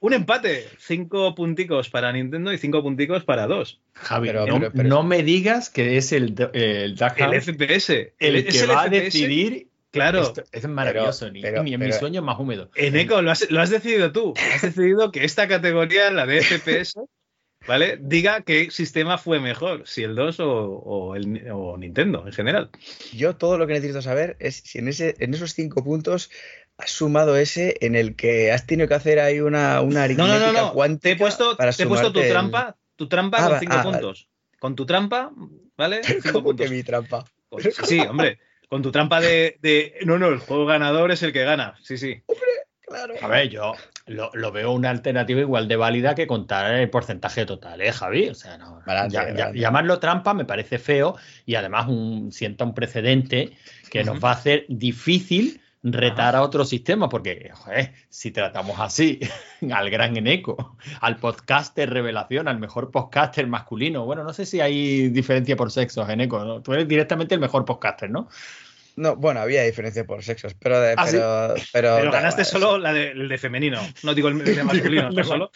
un empate. Cinco punticos para Nintendo y cinco punticos para dos. Javi, Pero- no, pero- pero- no me digas que es el, el Duck El FPS. el es que el va a decidir. Claro. Esto es maravilloso, ni, pero- ni en mis pero- sueños más húmedos. Eneco, lo has, lo has decidido tú. Has decidido que esta categoría, la de FPS, ¿vale? Diga qué sistema fue mejor, si el 2 o, o el, o Nintendo en general. Yo todo lo que necesito saber es si en, ese, en esos cinco puntos has sumado ese en el que has tenido que hacer ahí una, una No, no, no, aritmética no. Te he puesto, para te he puesto tu el- trampa, tu trampa Ah, con 5 ah, puntos. Con tu trampa, ¿vale? Cinco ¿Cómo que mi trampa? Sí, hombre. Con tu trampa de, de, No, no, el juego ganador es el que gana. Sí, sí. Claro. A ver, yo lo, lo veo una alternativa igual de válida que contar el porcentaje total, ¿eh, Javi? O sea, no, Balance, ya- llamarlo trampa me parece feo y además un, sienta un precedente que nos va a hacer difícil retar a otro sistema, porque joder, si tratamos así al gran Eneco, al podcaster revelación, al mejor podcaster masculino, bueno, no sé si hay diferencia por sexos, Eneco, ¿no? tú eres directamente el mejor podcaster, ¿no? No, bueno, había diferencia por sexos, pero de, ¿Ah, sí? pero, pero, ganaste solo la de, el de femenino. No digo el de masculino, ¿no? solo.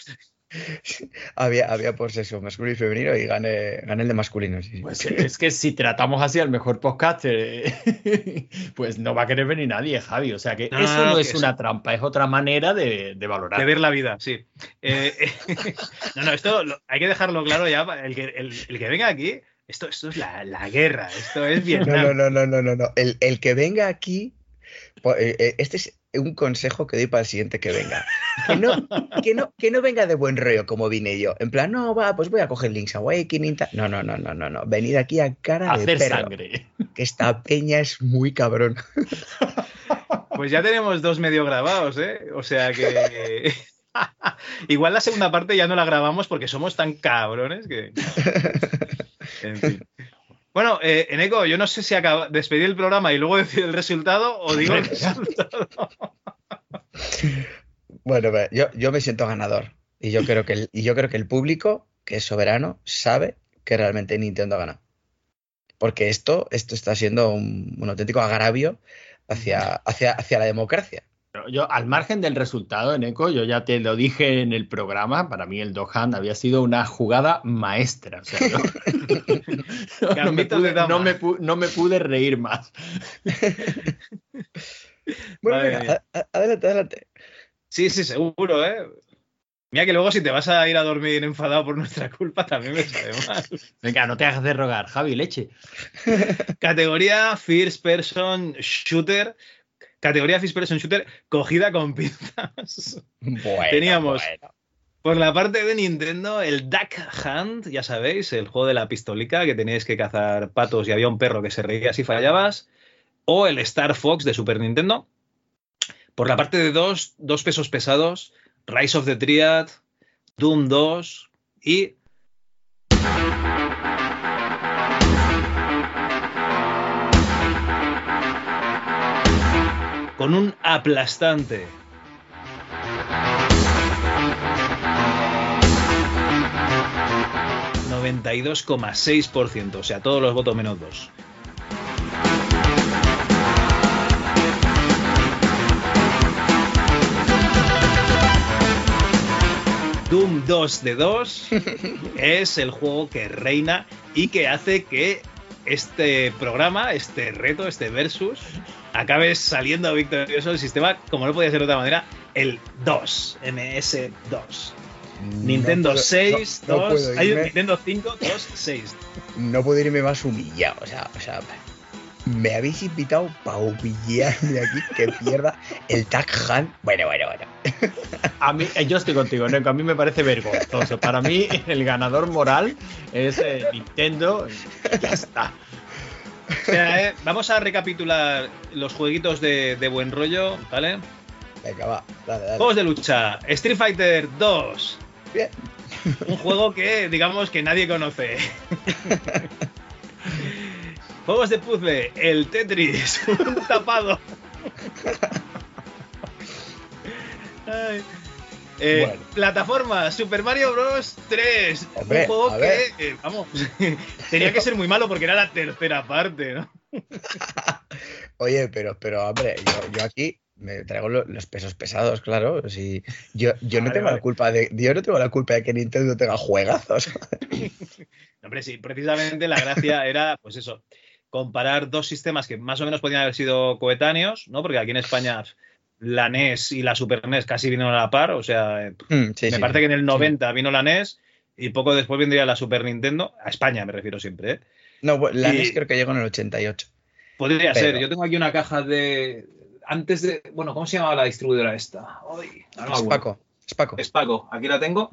Había, había por sexo masculino y femenino y gané, gané el de masculino. Sí, sí. Pues es que si tratamos así al mejor podcaster, pues no va a querer venir nadie, Javi. O sea que No, eso no, no, que es eso- una trampa, es otra manera de, de valorar. De ver la vida, sí. Eh, no, no, esto lo- hay que dejarlo claro ya. El que, el, el que venga aquí, esto, esto es la, la guerra, esto es No, Vietnam. no, no, no, no, no, no. El, el que venga aquí, eh, eh, este es un consejo que doy para el siguiente que venga. Que no, que no, que no venga de buen rollo como vine yo. En plan, no, va, pues voy a coger Link's Awakening. No, no, no, no, no, no. Venid aquí a cara de Hacer perro. sangre. Que esta peña es muy cabrón. Pues ya tenemos dos medio grabados, ¿eh? O sea que. Igual la segunda parte ya no la grabamos porque somos tan cabrones que. En fin. Bueno, eh, Eneco, yo no sé si acaba, despedir el programa y luego decir el resultado o digo el resultado. Bueno, yo, yo me siento ganador. Y yo creo que el, y yo creo que el público, que es soberano, sabe que realmente Nintendo ha ganado. Porque esto, esto está siendo un, un auténtico agravio hacia, hacia, hacia la democracia. Yo, al margen del resultado, Eneco, yo ya te lo dije en el programa, para mí el Dohan había sido una jugada maestra. O sea, yo- no, me pude, no me pu- no me pude reír más. Bueno, a- a- adelante, adelante. Sí, sí, seguro, ¿eh? Mira que luego si te vas a ir a dormir enfadado por nuestra culpa también me sabe mal. Venga, no te hagas de rogar, Javi, leche. Categoría First Person Shooter. Categoría First Person Shooter cogida con pinzas. Bueno, Teníamos bueno. por la parte de Nintendo el Duck Hunt, ya sabéis, el juego de la pistolica que teníais que cazar patos y había un perro que se reía si fallabas. O el Star Fox de Super Nintendo. Por la parte de dos, dos pesos pesados, Rise of the Triad, Doom 2 y con un aplastante 92,6%, o sea, todos los votos menos dos. Doom 2 de 2 es el juego que reina y que hace que este programa, este reto, este versus, acabe saliendo victorioso el sistema, como no podía ser de otra manera, el 2, MS2. Nintendo puedo- 6, no- no 2, puedo hay irme. Nintendo 5, 2, 6. No puedo irme más humillado. O sea, o sea, me habéis invitado para humillarme aquí, que pierda el Tag Hunt. Bueno, bueno, bueno. A mí, eh, yo estoy contigo, Neko. A mí me parece vergonzoso. Para mí, el ganador moral es eh, Nintendo. y Ya está. Eh, vamos a recapitular los jueguitos de, de buen rollo, ¿vale? Venga, va, dale, dale. Juegos de lucha, Street Fighter 2. Bien. Un juego que, digamos, que nadie conoce. Juegos de puzzle, el Tetris, un tapado. Ay. Eh, Bueno. Plataforma, Super Mario Bros. 3. Hombre, un juego que, eh, vamos, tenía que ser muy malo porque era la tercera parte, ¿no? Oye, pero, pero hombre, yo, yo aquí me traigo lo- los pesos pesados, claro. Si yo, yo no tengo vale. la culpa de, yo no tengo la culpa de que Nintendo tenga juegazos. Hombre, sí, precisamente la gracia era, pues eso, comparar dos sistemas que más o menos podían haber sido coetáneos, ¿no? Porque aquí en España la NES y la Super NES casi vinieron a la par, o sea, Mm, sí, me sí. parece que en el 90 vino la NES y poco después vendría la Super Nintendo, a España me refiero siempre, ¿eh? No, bueno, la Y- NES creo que llegó en el 88. Podría Pero- ser, yo tengo aquí una caja de... Antes de... Bueno, ¿cómo se llamaba la distribuidora esta? Ay, no me Es acuerdo. Paco, es Paco. Es Paco, aquí la tengo.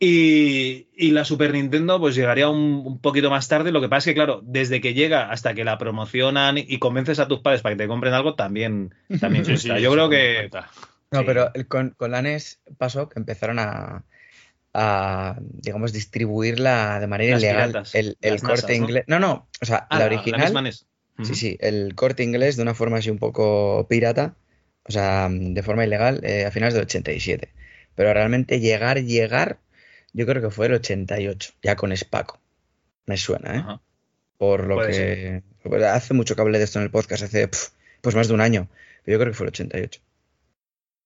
Y, y la Super Nintendo pues llegaría un, un poquito más tarde. Lo que pasa es que, claro, desde que llega hasta que la promocionan y convences a tus padres para que te compren algo, también, también Sí, cuesta. sí, Yo creo que. No, Sí. pero el- con, con la NES pasó que empezaron a, a, digamos, distribuirla de manera Las ilegal. piratas, el el las corte inglés. No, no, o sea, Ah, la la- la original. misma NES. Sí, sí, el corte inglés de una forma así un poco pirata, o sea, de forma ilegal, eh, a finales del 87. Pero realmente llegar, llegar, yo creo que fue el 88, ya con Spaco. Me suena, ¿eh? Ajá. Por lo Puede que. pues hace mucho que hablé de esto en el podcast, hace pf, pues más de un año. Pero yo creo que fue el 88.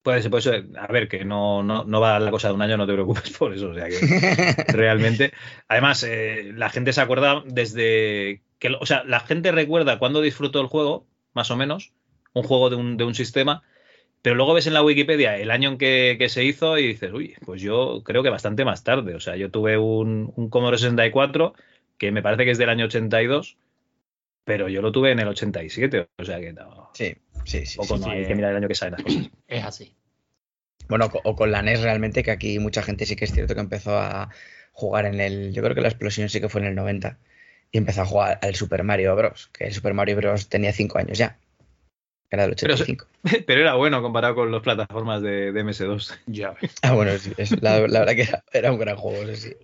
Puede ser, puede ser. A ver, que no, no, no va la cosa de un año, no te preocupes por eso. O sea que realmente. Además, eh, la gente se acuerda desde que. O sea, la gente recuerda cuando disfrutó el juego, más o menos, un juego de un, de un sistema. Pero luego ves en la Wikipedia el año en que, que se hizo y dices, uy, pues yo creo que bastante más tarde. O sea, yo tuve un, un Commodore 64 que me parece que es del año 82, pero yo lo tuve en el 87. O sea que no. Sí, sí, sí. Poco sí, no sí, hay eh. que mirar el año que salen las cosas. Es así. Bueno, o con la NES realmente, que aquí mucha gente sí que es cierto que empezó a jugar en el. Yo creo que la explosión sí que fue en el 90. Y empezó a jugar al Super Mario Bros. Que el Super Mario Bros. tenía 5 años ya. Era del Pero- 85. Pero era bueno comparado con las plataformas de, de MS2. Ya ves. Ah, bueno, sí, es- la, la verdad que era, era un gran juego, sí, sí.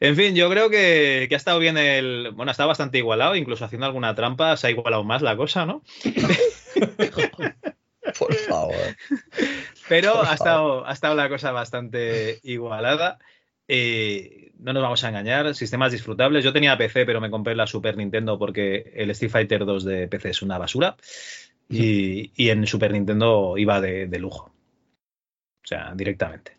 En fin, yo creo que, que ha estado bien el. Bueno, ha estado bastante igualado, incluso haciendo alguna trampa se ha igualado más la cosa, ¿no? Por favor. Pero Por ha estado, ha estado la cosa bastante igualada. Eh, no nos vamos a engañar, sistemas disfrutables. Yo tenía PC, pero me compré la Super Nintendo porque el Street Fighter 2 de PC es una basura. Y, y en Super Nintendo iba de, de lujo. O sea, directamente.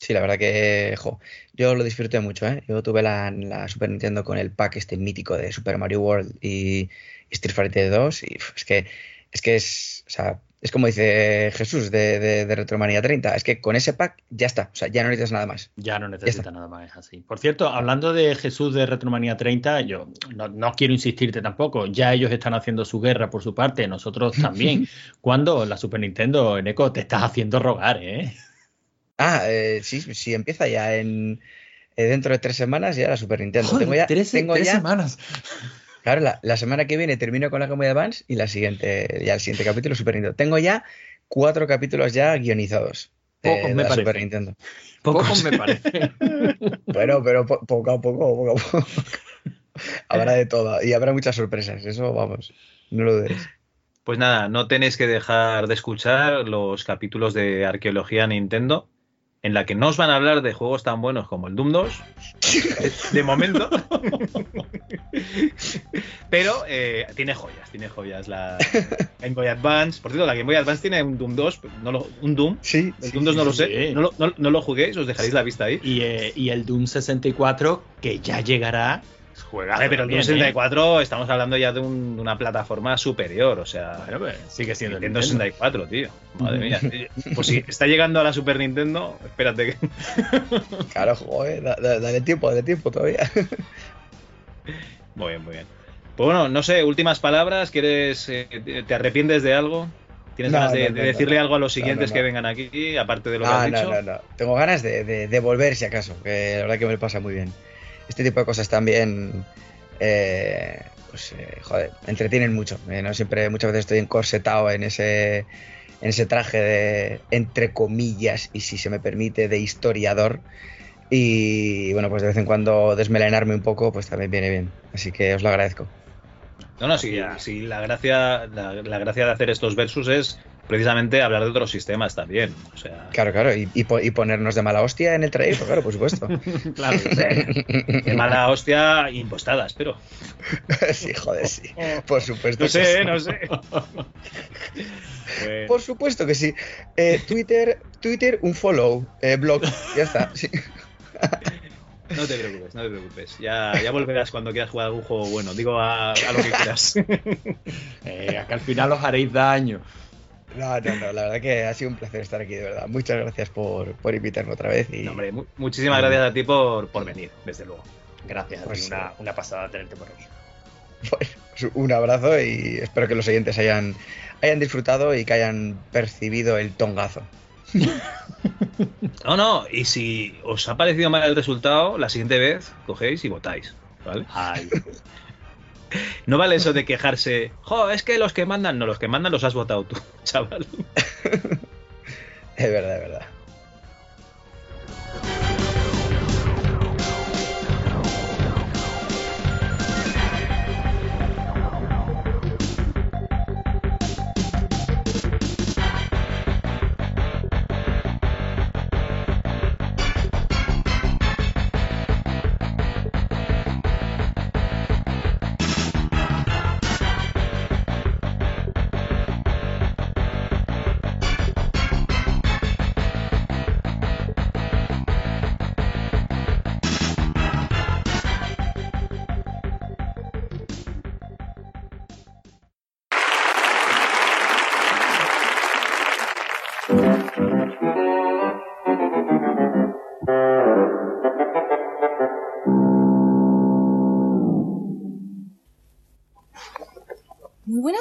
Sí, la verdad que, jo, yo lo disfruté mucho, ¿eh? Yo tuve la, la Super Nintendo con el pack este mítico de Super Mario World y, y Street Fighter 2 y es que es que es, o sea, es como dice Jesús de, de, de Retromanía 30, es que con ese pack ya está, o sea, ya no necesitas nada más. Ya no necesita nada más, es así. Por cierto, hablando de Jesús de Retromanía 30, yo no, no quiero insistirte tampoco. Ya ellos están haciendo su guerra por su parte, nosotros también. Cuando la Super Nintendo, Eneco, te estás haciendo rogar, ¿eh? Ah, eh, sí, sí, empieza ya en eh, dentro de tres semanas ya la Super Nintendo. Joder, tengo ya, tres, tengo tres ya- semanas. Claro, la, la semana que viene termino con la Game Advance y la siguiente, ya el siguiente capítulo Super Nintendo. Tengo ya cuatro capítulos ya guionizados de, Pocos de me la parece. Super Nintendo. Pocos me parece. Bueno, pero po- poco a poco, poco a poco. habrá de todo y habrá muchas sorpresas, eso vamos, no lo dudes. Pues nada, no tenéis que dejar de escuchar los capítulos de Arqueología Nintendo, en la que no os van a hablar de juegos tan buenos como el Doom 2, de momento. Pero eh, tiene joyas, tiene joyas la Game Boy Advance. Por cierto, la Game Boy Advance tiene un Doom 2, no lo- un Doom. Sí, El sí, Doom 2 no sí, lo sí, sé. No, lo, no- no lo juguéis, os dejaréis la vista ahí. Y, eh, y el Doom 64, que ya llegará, juega. Ver, pero el Doom 64 estamos hablando ya de, un- de una plataforma superior, o sea, Bueno, pues sigue siendo el Nintendo Nintendo. 64, tío. Madre mía. Pues si está llegando a la Super Nintendo, espérate que. Claro, joder, da- da- dale tiempo, dale tiempo todavía. Muy bien, muy bien. Pues bueno, no sé, últimas palabras, ¿quieres, eh, te arrepientes de algo? ¿Tienes No, ganas de, no, de no, no, decirle no. algo a los No, no, siguientes no. que vengan aquí, aparte de lo que No, has no, dicho? no, no. Tengo ganas de, de- de volver si acaso, que la verdad que me pasa muy bien. Este tipo de cosas también, eh, pues, eh, joder, entretienen mucho. eh, ¿no? Siempre, muchas veces estoy encorsetado en ese, en ese traje de, entre comillas, y si se me permite, de historiador. Y bueno, pues de vez en cuando desmelenarme un poco, pues también viene bien. Así que os lo agradezco. No, no, sí, sí, la gracia, la, la gracia de hacer estos versus es precisamente hablar de otros sistemas también. O sea, Claro, claro, y, y po- y ponernos de mala hostia en el trayecto, claro, por supuesto. Claro, de mala hostia impostada, espero. sí, joder, sí. Por supuesto. No que sé, sí. no sé. Bueno. Por supuesto que sí. Eh, Twitter, Twitter, un follow, eh, blog, ya está. sí. No te preocupes, no te preocupes. Ya, ya volverás cuando quieras jugar algún juego bueno. Digo a, a lo que quieras. Eh, que al final os haréis daño. No, no, no, la verdad que ha sido un placer estar aquí, de verdad. Muchas gracias por, por invitarme otra vez. Y... No, hombre, mu- muchísimas gracias a ti por, por venir, desde luego. Gracias, a ti, Pues, una, una pasada tenerte por aquí. Pues, un abrazo y espero que los oyentes hayan, hayan disfrutado y que hayan percibido el tongazo. No, no, y si os ha parecido mal el resultado, la siguiente vez cogéis y votáis, ¿vale? No vale eso de quejarse, jo, es que los que mandan, no, los que mandan los has votado tú, chaval. Es verdad, es verdad.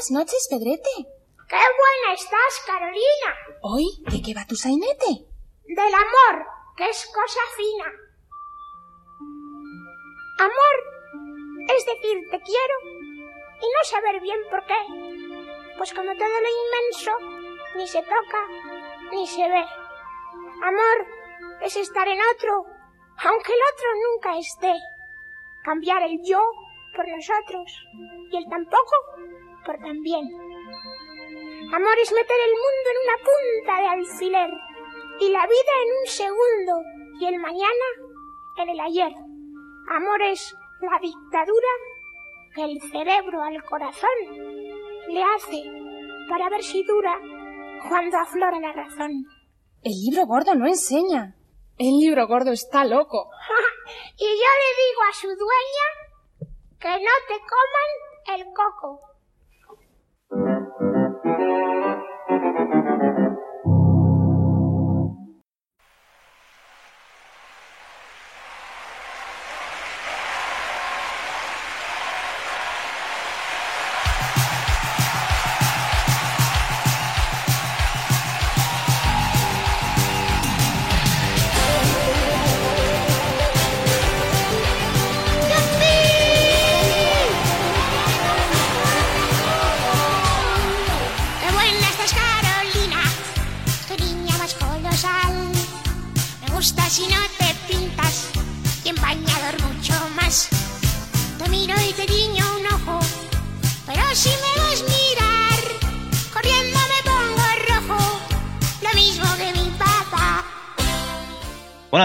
Buenas noches, Pedrete. ¡Qué buena estás, Carolina! ¿Hoy de qué va tu sainete? Del amor, que es cosa fina. Amor es decir te quiero y no saber bien por qué. Pues como todo lo inmenso, ni se toca ni se ve. Amor es estar en otro, aunque el otro nunca esté. Cambiar el yo por nosotros y el tampoco por también. Amor es meter el mundo en una punta de alfiler y la vida en un segundo y el mañana en el ayer. Amor es la dictadura que el cerebro al corazón le hace para ver si dura cuando aflora la razón. El libro gordo no enseña. El libro gordo está loco. y yo le digo a su dueña que no te coman el coco.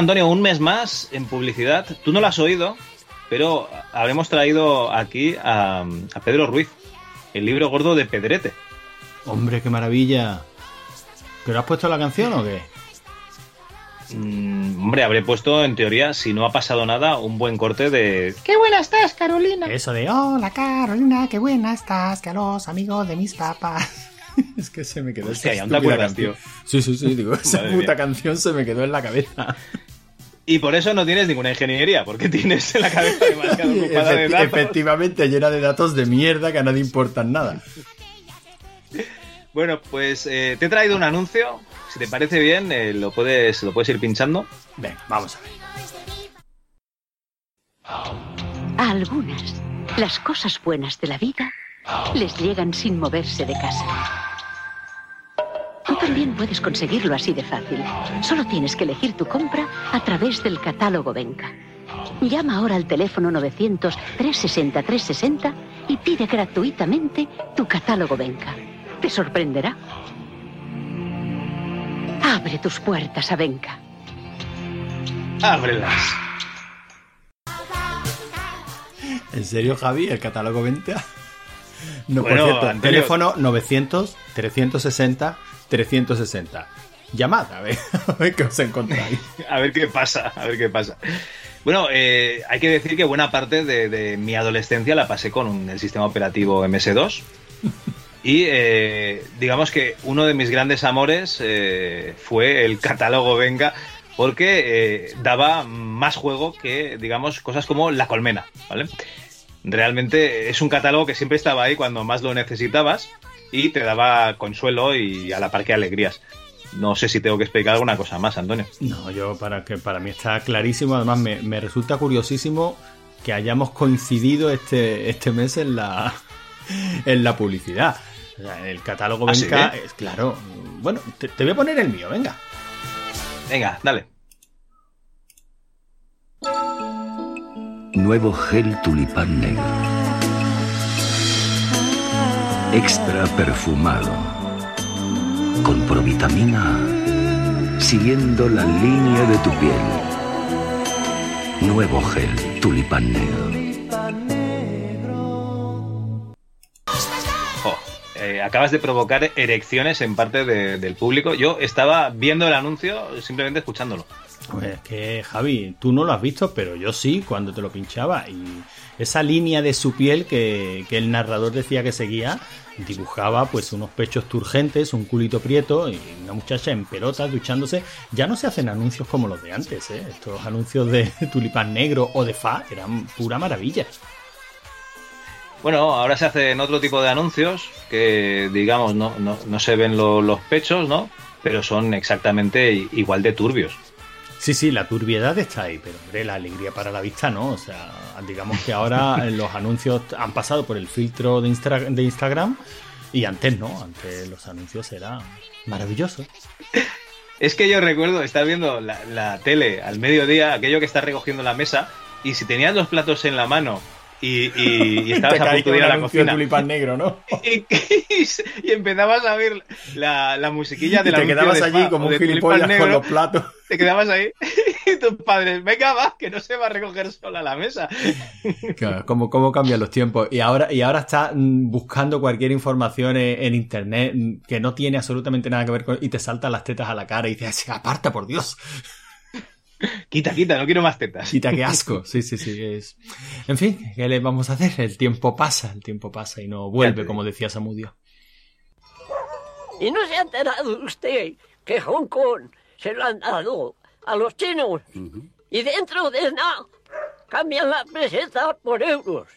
Antonio, un mes más en publicidad. Tú no lo has oído, pero habremos traído aquí a, a Pedro Ruiz, el libro gordo de Pedrete. Hombre, qué maravilla. ¿Pero has puesto la canción o qué? Mm, hombre, habré puesto, en teoría, si no ha pasado nada, un buen corte de... ¡Qué buena estás, Carolina! Eso de, hola Carolina, qué buena estás, que a los amigos de mis papás. es que se me quedó Hostia, esa ya no te estúpida acuerdas, canción. tío. Sí, sí, sí, digo, esa Madre puta mía. canción se me quedó en la cabeza. Y por eso no tienes ninguna ingeniería, porque tienes la cabeza demasiado ocupada de datos. efectivamente, llena de datos de mierda que a nadie importan nada. Bueno, pues eh, te he traído un anuncio. Si te parece bien, eh, lo, puedes, lo puedes ir pinchando. Venga, vamos a ver. A algunas, las cosas buenas de la vida les llegan sin moverse de casa. Tú también puedes conseguirlo así de fácil. Solo tienes que elegir tu compra a través del catálogo Benca. Llama ahora al teléfono 900-360-360 y pide gratuitamente tu catálogo Benca. Te sorprenderá. Abre tus puertas a Benca. Ábrelas. ¿En serio, Javi? ¿El catálogo venta? No, Bueno, por cierto, Antonio- teléfono 900-360-360. Llamad, a ver, a ver qué os encontráis. A ver qué pasa, a ver qué pasa. Bueno, eh, hay que decir que buena parte de, mi adolescencia la pasé con el sistema operativo MS2. Y eh, digamos que uno de mis grandes amores eh, fue el catálogo Venga, porque daba más juego que, digamos, cosas como La Colmena, ¿vale? Realmente es un catálogo que siempre estaba ahí cuando más lo necesitabas y te daba consuelo y a la par que alegrías. No sé si tengo que explicar alguna cosa más, Antonio. No, yo para que para mí está clarísimo. Además, me, me resulta curiosísimo que hayamos coincidido este, este mes en la en la publicidad. O sea, en el catálogo ¿Ah, sí? Benca, es claro. Bueno, te, te voy a poner el mío, venga. Venga, dale. Nuevo gel tulipán negro. Extra perfumado. Con provitamina A. Siguiendo la línea de tu piel. Nuevo gel tulipán negro. Jo, eh, acabas de provocar erecciones en parte de- del público. Yo estaba viendo el anuncio simplemente escuchándolo. Pues que, Javi, tú no lo has visto, pero yo sí, cuando te lo pinchaba. Y esa línea de su piel que, que el narrador decía que seguía, dibujaba pues unos pechos turgentes, un culito prieto y una muchacha en pelotas duchándose. Ya no se hacen anuncios como los de antes, ¿eh? Estos anuncios de tulipán negro o de fa eran pura maravilla. Bueno, ahora se hacen otro tipo de anuncios que, digamos, no, no, no se ven lo- los pechos, ¿no? Pero son exactamente igual de turbios. Sí, sí, la turbiedad está ahí, pero hombre, la alegría para la vista no. O sea, digamos que ahora los anuncios han pasado por el filtro de, Instagram y antes no, antes los anuncios eran maravillosos. Es que yo recuerdo estar viendo la, la tele al mediodía, aquello que está recogiendo la mesa, y si tenías los platos en la mano y, y- y estabas a punto con de ir a la cocina tulipán negro, ¿no? y, y empezabas a ver la, la musiquilla de Y la te quedabas allí como un gilipollas con los platos. Te quedabas ahí y tus padres, venga, va, que no se va a recoger sola la mesa. Claro, cómo, cómo cambian los tiempos. Y ahora, y ahora está mm, buscando cualquier información en, en internet mm, que no tiene absolutamente nada que ver con. y te saltan las tetas a la cara y dices, aparta por Dios. Quita, quita, no quiero más tetas. Quita, qué asco. Sí, sí, sí. Es... En fin, ¿qué le vamos a hacer? El tiempo pasa, el tiempo pasa y no vuelve, como decía Samudio. ¿Y no se ha enterado usted que Hong Kong se lo han dado a los chinos? Y dentro de nada cambian la peseta por euros.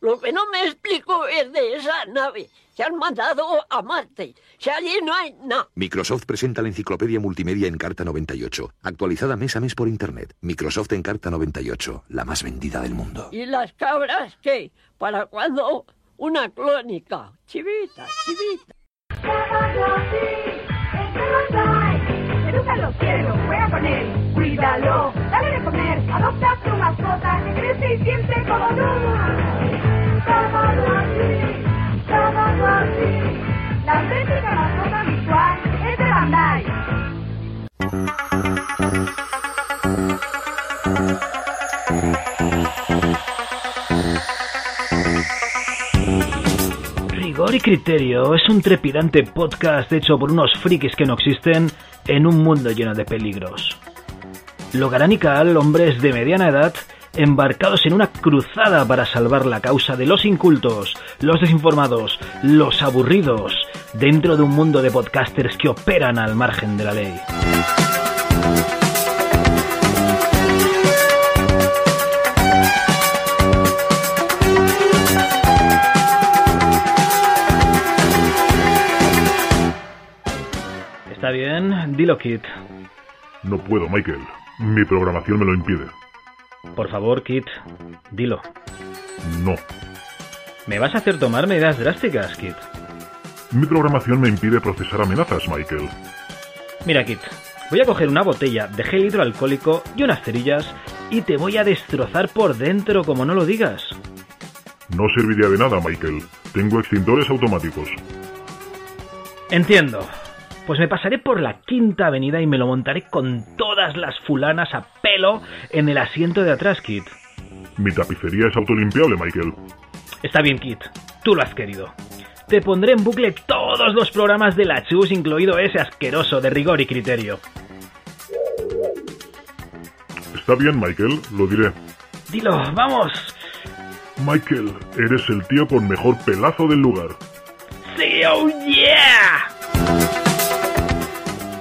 Lo que no me explico es de esa nave que han mandado a Marte. Si allí no hay nada. Microsoft presenta la enciclopedia multimedia Encarta 98, actualizada mes a mes por Internet. Microsoft Encarta 98, la más vendida del mundo. ¿Y las cabras qué? ¿Para cuándo? Una clónica. Chivita, chivita. Educa a los cielos, juega con él, cuídalo, dale de comer, adopta a tu mascota, que crece y siempre como tú. La auténtica mascota virtual es de Bandai. Rigor y Criterio es un trepidante podcast hecho por unos frikis que no existen en un mundo lleno de peligros. Logarán y Cal, hombres de mediana edad, embarcados en una cruzada para salvar la causa de los incultos, los desinformados, los aburridos, dentro de un mundo de podcasters que operan al margen de la ley. ¿Está bien? Dilo, Kit. No puedo, Michael. Mi programación me lo impide. Por favor, Kit, dilo. No. ¿Me vas a hacer tomar medidas drásticas, Kit? Mi programación me impide procesar amenazas, Michael. Mira, Kit, voy a coger una botella de gel hidroalcohólico y unas cerillas y te voy a destrozar por dentro como no lo digas. No serviría de nada, Michael. Tengo extintores automáticos. Entiendo. Pues me pasaré por la quinta avenida y me lo montaré con todas las fulanas a pelo en el asiento de atrás, Kit. Mi tapicería es autolimpiable, Michael. Está bien, Kit. Tú lo has querido. Te pondré en bucle todos los programas de la Chus, incluido ese asqueroso de rigor y criterio. Está bien, Michael, lo diré. Dilo, vamos. Michael, eres el tío con mejor pelazo del lugar. Sí, oh yeah.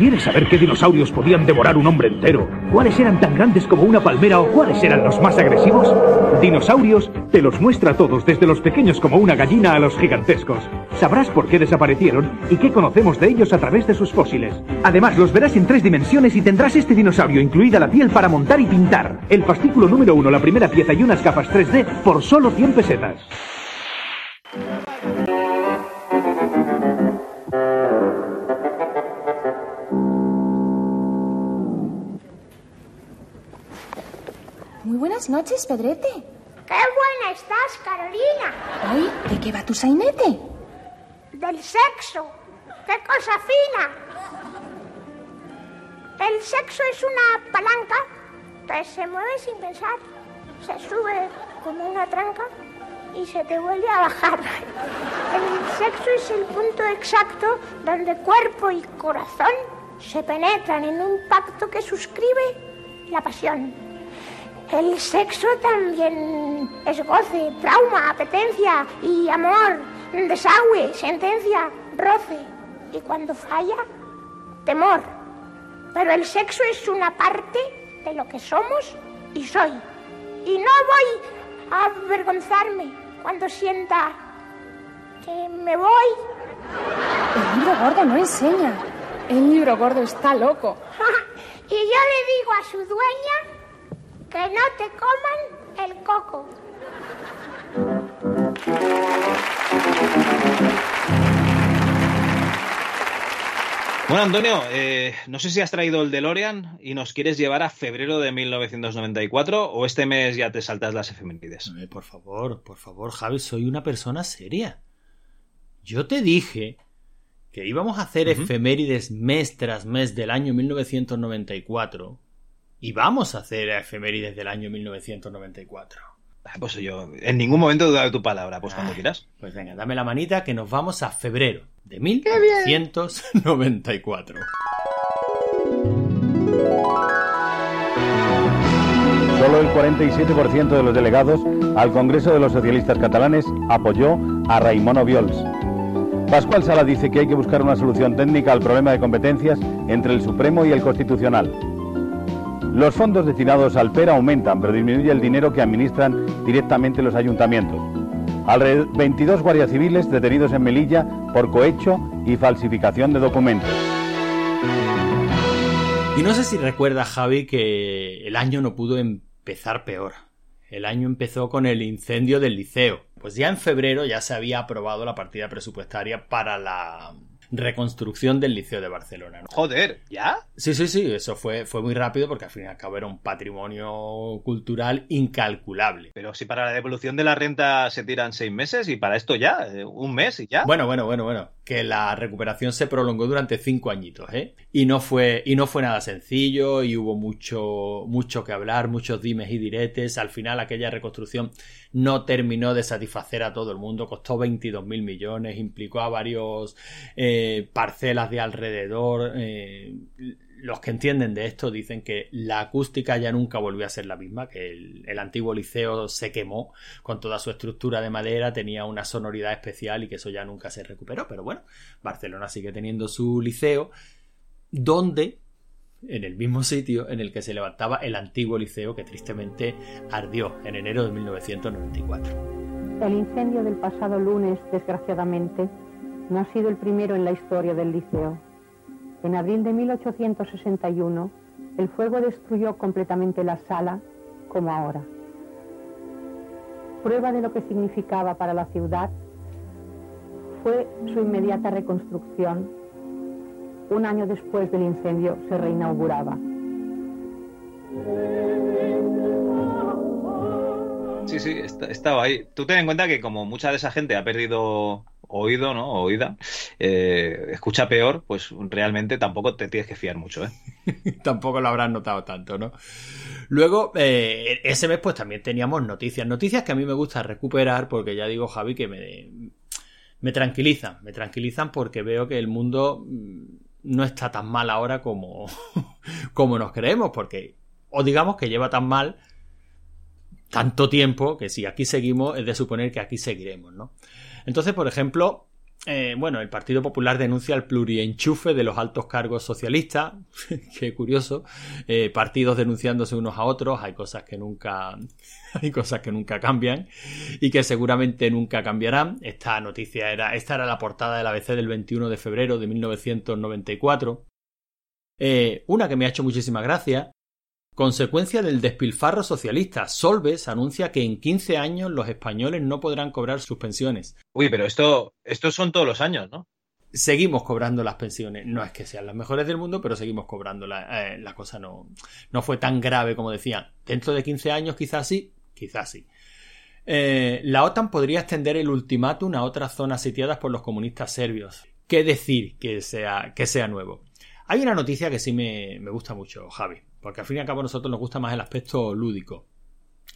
¿Quieres saber qué dinosaurios podían devorar un hombre entero? ¿Cuáles eran tan grandes como una palmera o cuáles eran los más agresivos? Dinosaurios te los muestra a todos, desde los pequeños como una gallina a los gigantescos. Sabrás por qué desaparecieron y qué conocemos de ellos a través de sus fósiles. Además, los verás en tres dimensiones y tendrás este dinosaurio, incluida la piel para montar y pintar. El fascículo número uno, la primera pieza y unas gafas 3D por solo 100 pesetas. Buenas noches, Pedrete. ¡Qué buena estás, Carolina! Ay, ¿de qué va tu sainete? Del sexo. ¡Qué cosa fina! El sexo es una palanca que se mueve sin pensar. Se sube como una tranca y se te vuelve a bajar. El sexo es el punto exacto donde cuerpo y corazón se penetran en un pacto que suscribe la pasión. El sexo también es goce, trauma, apetencia y amor, desagüe, sentencia, roce. Y cuando falla, temor. Pero el sexo es una parte de lo que somos y soy. Y no voy a avergonzarme cuando sienta que me voy. El libro gordo no enseña. El libro gordo está loco. y yo le digo a su dueña que no te coman el coco. Bueno, Antonio, eh, no sé si has traído el DeLorean y nos quieres llevar a febrero de 1994 o este mes ya te saltas las efemérides. Eh, por favor, por favor, Javi, soy una persona seria. Yo te dije que íbamos a hacer efemérides mes tras mes del año 1994 y vamos a hacer efemérides del año 1994. Ah, Pues yo en ningún momento he dudado de tu palabra, pues cuando quieras. Pues venga, dame la manita que nos vamos a febrero de 1994. Solo el 47% de los delegados al Congreso de los Socialistas Catalanes apoyó a Raimon Obiols. Pascual Sala dice que hay que buscar una solución técnica al problema de competencias entre el Supremo y el Constitucional. Los fondos destinados al PER aumentan, pero disminuye el dinero que administran directamente los ayuntamientos. Alrededor 22 guardias civiles detenidos en Melilla por cohecho y falsificación de documentos. Y no sé si recuerdas, Javi, que el año no pudo empezar peor. El año empezó con el incendio del liceo. Pues ya en febrero ya se había aprobado la partida presupuestaria para la reconstrucción del Liceo de Barcelona. ¿no? Joder, ¿ya? Sí, sí, sí, eso fue, fue muy rápido porque al fin y al cabo era un patrimonio cultural incalculable. Pero si para la devolución de la renta se tiran seis meses y para esto ya, eh, un mes y ya. Bueno, bueno, bueno, bueno. Que la recuperación se prolongó durante cinco añitos, ¿eh? Y no fue, y no fue nada sencillo, y hubo mucho, mucho que hablar, muchos dimes y diretes. Al final aquella reconstrucción no terminó de satisfacer a todo el mundo, costó 22 mil millones, implicó a varios eh, parcelas de alrededor. eh, los que entienden de esto dicen que la acústica ya nunca volvió a ser la misma, que el, antiguo liceo se quemó con toda su estructura de madera, tenía una sonoridad especial y que eso ya nunca se recuperó. Pero bueno, Barcelona sigue teniendo su liceo, donde en el mismo sitio en el que se levantaba el antiguo liceo que tristemente ardió en enero de 1994. El incendio del pasado lunes, desgraciadamente, no ha sido el primero en la historia del liceo. En abril de 1861, el fuego destruyó completamente la sala, como ahora. Prueba de lo que significaba para la ciudad fue su inmediata reconstrucción. Un año después del incendio se reinauguraba. Sí, sí, est- estaba ahí. Tú ten en cuenta que como mucha de esa gente ha perdido oído, ¿no? Oída, eh, escucha peor, pues realmente tampoco te tienes que fiar mucho, ¿eh? Tampoco lo habrán notado tanto, ¿no? Luego, eh, ese mes pues también teníamos noticias. Noticias que a mí me gusta recuperar porque ya digo, Javi, que me, me tranquilizan. Me tranquilizan porque veo que el mundo mm, no está tan mal ahora como, como nos creemos. Porque, o digamos que lleva tan mal tanto tiempo que si aquí seguimos es de suponer que aquí seguiremos, ¿no? Entonces, por ejemplo, eh, bueno, el Partido Popular denuncia el plurienchufe de los altos cargos socialistas. Qué curioso. Eh, partidos denunciándose unos a otros. Hay cosas que nunca, hay cosas que nunca cambian y que seguramente nunca cambiarán. Esta noticia era, esta era la portada del ABC del 21 de febrero de 1994. Eh, una que me ha hecho muchísima gracia. Consecuencia del despilfarro socialista, Solves anuncia que en 15 años los españoles no podrán cobrar sus pensiones. Uy, pero esto, estos son todos los años, ¿no? Seguimos cobrando las pensiones. No es que sean las mejores del mundo, pero seguimos cobrando. La, eh, la cosa no, no fue tan grave como decían. Dentro de 15 años quizás sí, quizás sí. Eh, la OTAN podría extender el ultimátum a otras zonas sitiadas por los comunistas serbios. ¿Qué decir que sea, que sea nuevo? Hay una noticia que sí me, me gusta mucho, Javi, porque al fin y al cabo a nosotros nos gusta más el aspecto lúdico.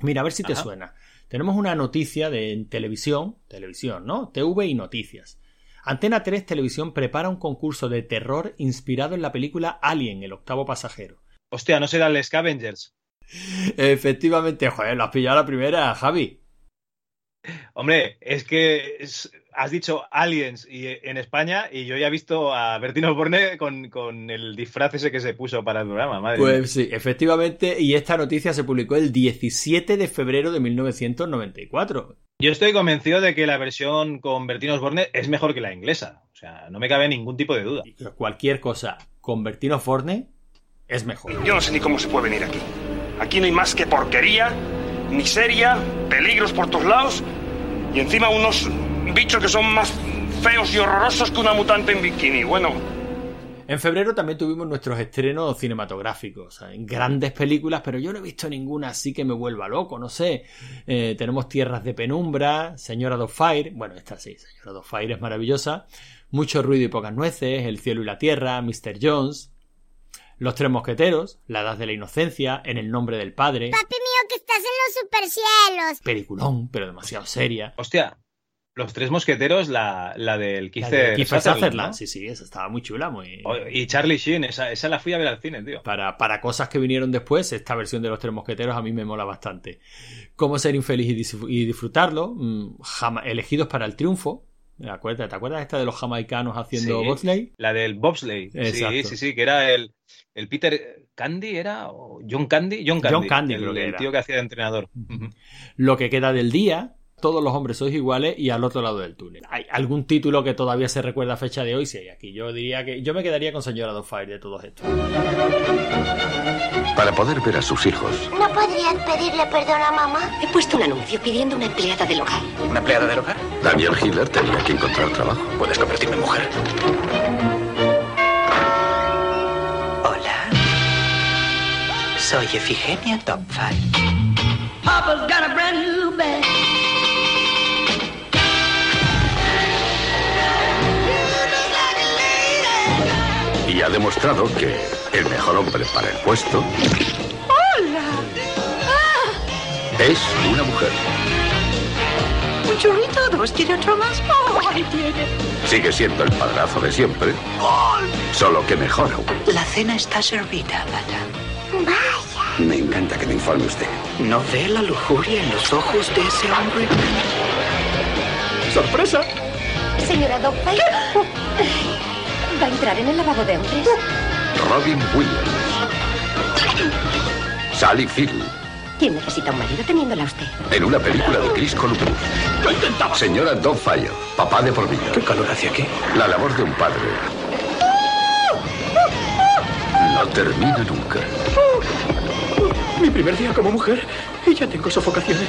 Mira, a ver si te Ajá. suena. Tenemos una noticia de en televisión, televisión, ¿no? TV y noticias. Antena 3 Televisión prepara un concurso de terror inspirado en la película Alien, el octavo pasajero. Hostia, no serán los Scavengers. Efectivamente, joder, lo has pillado a la primera, Javi. Hombre, es que es- has dicho Aliens y, en España y yo ya he visto a Bertino Osborne con, con el disfraz ese que se puso para el programa, madre mía. Pues sí, efectivamente, y esta noticia se publicó el 17 de febrero de 1994. Yo estoy convencido de que la versión con Bertino Osborne es mejor que la inglesa. O sea, no me cabe ningún tipo de duda. Cualquier cosa con Bertino Forne es mejor. Yo no sé ni cómo se puede venir aquí. Aquí no hay más que porquería, miseria, peligros por todos lados y encima unos bichos que son más feos y horrorosos que una mutante en bikini. Bueno, En febrero también tuvimos nuestros estrenos cinematográficos, en grandes películas, pero yo no he visto ninguna así que me vuelva loco, no sé. Eh, tenemos Tierras de Penumbra, Señora Fire, bueno, esta sí, Señora Fire es maravillosa, Mucho ruido y pocas nueces, El cielo y la tierra, Mr. Jones, Los tres mosqueteros, La edad de la inocencia, En el nombre del padre, Papi mío, que estás en los supercielos. peliculón, pero demasiado seria. Hostia, Los Tres Mosqueteros, la, la del Kiefer de Sutherland, sí, sí, esa estaba muy chula, muy... Y Charlie Sheen, esa, esa la fui a ver al cine, tío. Para, para cosas que vinieron después, esta versión de los tres mosqueteros a mí me mola bastante. Cómo ser infeliz y, dis- y disfrutarlo. mm, elegidos para el triunfo. ¿Te acuerdas, ¿Te acuerdas esta de los jamaicanos haciendo Sí, bobsleigh? La del bobsleigh. Sí, Exacto. sí, sí, que era el, el Peter Candy, ¿era? ¿O John Candy? John Candy. John Candy el, creo que el era. tío que hacía de entrenador. Lo que queda del día. Todos los hombres sois iguales y al otro lado del túnel. ¿Hay algún título que todavía se recuerda a fecha de hoy? Sí, hay aquí. Yo diría que yo me quedaría con Señora Fire de todos estos. Para poder ver a sus hijos, ¿No podrías pedirle perdón a mamá? He puesto un anuncio pidiendo una empleada del hogar. ¿una empleada del hogar? Daniel Hitler tenía que encontrar trabajo. Puedes convertirme en mujer. Hola. Soy Efigenia Topfire. Papa's got a brand ha demostrado que el mejor hombre para el puesto ¡Hola! ¡Ah! es una mujer. Un churrito, dos, ¿quiere otro más? ¡Oh, ahí tiene! Sigue siendo el padrazo de siempre, solo que mejor aún. La cena está servida, madame. Vaya. Me encanta que me informe usted. ¿No ve la lujuria en los ojos de ese hombre? ¡Sorpresa! Señora Dogpile, ¿va a entrar en el lavabo de hombres? Robin Williams. Sally Field. ¿Quién necesita un marido teniéndola a usted? En una película de Chris Columbus. lo intentaba. Señora Fire, papá de por vida. ¿Qué calor hace aquí? La labor de un padre no termina nunca. Mi primer día como mujer y ya tengo sofocaciones.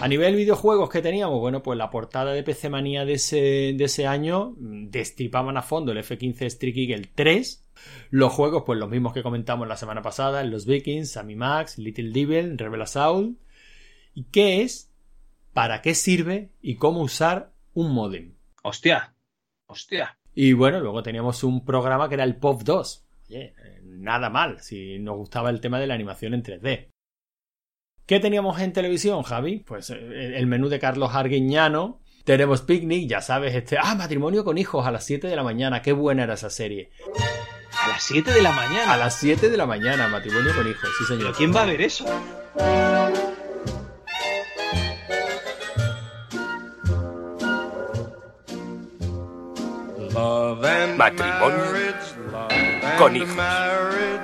A nivel videojuegos que teníamos, bueno, pues la portada de PC Manía de ese, de ese año mm, destripaban a fondo el F-15 Street Eagle 3. Los juegos, pues los mismos que comentamos la semana pasada, Los Vikings, Sammy Max, Little Devil, Rebel Assault. ¿Y qué es? ¿Para qué sirve? ¿Y cómo usar un modem? Hostia, hostia. Y bueno, luego teníamos un programa que era el POP 2. Oye, eh, nada mal, si nos gustaba el tema de la animación en 3D. ¿Qué teníamos en televisión, Javi? Pues eh, el menú de Carlos Arguiñano. Tenemos Picnic, ya sabes, este. Ah, matrimonio con hijos a las 7 de la mañana. Qué buena era esa serie. A las 7 de la mañana. A las 7 de la mañana, matrimonio con hijos, sí, señor. ¿Pero quién va a ver eso? Matrimonio con hijos.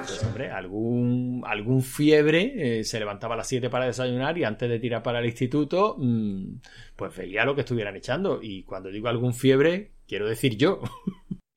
Pues, hombre, algún, algún fiebre eh, se levantaba a las 7 para desayunar y antes de tirar para el instituto, mm, pues veía lo que estuvieran echando. Y cuando digo algún fiebre, quiero decir yo.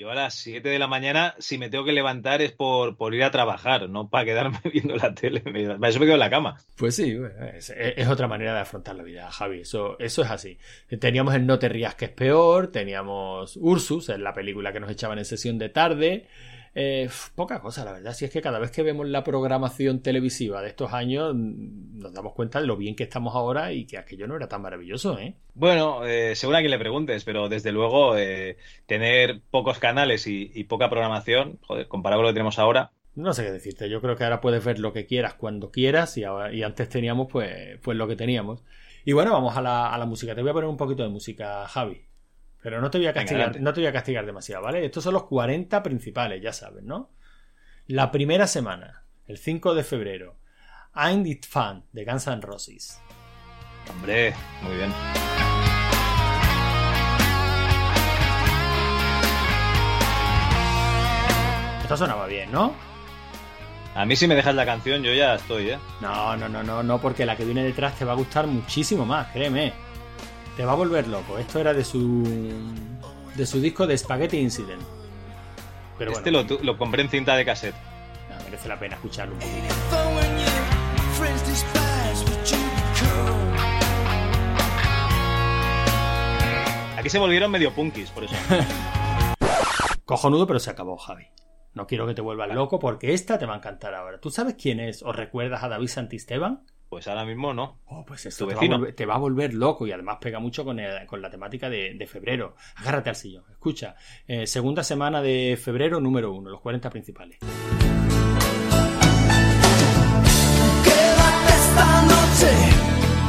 Yo a las 7 de la mañana, si me tengo que levantar es por, por ir a trabajar, no para quedarme viendo la tele. Me- Para eso me quedo en la cama. Pues sí, es, es otra manera de afrontar la vida, Javi. Eso, eso es así. Teníamos el No te rías que es peor, teníamos Ursus, en la película que nos echaban en sesión de tarde. Eh, poca cosa, la verdad. Si es que cada vez que vemos la programación televisiva de estos años, mm, nos damos cuenta de lo bien que estamos ahora y que aquello no era tan maravilloso, ¿eh? Bueno, eh, según a quien le preguntes, pero desde luego eh, tener pocos canales y, y poca programación, joder, comparado con lo que tenemos ahora, No sé qué decirte. Yo creo que ahora puedes ver lo que quieras cuando quieras y, ahora- y antes teníamos pues, pues lo que teníamos. Y bueno, vamos a la, a la música. Te voy a poner un poquito de música, Javi. Pero no te voy a castigar, no te voy a castigar demasiado, ¿vale? Estos son los 40 principales, ya sabes, ¿no? La primera semana, el 5 de febrero, I'm It Fan de Guns N' Roses. hombre, muy bien. Esto sonaba bien, ¿no? A mí si me dejas la canción yo ya estoy, ¿eh? No, no, no, no, no, porque la que viene detrás te va a gustar muchísimo más, créeme. Te va a volver loco. Esto era de su de su disco de Spaghetti Incident. Pero este bueno, lo, tu- lo compré en cinta de cassette. no, merece la pena escucharlo un poquito. Aquí se volvieron medio punkis, por eso. Cojonudo, pero se acabó, Javi. No quiero que te vuelvas loco porque esta te va a encantar ahora. ¿Tú sabes quién es o recuerdas a David Santisteban? Pues ahora mismo no. Oh, pues Tu esto te va, volver, te va a volver loco y además pega mucho con, el- con la temática de, de febrero. Agárrate al sillón. Escucha, eh, segunda semana de febrero, número uno, los 40 principales. Esta noche,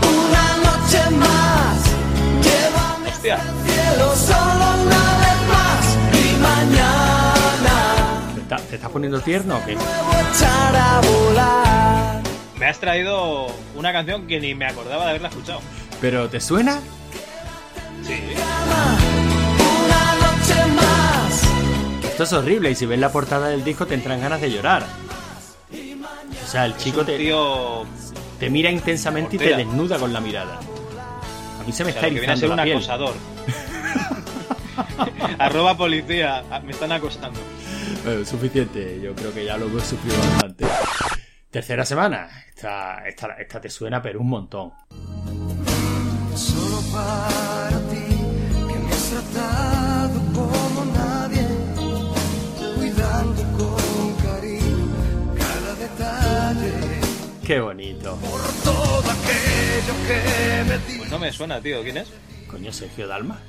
una noche más. Llévame Hostia. al cielo solo una vez más. Y mañana ¿Te, está- te estás poniendo tierno o qué? echar a volar. Me has traído una canción que ni me acordaba de haberla escuchado. ¿Pero te suena? Sí. Una noche más. Esto es horrible y si ves la portada del disco te entran ganas de llorar. O sea, el chico te, Tío, te mira intensamente y te desnuda con la mirada. A mí se me o sea, está lo que viene a erizando ser un piel. acosador. Arroba policía, me están acosando. Bueno, suficiente, yo creo que ya lo hemos sufrido bastante. Tercera semana, esta, esta, esta te suena pero un montón. Solo para ti, que me has tratado como nadie, cuidando con cariño cada detalle. Qué bonito. Todo aquello que me di. Pues no me suena, tío. ¿Quién es? Coño, Sergio Dalma.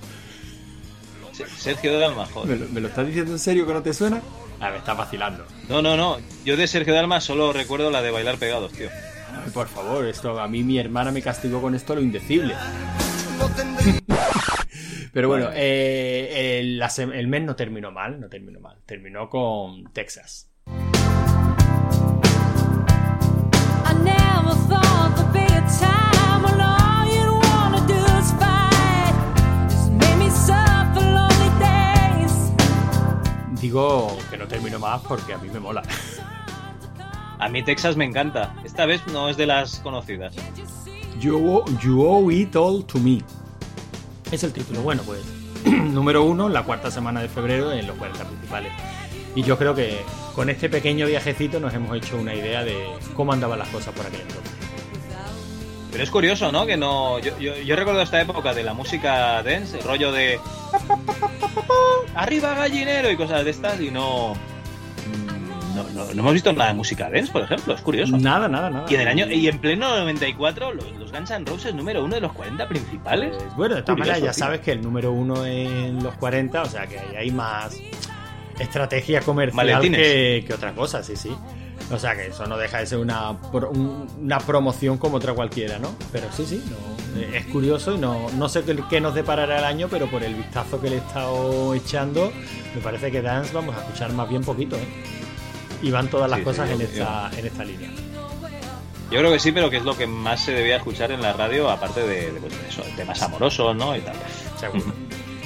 Se- Sergio Dalma, ¿Me joder. lo, me lo estás diciendo en serio que no te suena? Ah, me estás vacilando. No, no, no. Yo de Sergio Dalma solo recuerdo la de bailar pegados, tío. Ay, por favor, esto a mí mi hermana me castigó con esto lo indecible. Pero bueno, eh, el, el mes no terminó mal, no terminó mal. Terminó con Texas. I never thought Digo que no terminó mal porque a mí me mola. A mí Texas me encanta. Esta vez no es de las conocidas. You, you owe it all to me. Es el título. Bueno, pues número uno, la cuarta semana de febrero en los 40 principales. Y yo creo que con este pequeño viajecito nos hemos hecho una idea de cómo andaban las cosas por aquel entonces. Pero es curioso, ¿no? Que no. Yo, yo, yo recuerdo esta época de la música dance, el rollo de. Arriba gallinero y cosas de estas, y no. mm, No, no- no hemos visto nada de música dance, por ejemplo, es curioso. Nada, nada, nada. Y en el año y en pleno 94, los, los Guns N' Roses número uno de los 40 principales. Pues, bueno, de todas maneras ya tío. sabes que el número uno en los 40, o sea que ahí hay más estrategia comercial que, que otra cosa, sí, sí. O sea que eso no deja de ser una, una promoción como otra cualquiera, ¿no? Pero sí, sí, no, eh, es curioso y no, no sé qué, qué nos deparará el año, pero por el vistazo que le he estado echando, me parece que Dance vamos a escuchar más bien poquito, ¿eh? Y van todas las Sí, cosas sí, en, yo- esta, en esta línea. Yo creo que sí, pero que es lo que más se debía escuchar en la radio, aparte de, de, pues, eso, de temas amorosos, ¿no? Y tal. Seguro.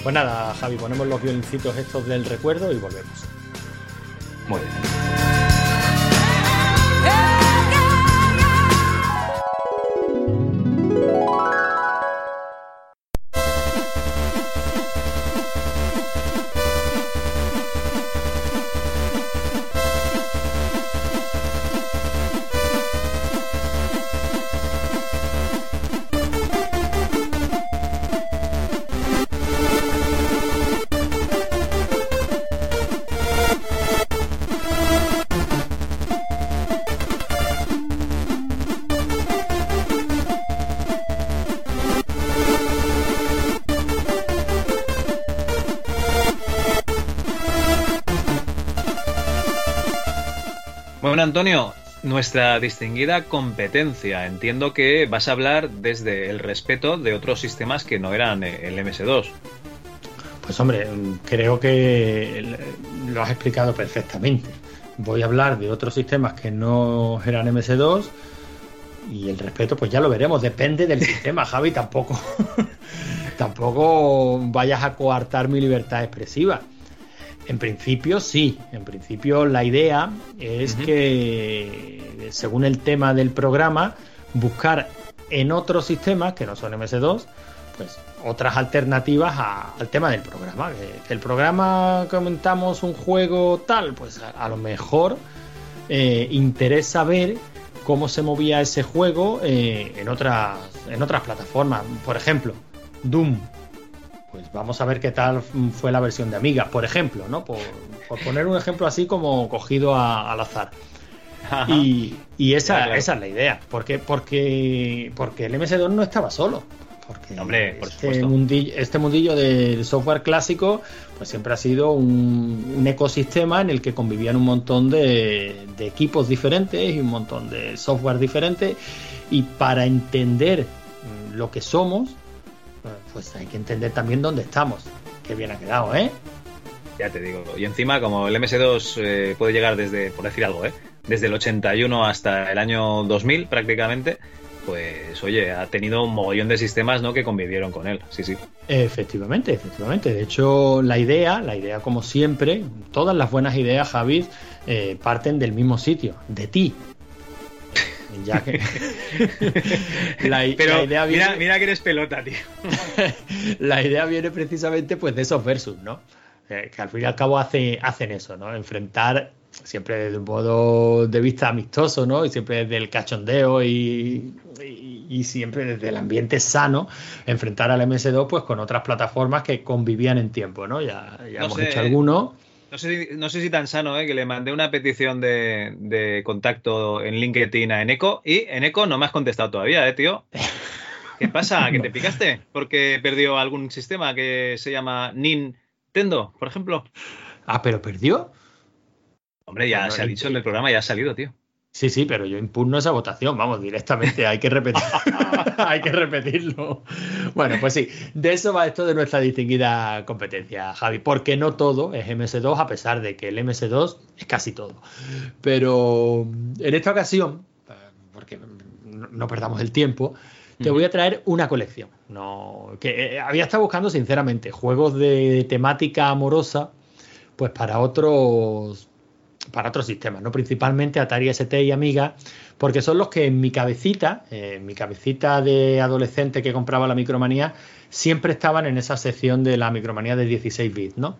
Pues nada, Javi, ponemos los violincitos estos del recuerdo y volvemos. Muy bien. Antonio, nuestra distinguida competencia. Entiendo que vas a hablar desde el respeto de otros sistemas que no eran el MS2. Pues hombre, creo que lo has explicado perfectamente. Voy a hablar de otros sistemas que no eran MS2 y el respeto pues ya lo veremos, depende del sistema, Javi, tampoco tampoco vayas a coartar mi libertad expresiva. En principio sí, en principio la idea es que, según el tema del programa, buscar en otros sistemas que no son MS2, pues otras alternativas al tema del programa. Que, el programa comentamos un juego tal, pues a, lo mejor eh, interesa ver cómo se movía ese juego eh, en, otras, en otras plataformas. Por ejemplo, Doom pues vamos a ver qué tal fue la versión de Amiga, por ejemplo, ¿no? Por, poner un ejemplo así como cogido al azar. Y, esa, esa, es la idea. ¿Por qué? Porque, porque el MS2 no estaba solo. Porque Hombre, por este, mundillo, este mundillo del software clásico pues siempre ha sido un, ecosistema en el que convivían un montón de, de, equipos diferentes y un montón de software diferentes y para entender lo que somos pues hay que entender también dónde estamos. Qué bien ha quedado, ¿eh? Ya te digo. Y encima, como el MS2 eh, puede llegar desde, por decir algo, ¿eh? Desde el 81 hasta el año 2000 prácticamente, pues oye, ha tenido un mogollón de sistemas ¿no? que convivieron con él. Sí, sí. Efectivamente, efectivamente. De hecho, la idea, la idea como siempre, todas las buenas ideas, Javi, eh, parten del mismo sitio, de ti, ya que la, idea viene... mira, que eres pelota, tío. la idea viene precisamente pues de esos versus, ¿no? Eh, que al fin y al cabo hace, hacen eso, ¿no? Enfrentar siempre desde un modo de vista amistoso, ¿no? Y siempre desde el cachondeo y, y, siempre desde el ambiente sano, enfrentar al MS2 pues con otras plataformas que convivían en tiempo, ¿no? Ya, ya hemos hecho algunos no sé, si tan sano, ¿eh? que le mandé una petición de, contacto en LinkedIn a Eneco y Eneco no me has contestado todavía, ¿eh, tío? ¿Qué pasa? ¿Que te picaste? Porque perdió algún sistema que se llama Nintendo, por ejemplo. Ah, pero perdió. Hombre, ya se ha dicho en el programa, ya ha salido, tío. Sí, sí, pero yo impugno esa votación, vamos, directamente, hay que repetir, hay que repetirlo. Bueno, pues sí, de eso va esto de nuestra distinguida competencia, Javi, porque no todo es MS2, a pesar de que el MS2 es casi todo. Pero en esta ocasión, porque no perdamos el tiempo, te voy a traer una colección. No, que eh, había estado buscando, sinceramente, juegos de temática amorosa, pues para otros para otros sistemas, ¿no? Principalmente Atari ST y Amiga, porque son los que en mi cabecita, en mi cabecita de adolescente que compraba la micromanía, siempre estaban en esa sección de la micromanía de 16 bits, ¿no?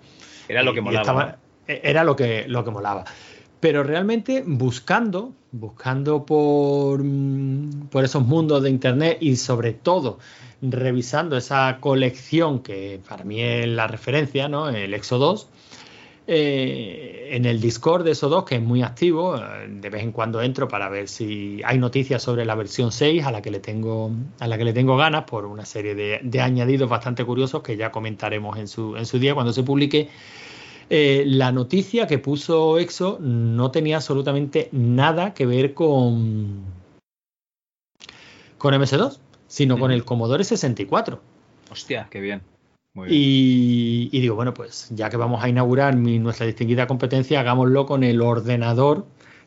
Era lo que molaba. E, era lo que, lo que molaba. Pero realmente buscando, buscando por, mm, por esos mundos de internet y sobre todo revisando esa colección que para mí es la referencia, ¿no? El Exo 2, eh, en el Discord de esos dos, que es muy activo, eh, de vez en cuando entro para ver si hay noticias sobre la versión 6 a la que le tengo, a la que le tengo ganas por una serie de, añadidos bastante curiosos que ya comentaremos en su, en su día cuando se publique. Eh, la noticia que puso EXO no tenía absolutamente nada que ver con, con MS2, sino con el Commodore 64. Hostia, qué bien. Y, digo, bueno, pues ya que vamos a inaugurar nuestra distinguida competencia, hagámoslo con el ordenador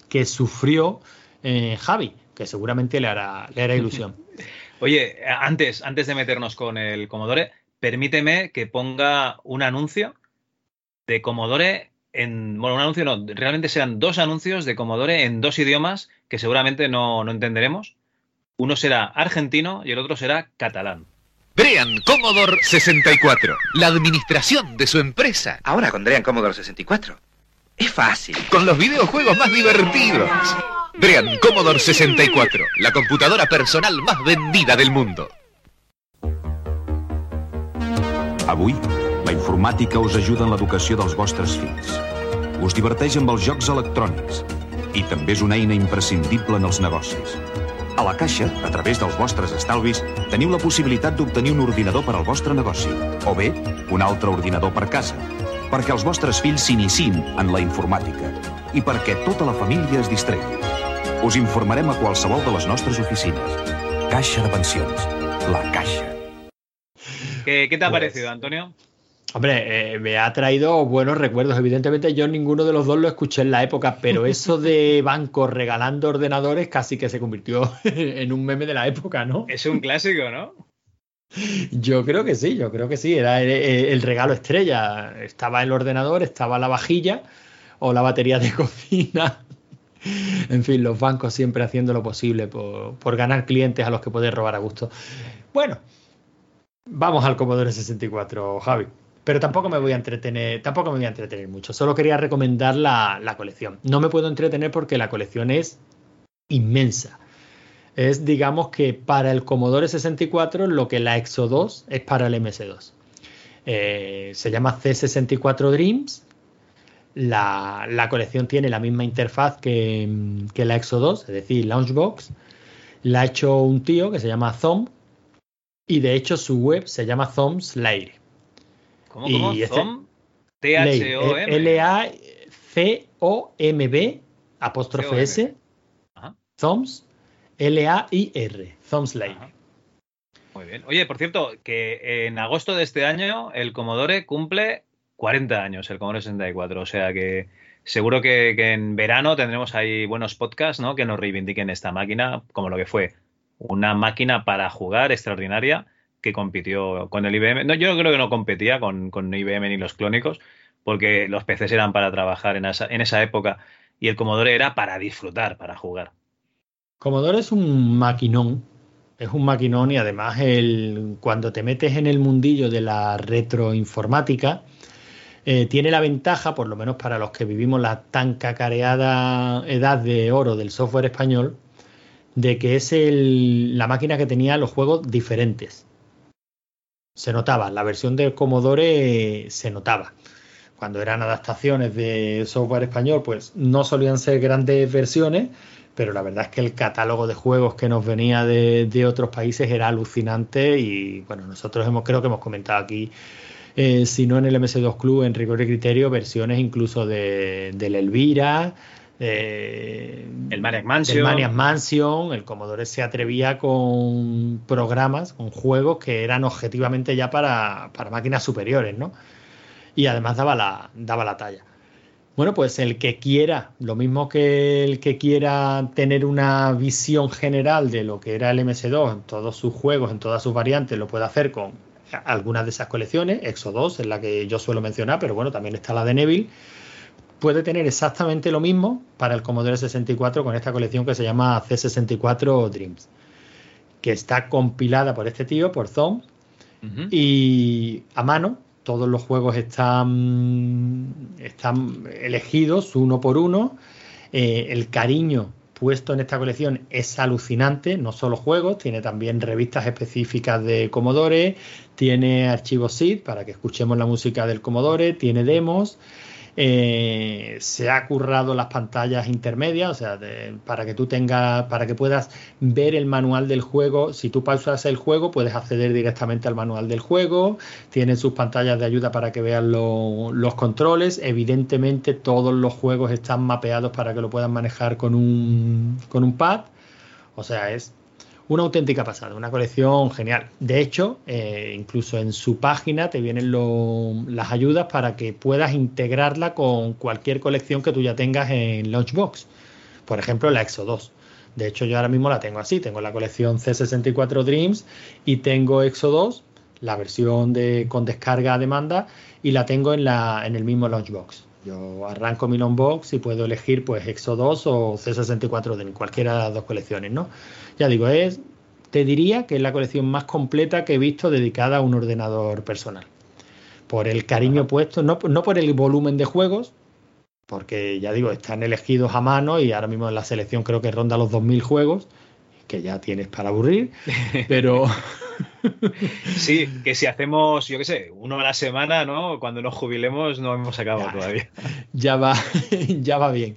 que sufrió eh, Javi, que seguramente le hará, le hará ilusión. Oye, antes, antes de meternos con el Commodore, permíteme que ponga un anuncio de Commodore en. Bueno, un anuncio no, realmente serán dos anuncios de Commodore en dos idiomas que seguramente no, no entenderemos. Uno será argentino y el otro será catalán. Brean Commodore 64, la administración de su empresa. Ahora con Brean Commodore 64. Es fácil. Con los videojuegos más divertidos. Brean Commodore 64, la computadora personal más vendida del mundo. Avui, la informàtica us ajuda en l'educació dels vostres fills. Us diverteix amb els jocs electrònics i també és una eina imprescindible en els negocis. A la Caixa, a través dels vostres estalvis, teniu la possibilitat d'obtenir un ordinador per al vostre negoci o bé un altre ordinador per casa, perquè els vostres fills s'iniciïn en la informàtica i perquè tota la família es distregui. Us informarem a qualsevol de les nostres oficines. Caixa de Pensions. La Caixa. ¿Qué, qué te ha Pues- parecido, Antonio? Hombre, eh, me ha traído buenos recuerdos. Evidentemente yo ninguno de los dos lo escuché en la época, pero eso de bancos regalando ordenadores casi que se convirtió en un meme de la época, ¿no? Es un clásico, ¿no? Yo creo que sí, yo creo que sí. Era el, el regalo estrella. Estaba el ordenador, estaba la vajilla o la batería de cocina. En fin, los bancos siempre haciendo lo posible por, por ganar clientes a los que puedes robar a gusto. Bueno, vamos al Commodore 64, Javi. Pero tampoco me voy a entretener, tampoco me voy a entretener mucho. Solo quería recomendar la, la colección. No me puedo entretener porque la colección es inmensa. Es, digamos que para el Commodore 64 lo que la Exo 2 es para el MS2. Eh, se llama C64 Dreams. La, la colección tiene la misma interfaz que, que la Exo 2, es decir, Launchbox. La ha hecho un tío que se llama Thom. Y de hecho su web se llama Thom's Lair. ¿Cómo, cómo? Y este- Thom, Lair, T-H-O-M. L-A-C-O-M-B apóstrofe S. Thom's L-A-I-R. Thom's Lair. Muy bien. Oye, por cierto, que en agosto de este año el Commodore cumple 40 años, el Commodore 64. O sea que seguro que, que en verano tendremos ahí buenos podcasts, ¿no? Que nos reivindiquen esta máquina como lo que fue. Una máquina para jugar extraordinaria compitió con el IBM. No, yo creo que no competía con, con IBM ni los clónicos, porque los PCs eran para trabajar en esa, en esa época y el Commodore era para disfrutar, para jugar. Commodore es un maquinón. Es un maquinón y además el, cuando te metes en el mundillo de la retroinformática, eh, tiene la ventaja, por lo menos para los que vivimos la tan cacareada edad de oro del software español, de que es el- la máquina que tenía los juegos diferentes. Se notaba, la versión del Commodore eh, se notaba. Cuando eran adaptaciones de software español, pues no solían ser grandes versiones, pero la verdad es que el catálogo de juegos que nos venía de, de otros países era alucinante y bueno, nosotros hemos, creo que hemos comentado aquí, eh, si no en el MS2 Club, en Rigor y Criterio, versiones incluso de, del Elvira, de- El Maniac Mansion. del Maniac Mansion, el Commodore se atrevía con programas, con juegos que eran objetivamente ya para, para máquinas superiores, ¿no? Y además daba la, daba la talla. Bueno, pues el que quiera, lo mismo que el que quiera tener una visión general de lo que era el MS2 en todos sus juegos, en todas sus variantes, lo puede hacer con algunas de esas colecciones. Exo 2 es la que yo suelo mencionar, pero bueno, también está la de Neville. Puede tener exactamente lo mismo para el Commodore 64 con esta colección que se llama C64 Dreams, que está compilada por este tío, por Thom, y a mano. Todos los juegos están, están elegidos uno por uno. Eh, el cariño puesto en esta colección es alucinante, no solo juegos, tiene también revistas específicas de Commodore, tiene archivos SID para que escuchemos la música del Commodore, tiene demos, eh, se ha currado las pantallas intermedias, o sea, para que tú tengas, para que puedas ver el manual del juego. Si tú pausas el juego, puedes acceder directamente al manual del juego. Tiene sus pantallas de ayuda para que vean lo- los controles. Evidentemente, todos los juegos están mapeados para que lo puedan manejar con un, con un pad. O sea, es una auténtica pasada, una colección genial. De hecho, eh, incluso en su página te vienen las ayudas para que puedas integrarla con cualquier colección que tú ya tengas en Launchbox. Por ejemplo, la Exo 2. De hecho, yo ahora mismo la tengo así. Tengo la colección C64 Dreams y tengo Exo 2, la versión de, con descarga a demanda, y la tengo en, la, en el mismo Launchbox. Yo arranco mi Launchbox y puedo elegir pues Exo 2 o C64 de cualquiera de las dos colecciones, ¿no? Ya digo, es, te diría que es la colección más completa que he visto dedicada a un ordenador personal. Por el cariño puesto, no, no por el volumen de juegos, porque ya digo, están elegidos a mano y ahora mismo en la selección creo que ronda los 2.000 juegos, que ya tienes para aburrir, pero... sí, que si hacemos, yo qué sé, uno a la semana, ¿no? Cuando nos jubilemos no hemos acabado todavía. Ya va, ya va bien.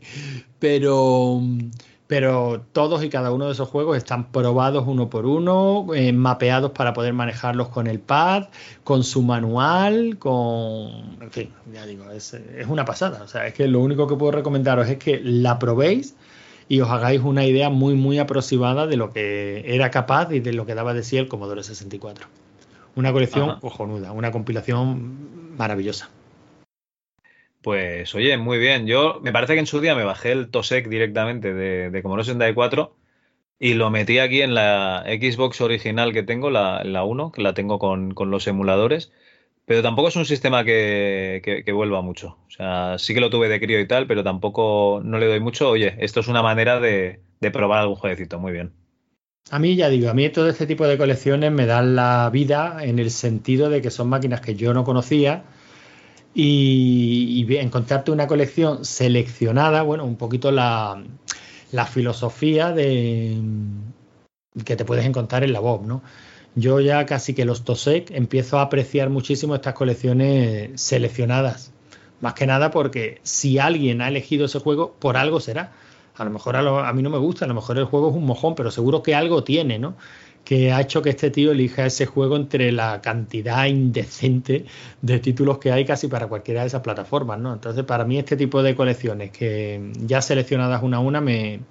Pero pero todos y cada uno de esos juegos están probados uno por uno, eh, mapeados para poder manejarlos con el pad, con su manual, con... En fin, ya digo, es, es, una pasada. O sea, es que lo único que puedo recomendaros es que la probéis y os hagáis una idea muy, muy aproximada de lo que era capaz y de lo que daba de sí el Commodore 64. Una colección Ajá. cojonuda, una compilación maravillosa. Pues oye, muy bien. Yo me parece que en su día me bajé el TOSEC directamente de, de Commodore 64 y lo metí aquí en la Xbox original que tengo, la, la 1, que la tengo con, con los emuladores. Pero tampoco es un sistema que, vuelva mucho. O sea, sí que lo tuve de crío y tal, pero tampoco no le doy mucho. Oye, esto es una manera de, probar algún jueguecito. Muy bien. A mí ya digo, a mí todo este tipo de colecciones me dan la vida en el sentido de que son máquinas que yo no conocía y, y encontrarte una colección seleccionada, bueno, un poquito la, la filosofía de que te puedes encontrar en la Bob, ¿no? Yo ya casi que los TOSEC empiezo a apreciar muchísimo estas colecciones seleccionadas. Más que nada porque si alguien ha elegido ese juego, por algo será. A lo mejor a, a, mí no me gusta, a lo mejor el juego es un mojón, pero seguro que algo tiene, ¿no? Que ha hecho que este tío elija ese juego entre la cantidad indecente de títulos que hay casi para cualquiera de esas plataformas, ¿no? Entonces, para mí este tipo de colecciones que ya seleccionadas una a una me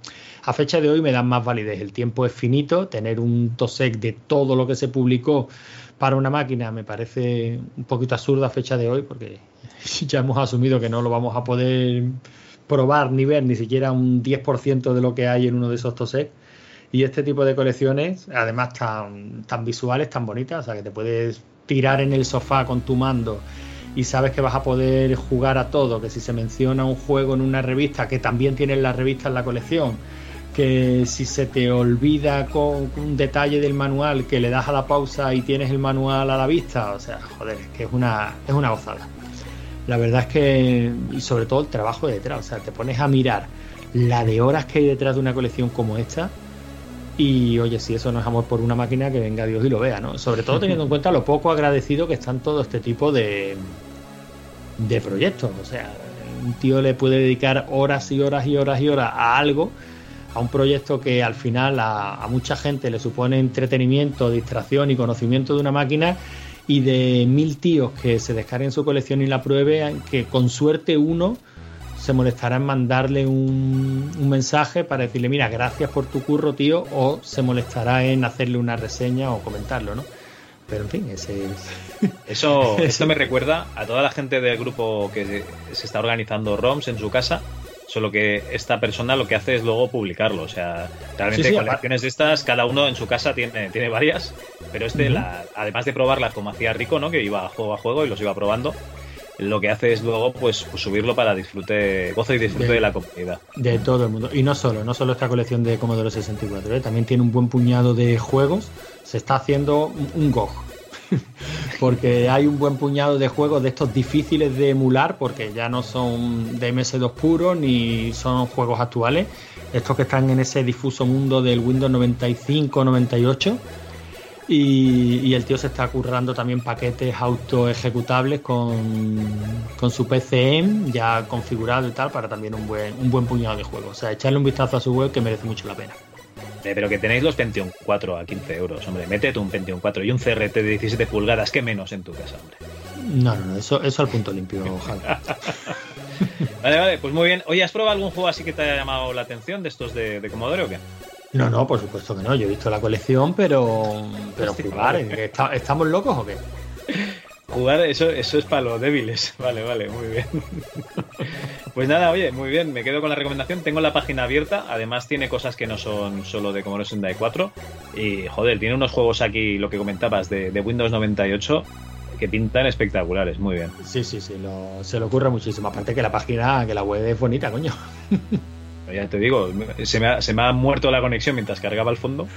a fecha de hoy me dan más validez. El tiempo es finito, tener un TOSEC de todo lo que se publicó para una máquina me parece un poquito absurdo a fecha de hoy porque ya hemos asumido que no lo vamos a poder probar ni ver ni siquiera un 10% de lo que hay en uno de esos TOSEC. Y este tipo de colecciones, además tan, tan visuales, tan bonitas, o sea que te puedes tirar en el sofá con tu mando y sabes que vas a poder jugar a todo, que si se menciona un juego en una revista, que también tienes la revista en la colección, que si se te olvida con un detalle del manual, que le das a la pausa y tienes el manual a la vista, o sea, joder, es que es una, es una gozada. La verdad es que, y sobre todo el trabajo de detrás, o sea, te pones a mirar la de horas que hay detrás de una colección como esta, y oye, si eso no es amor por una máquina, que venga Dios y lo vea, ¿no? Sobre todo teniendo en cuenta lo poco agradecido que están todo este tipo de, de proyectos. O sea, un tío le puede dedicar horas y horas y horas y horas a algo, a un proyecto que al final a, a mucha gente le supone entretenimiento, distracción y conocimiento de una máquina y de mil tíos que se descarguen su colección y la prueben, que con suerte uno se molestará en mandarle un, un, mensaje para decirle, mira, gracias por tu curro, tío, o se molestará en hacerle una reseña o comentarlo, ¿no? Pero en fin, ese es... Eso, esto me recuerda a toda la gente del grupo que se, se está organizando ROMs en su casa, solo que esta persona lo que hace es luego publicarlo. O sea, realmente sí, sí, colecciones de estas, cada uno en su casa tiene, tiene varias, pero este, uh -huh. la, además de probarlas como hacía Rico, ¿no? Que iba juego a juego y los iba probando, lo que hace es luego pues, pues subirlo para disfrute, gozo y disfrute de, de, la comunidad. De todo el mundo. Y no solo, no solo esta colección de Commodore 64, ¿eh? también tiene un buen puñado de juegos. Se está haciendo un, un GOG. porque hay un buen puñado de juegos de estos difíciles de emular, porque ya no son de MS2 puro ni son juegos actuales. Estos que están en ese difuso mundo del Windows 95, 98 y, el tío se está currando también paquetes auto ejecutables con, con su PCM ya configurado y tal para también un buen, un buen puñado de juegos. O sea, echarle un vistazo a su web que merece mucho la pena. Pero que tenéis los Pentium 4 a 15 euros, hombre. Métete un Pentium 4 y un CRT de 17 pulgadas, que menos en tu casa, hombre. No, no, no, eso, eso al punto limpio, ojalá. vale, vale, pues muy bien. Oye, ¿has probado algún juego así que te haya llamado la atención de estos de, de Commodore o qué? No, no, por supuesto que no. Yo he visto la colección, pero. Pero jugar, ¿está, ¿estamos locos o qué? Jugar, eso, eso es para los débiles. Vale, vale, muy bien. Pues nada, oye, muy bien, me quedo con la recomendación. Tengo la página abierta, además tiene cosas que no son solo de Commodore 64. Y joder, tiene unos juegos aquí, lo que comentabas, de, de Windows 98 que pintan espectaculares, muy bien. Sí, sí, sí, lo- se le ocurre muchísimo. Aparte que la página, que la web es bonita, coño. Ya te digo, se me, ha, se me ha muerto la conexión mientras cargaba el fondo.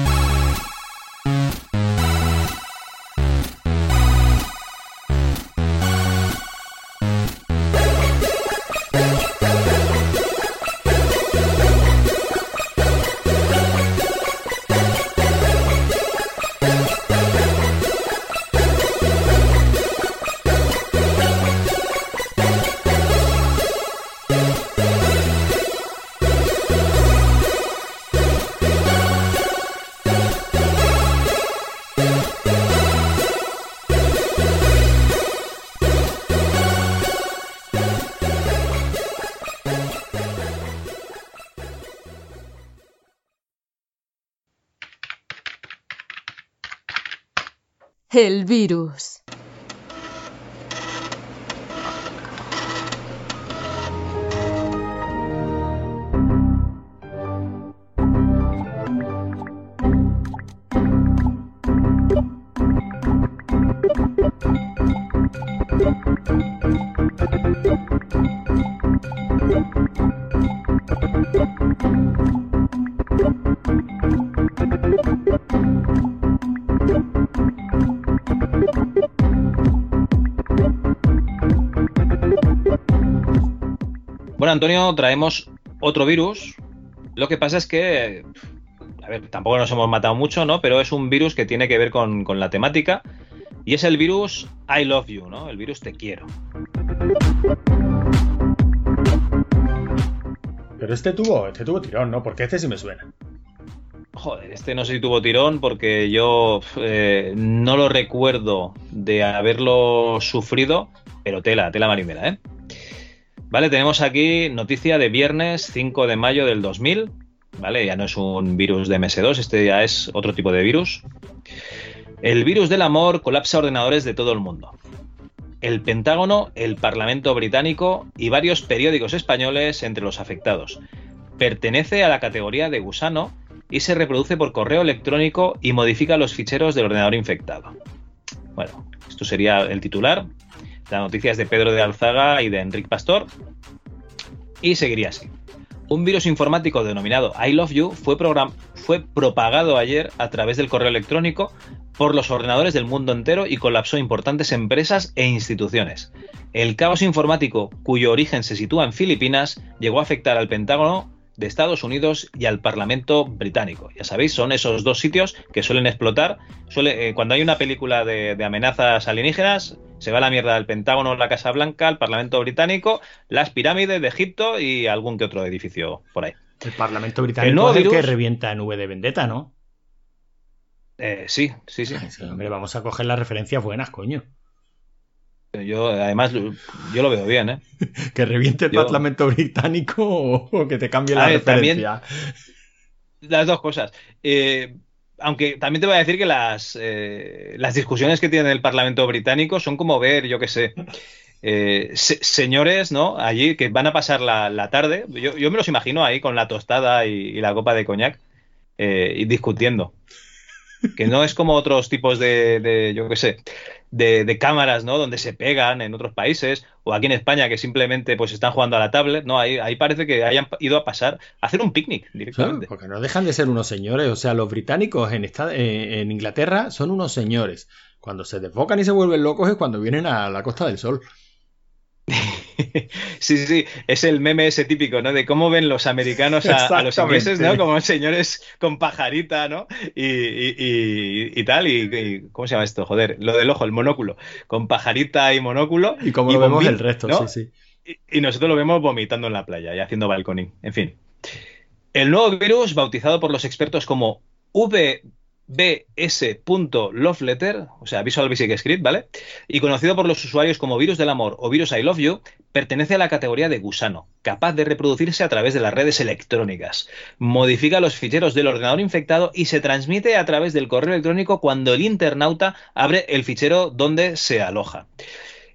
El virus. Bueno, Antonio, traemos otro virus. Lo que pasa es que, a ver, tampoco nos hemos matado mucho, ¿no? Pero es un virus que tiene que ver con, con la temática. Y es el virus I love you, ¿no? El virus te quiero. Pero este tuvo, este tuvo tirón, ¿no? Porque este sí me suena. Joder, este no sé si tuvo tirón porque yo eh, no lo recuerdo de haberlo sufrido, pero tela, tela marinera, ¿eh? Vale, tenemos aquí noticia de viernes 5 de mayo del 2000, ¿vale? Ya no es un virus de MS2, este ya es otro tipo de virus. El virus del amor colapsa ordenadores de todo el mundo. El Pentágono, el Parlamento británico y varios periódicos españoles entre los afectados. Pertenece a la categoría de gusano y se reproduce por correo electrónico y modifica los ficheros del ordenador infectado. Bueno, esto sería el titular. La noticia es de Pedro de Alzaga y de Enrique Pastor. Y seguiría así. Un virus informático denominado I Love You fue, fue propagado ayer a través del correo electrónico por los ordenadores del mundo entero y colapsó importantes empresas e instituciones. El caos informático, cuyo origen se sitúa en Filipinas, llegó a afectar al Pentágono de Estados Unidos y al Parlamento británico. Ya sabéis, son esos dos sitios que suelen explotar. Suele, eh, cuando hay una película de, de amenazas alienígenas, se va a la mierda del Pentágono, la Casa Blanca, el Parlamento británico, las pirámides de Egipto y algún que otro edificio por ahí. El Parlamento El británico nuevo es el que revienta en V de Vendetta, ¿no? Eh, sí, sí, sí. hombre, vamos a coger las referencias buenas, coño. Yo, además, yo lo veo bien, ¿eh? Que reviente el Yo- Parlamento británico o, o que te cambie la ver, también- referencia. Las dos cosas. Eh, aunque también te voy a decir que las, eh, las discusiones que tiene el Parlamento británico son como ver, yo qué sé, eh, se- señores, ¿no? Allí que van a pasar la, la tarde. Yo, yo me los imagino ahí con la tostada y, y la copa de coñac y discutiendo. Que no es como otros tipos de, de, yo qué sé, de, cámaras, ¿no? Donde se pegan en otros países, o aquí en España que simplemente pues están jugando a la tablet, ¿no? Ahí, ahí parece que hayan ido a pasar a hacer un picnic directamente. porque no dejan de ser unos señores. O sea, los británicos en, esta- eh, en Inglaterra son unos señores. Cuando se desbocan y se vuelven locos es cuando vienen a la Costa del Sol. Sí, sí, es el meme ese típico, ¿no? De cómo ven los americanos a, a los ingleses, ¿no? Como señores con pajarita, ¿no? Y, y- y- y tal, y, ¿cómo se llama esto? Joder, lo del ojo, el monóculo, con pajarita y monóculo. Y como lo vemos bombín, el resto, ¿no? sí, sí. Y, nosotros lo vemos vomitando en la playa y haciendo balconing, en fin. El nuevo virus, bautizado por los expertos como VS.loveletter, o sea, Visual Basic Script, ¿vale? Y conocido por los usuarios como virus del amor o virus I love you, pertenece a la categoría de gusano, capaz de reproducirse a través de las redes electrónicas. Modifica los ficheros del ordenador infectado y se transmite a través del correo electrónico cuando el internauta abre el fichero donde se aloja.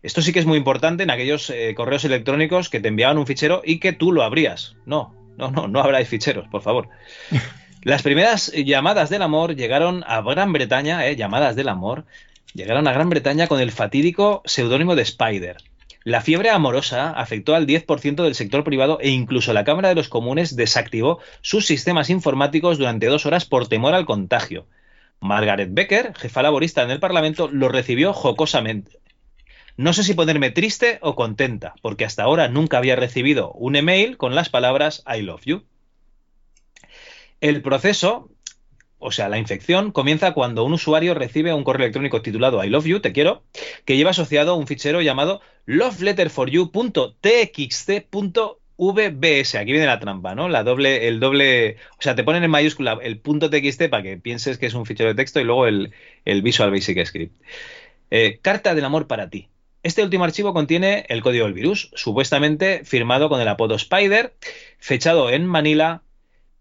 Esto sí que es muy importante en aquellos eh, correos electrónicos que te enviaban un fichero y que tú lo abrías. No, no, no, no abráis ficheros, por favor. Las primeras llamadas del amor llegaron a Gran Bretaña, eh, llamadas del amor, llegaron a Gran Bretaña con el fatídico seudónimo de Spider. La fiebre amorosa afectó al 10% del sector privado e incluso la Cámara de los Comunes desactivó sus sistemas informáticos durante dos horas por temor al contagio. Margaret Becker, jefa laborista en el Parlamento, lo recibió jocosamente. No sé si ponerme triste o contenta, porque hasta ahora nunca había recibido un email con las palabras I love you. El proceso, o sea, la infección, comienza cuando un usuario recibe un correo electrónico titulado I love you, te quiero, que lleva asociado un fichero llamado loveletterforyou.txt.vbs. Aquí viene la trampa, ¿no? La doble, el doble, o sea, te ponen en mayúscula el punto .txt para que pienses que es un fichero de texto y luego el, el Visual Basic Script. Eh, carta del amor para ti. Este último archivo contiene el código del virus, supuestamente firmado con el apodo Spider, fechado en Manila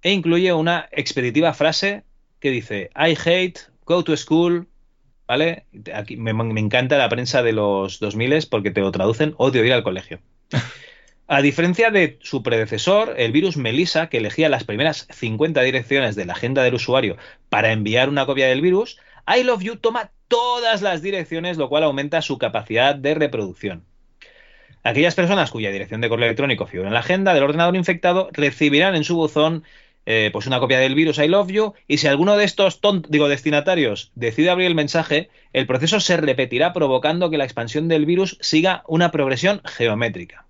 e incluye una expeditiva frase que dice I hate, go to school, ¿vale? Aquí me, me encanta la prensa de los 2000 porque te lo traducen odio ir al colegio. A diferencia de su predecesor, el virus Melissa, que elegía las primeras 50 direcciones de la agenda del usuario para enviar una copia del virus, I Love You toma todas las direcciones, lo cual aumenta su capacidad de reproducción. Aquellas personas cuya dirección de correo electrónico figura en la agenda del ordenador infectado recibirán en su buzón eh, pues una copia del virus I love you y si alguno de estos digo destinatarios decide abrir el mensaje, el proceso se repetirá provocando que la expansión del virus siga una progresión geométrica.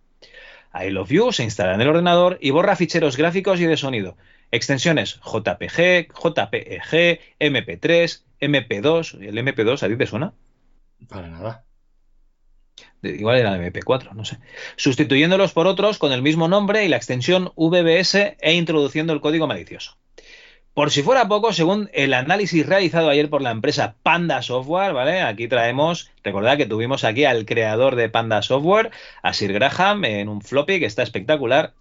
I love you se instala en el ordenador y borra ficheros gráficos y de sonido, extensiones JPG, JPEG, MP3, MP2, el MP2 ¿a ti te suena? Para nada. Igual era MP4, no sé. Sustituyéndolos por otros con el mismo nombre y la extensión VBS e introduciendo el código malicioso. Por si fuera poco, según el análisis realizado ayer por la empresa Panda Software, ¿vale? Aquí traemos, recordad que tuvimos aquí al creador de Panda Software, a Sir Graham, en un floppy que está espectacular.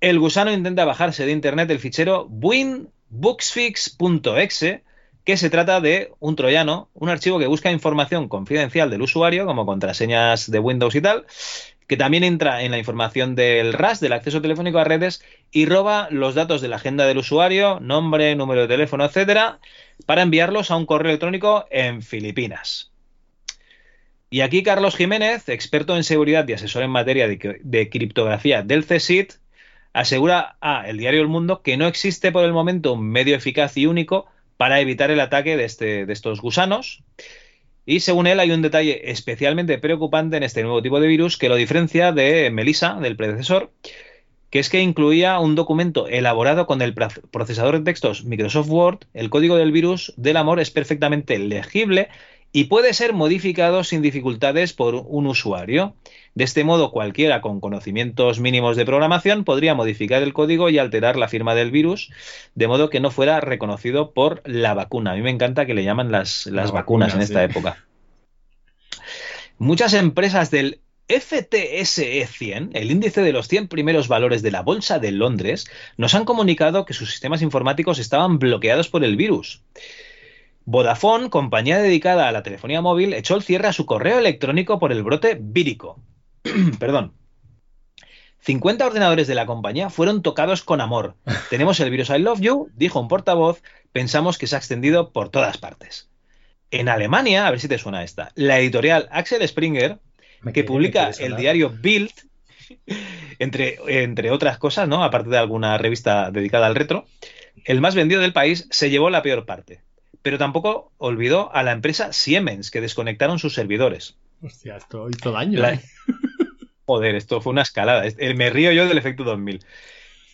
El gusano intenta bajarse de internet el fichero winbooksfix.exe, que se trata de un troyano, un archivo que busca información confidencial del usuario, como contraseñas de Windows y tal, que también entra en la información del RAS, del acceso telefónico a redes, y roba los datos de la agenda del usuario, nombre, número de teléfono, etcétera, para enviarlos a un correo electrónico en Filipinas. Y aquí Carlos Jiménez, experto en seguridad y asesor en materia de, criptografía del CSIT, asegura a El Diario El Mundo que no existe por el momento un medio eficaz y único para evitar el ataque de, este, de estos gusanos. Y según él hay un detalle especialmente preocupante en este nuevo tipo de virus que lo diferencia de Melissa, del predecesor, que es que incluía un documento elaborado con el procesador de textos Microsoft Word. El código del virus del amor es perfectamente legible y puede ser modificado sin dificultades por un usuario. De este modo, cualquiera con conocimientos mínimos de programación podría modificar el código y alterar la firma del virus, de modo que no fuera reconocido por la vacuna. A mí me encanta que le llaman las, las vacunas vacuna, en esta sí. época. Muchas empresas del FTSE 100, el índice de los 100 primeros valores de la Bolsa de Londres, nos han comunicado que sus sistemas informáticos estaban bloqueados por el virus. Vodafone, compañía dedicada a la telefonía móvil, echó el cierre a su correo electrónico por el brote vírico. Perdón. 50 ordenadores de la compañía fueron tocados con amor. Tenemos el virus I Love You, dijo un portavoz, pensamos que se ha extendido por todas partes. En Alemania, a ver si te suena esta, la editorial Axel Springer, que publica el diario Bild, entre, entre otras cosas, ¿no? Aparte de alguna revista dedicada al retro, el más vendido del país se llevó la peor parte pero tampoco olvidó a la empresa Siemens, que desconectaron sus servidores. Hostia, esto hizo daño. La... ¿eh? Joder, esto fue una escalada. Me río yo del efecto 2000.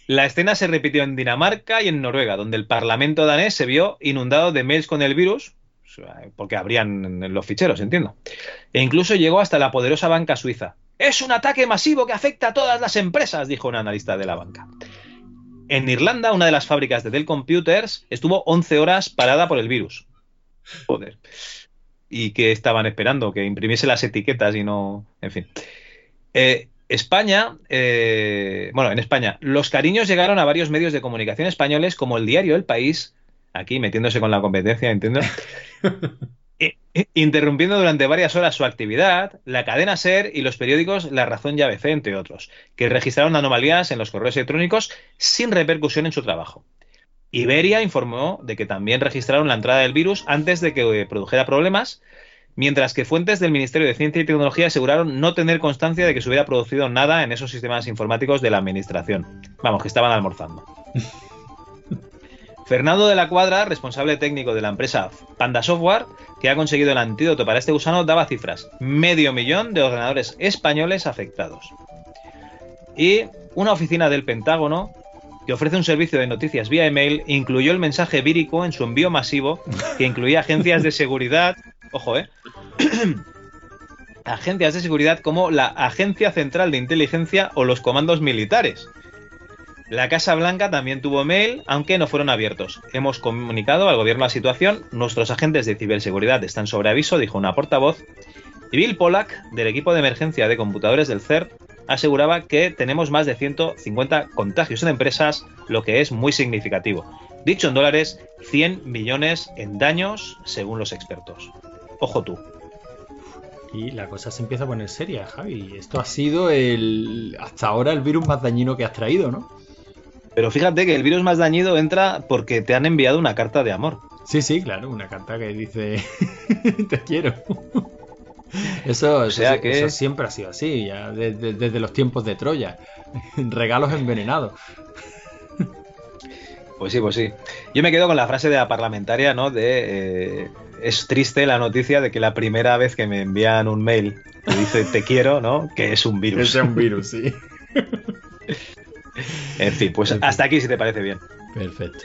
La escena se repitió en Dinamarca y en Noruega, donde el parlamento danés se vio inundado de mails con el virus, porque abrían los ficheros, entiendo. E incluso llegó hasta la poderosa banca suiza. Es un ataque masivo que afecta a todas las empresas, dijo un analista de la banca. En Irlanda, una de las fábricas de Dell Computers estuvo 11 horas parada por el virus. Joder. ¿Y que estaban esperando? Que imprimiese las etiquetas y no... En fin. Eh, España, eh, bueno, en España, los cariños llegaron a varios medios de comunicación españoles como el diario El País, aquí metiéndose con la competencia, entiendo, interrumpiendo durante varias horas su actividad, la cadena SER y los periódicos La Razón y ABC, entre otros, que registraron anomalías en los correos electrónicos sin repercusión en su trabajo. Iberia informó de que también registraron la entrada del virus antes de que produjera problemas, mientras que fuentes del Ministerio de Ciencia y Tecnología aseguraron no tener constancia de que se hubiera producido nada en esos sistemas informáticos de la Administración. Vamos, que estaban almorzando. Fernando de la Cuadra, responsable técnico de la empresa Panda Software, que ha conseguido el antídoto para este gusano, daba cifras. Medio millón de ordenadores españoles afectados. Y una oficina del Pentágono que ofrece un servicio de noticias vía email, incluyó el mensaje vírico en su envío masivo, que incluía agencias de seguridad, ojo, eh, agencias de seguridad como la Agencia Central de Inteligencia o los comandos militares. La Casa Blanca también tuvo mail, aunque no fueron abiertos. Hemos comunicado al gobierno la situación, nuestros agentes de ciberseguridad están sobre aviso, dijo una portavoz. Y Bill Pollack, del equipo de emergencia de computadores del CERT, aseguraba que tenemos más de 150 contagios en empresas, lo que es muy significativo. Dicho en dólares, 100 millones en daños, según los expertos. Ojo tú. Y la cosa se empieza a poner seria, Javi. Esto ha sido el hasta ahora el virus más dañino que has traído, ¿no? Pero fíjate que el virus más dañino entra porque te han enviado una carta de amor. Sí, sí, claro, una carta que dice te quiero. Eso, O sea eso- que- eso siempre ha sido así, ya desde, desde los tiempos de Troya. Regalos envenenados. Pues sí, pues sí. Yo me quedo con la frase de la parlamentaria, ¿no? De eh, es triste la noticia de que la primera vez que me envían un mail que dice te quiero, ¿no? Que es un virus. Que sea un virus, sí. En fin, pues hasta aquí si te parece bien. Perfecto.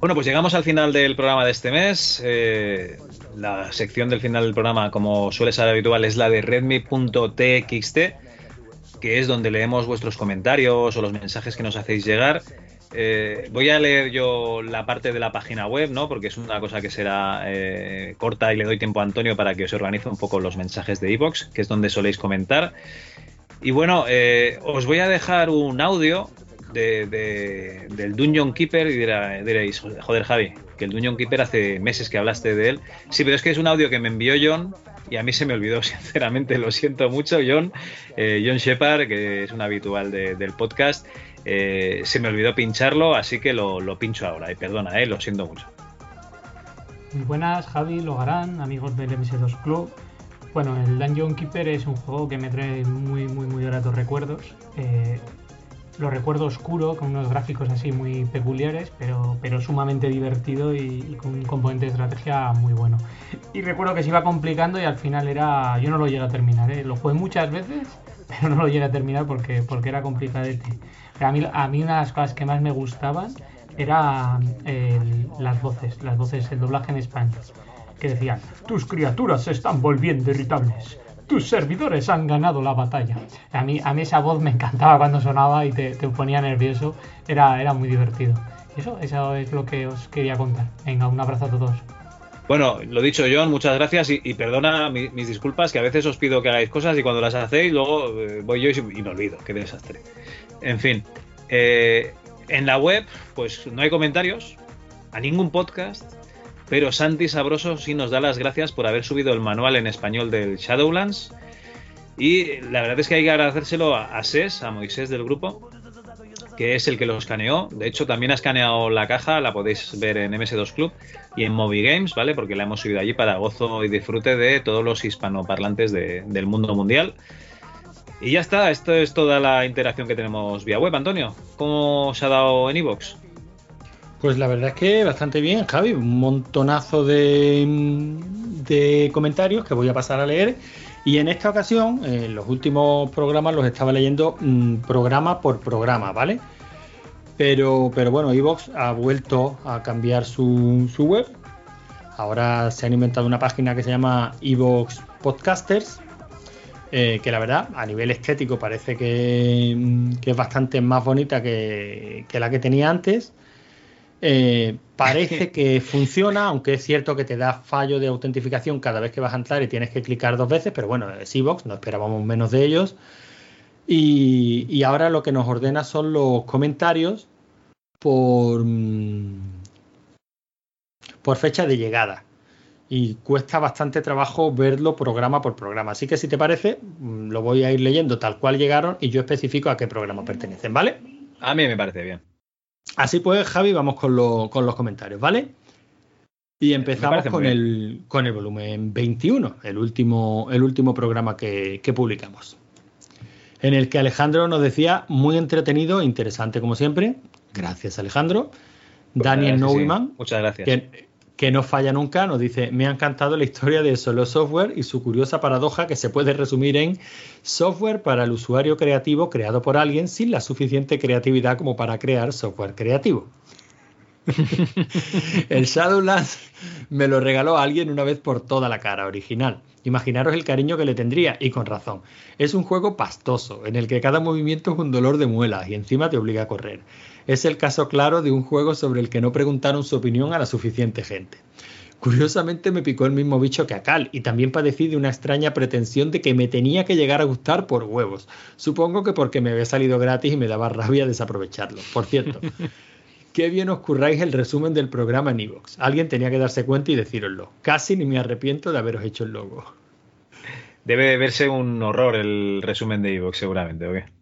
Bueno, pues llegamos al final del programa de este mes. Eh, la sección del final del programa, como suele ser habitual, es la de redmi.txt, que es donde leemos vuestros comentarios o los mensajes que nos hacéis llegar. Eh, voy a leer yo la parte de la página web, ¿no? Porque es una cosa que será eh, corta y le doy tiempo a Antonio para que os organice un poco los mensajes de iVoox, que es donde soléis comentar. Y bueno, os voy a dejar un audio de, de- del Dungeon Keeper y diréis, joder Javi, que el Dungeon Keeper hace meses que hablaste de él. Sí, pero es que es un audio que me envió John y a mí se me olvidó, sinceramente, lo siento mucho, John. Eh, John Shepard, que es un habitual de- del podcast, eh, se me olvidó pincharlo, así que lo, lo pincho ahora. Y perdona, eh, lo siento mucho. Muy buenas, Javi, Logarán, amigos del MS2 Club. Bueno, el Dungeon Keeper es un juego que me trae muy, muy, muy gratos recuerdos. Eh, lo recuerdo oscuro, con unos gráficos así muy peculiares, pero, pero sumamente divertido y, y con un componente de estrategia muy bueno. Y recuerdo que se iba complicando y al final era. Yo no lo llegué a terminar, ¿eh? lo jugué muchas veces, pero no lo llegué a terminar porque, porque era complicadete. Pero a mí, a mí una de las cosas que más me gustaban era el- las voces, las voces, el doblaje en español. Que decían, tus criaturas están volviendo irritables. Tus servidores han ganado la batalla. A mí, a mí esa voz me encantaba cuando sonaba y te, ponía nervioso. Era, era muy divertido. Eso, eso es lo que os quería contar. Venga, un abrazo a todos. Bueno, lo dicho, John, muchas gracias y, perdona mi- mis disculpas, que a veces os pido que hagáis cosas y cuando las hacéis, luego eh, voy yo y, y me olvido. Qué desastre. En fin, eh, en la web, pues no hay comentarios a ningún podcast, pero Santi Sabroso sí nos da las gracias por haber subido el manual en español del Shadowlands. Y la verdad es que hay que agradecérselo a, Ses, a Moisés del grupo, que es el que lo escaneó. De hecho, también ha escaneado la caja, la podéis ver en MS2 Club y en Movie Games, ¿vale? Porque la hemos subido allí para gozo y disfrute de todos los hispanoparlantes de- del mundo mundial. Y ya está, esto es toda la interacción que tenemos vía web, Antonio. ¿Cómo se ha dado en Evox? Pues la verdad es que bastante bien, Javi. Un montonazo de, comentarios que voy a pasar a leer. Y en esta ocasión, en los últimos programas los estaba leyendo mm, programa por programa, ¿vale? Pero, pero bueno, Evox ha vuelto a cambiar su, su web. Ahora se han inventado una página que se llama Evox Podcasters. eh, que la verdad, a nivel estético, parece que, mm, que es bastante más bonita que, que la que tenía antes. Eh, parece que funciona, aunque es cierto que te da fallo de autentificación cada vez que vas a entrar y tienes que clicar dos veces, pero bueno, es Evox, no esperábamos menos de ellos. Y, y ahora lo que nos ordena son los comentarios por, mm, por fecha de llegada. Y cuesta bastante trabajo verlo programa por programa. Así que si te parece, mm, lo voy a ir leyendo tal cual llegaron y yo especifico a qué programa pertenecen, ¿vale? A mí me parece bien. Así pues, Javi, vamos con, lo- con los comentarios, ¿vale? Y empezamos con el, con el volumen 21, el último, el último programa que, que publicamos. En el que Alejandro nos decía, muy entretenido, interesante como siempre. Gracias, Alejandro. Daniel Gracias, sí. Muchas gracias. que, que no falla nunca, nos dice, me ha encantado la historia de Solo Software y su curiosa paradoja que se puede resumir en software para el usuario creativo creado por alguien sin la suficiente creatividad como para crear software creativo. el Shadowlands me lo regaló alguien una vez por toda la cara original. Imaginaros el cariño que le tendría, y con razón. Es un juego pastoso, en el que cada movimiento es un dolor de muelas y encima te obliga a correr. Es el caso claro de un juego sobre el que no preguntaron su opinión a la suficiente gente. Curiosamente me picó el mismo bicho que a Cal y también padecí de una extraña pretensión de que me tenía que llegar a gustar por huevos. Supongo que porque me había salido gratis y me daba rabia desaprovecharlo. Por cierto, qué bien os curráis el resumen del programa en Evox. Alguien tenía que darse cuenta y decíroslo. Casi ni me arrepiento de haberos hecho el logo. Debe verse un horror el resumen de Evox, seguramente, ¿o qué?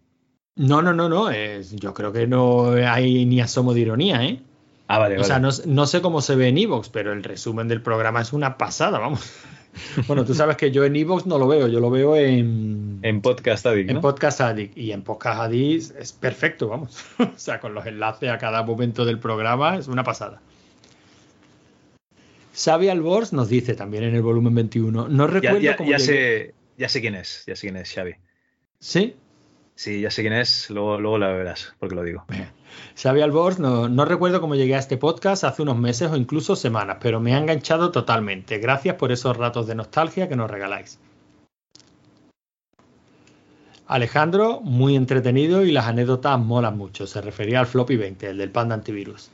No, no, no, no. es- yo creo que no hay ni asomo de ironía, ¿eh? Ah, vale, O sea, no, no sé cómo se ve en Evox, pero el resumen del programa es una pasada, vamos. Bueno, tú sabes que yo en Evox no lo veo, yo lo veo en, En Podcast Addict, en ¿no? Podcast Addict. Y en Podcast Addict es perfecto, vamos. O sea, con los enlaces a cada momento del programa es una pasada. Xavi Albors nos dice también en el volumen 21. No Ya, recuerdo ya- cómo ya llegué- sé, ya sé quién es, ya sé quién es, Xavi. ¿Sí? Sí, ya sé quién es, luego, luego la verás, porque lo digo. Xavi Albors, no, no recuerdo cómo llegué a este podcast hace unos meses o incluso semanas, pero me ha enganchado totalmente. Gracias por esos ratos de nostalgia que nos regaláis. Alejandro, muy entretenido y las anécdotas molan mucho. Se refería al Floppy 20, el del Panda Antivirus.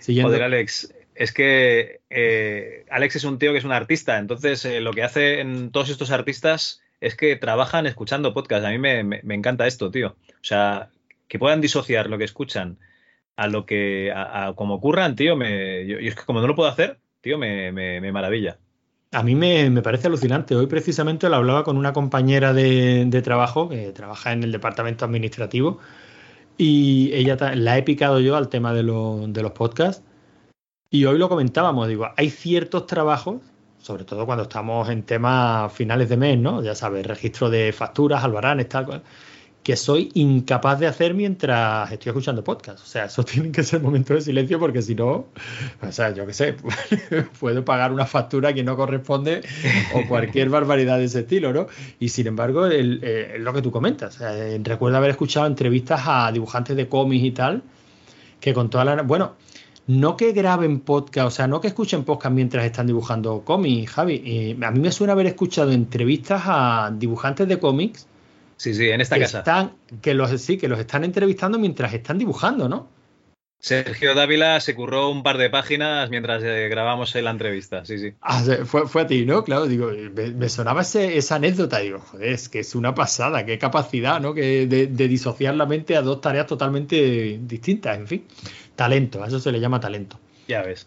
Siguiendo- Joder, Alex, es que eh, Alex es un tío que es un artista, entonces eh, lo que hacen todos estos artistas es que trabajan escuchando podcast. A mí me, encanta esto, tío. O sea, que puedan disociar lo que escuchan a lo que, a, como ocurran, tío, me, es que como no lo puedo hacer, tío, me, me- maravilla. A mí me, me parece alucinante. Hoy precisamente lo hablaba con una compañera de, de trabajo que trabaja en el departamento administrativo y ella la he picado yo al tema de, de los podcasts y hoy lo comentábamos, digo, hay ciertos trabajos, sobre todo cuando estamos en temas finales de mes, ¿no? Ya sabes, registro de facturas, albaranes, tal cual, que soy incapaz de hacer mientras estoy escuchando podcast. O sea, eso tiene que ser momentos de silencio porque si no, o sea, yo qué sé, puedo pagar una factura que no corresponde o cualquier barbaridad de ese estilo, ¿no? Y sin embargo, el- eh, lo que tú comentas. Eh, recuerdo haber escuchado entrevistas a dibujantes de cómics y tal, que con toda la... Bueno, no que graben podcast, o sea, no que escuchen podcast mientras están dibujando cómics, Javi. Eh, a mí me suena haber escuchado entrevistas a dibujantes de cómics Sí, sí, en esta que casa. están, que los sí, que los están entrevistando mientras están dibujando, ¿no? Sergio Dávila se curró un par de páginas mientras eh, grabamos la entrevista, sí, sí. Ah, fue, fue, a ti, ¿no? Claro, digo, me, me sonaba ese, esa anécdota, digo, joder, es que es una pasada, qué capacidad, ¿no? Que de, de, disociar la mente a dos tareas totalmente distintas, en fin. Talento, a eso se le llama talento. Ya ves.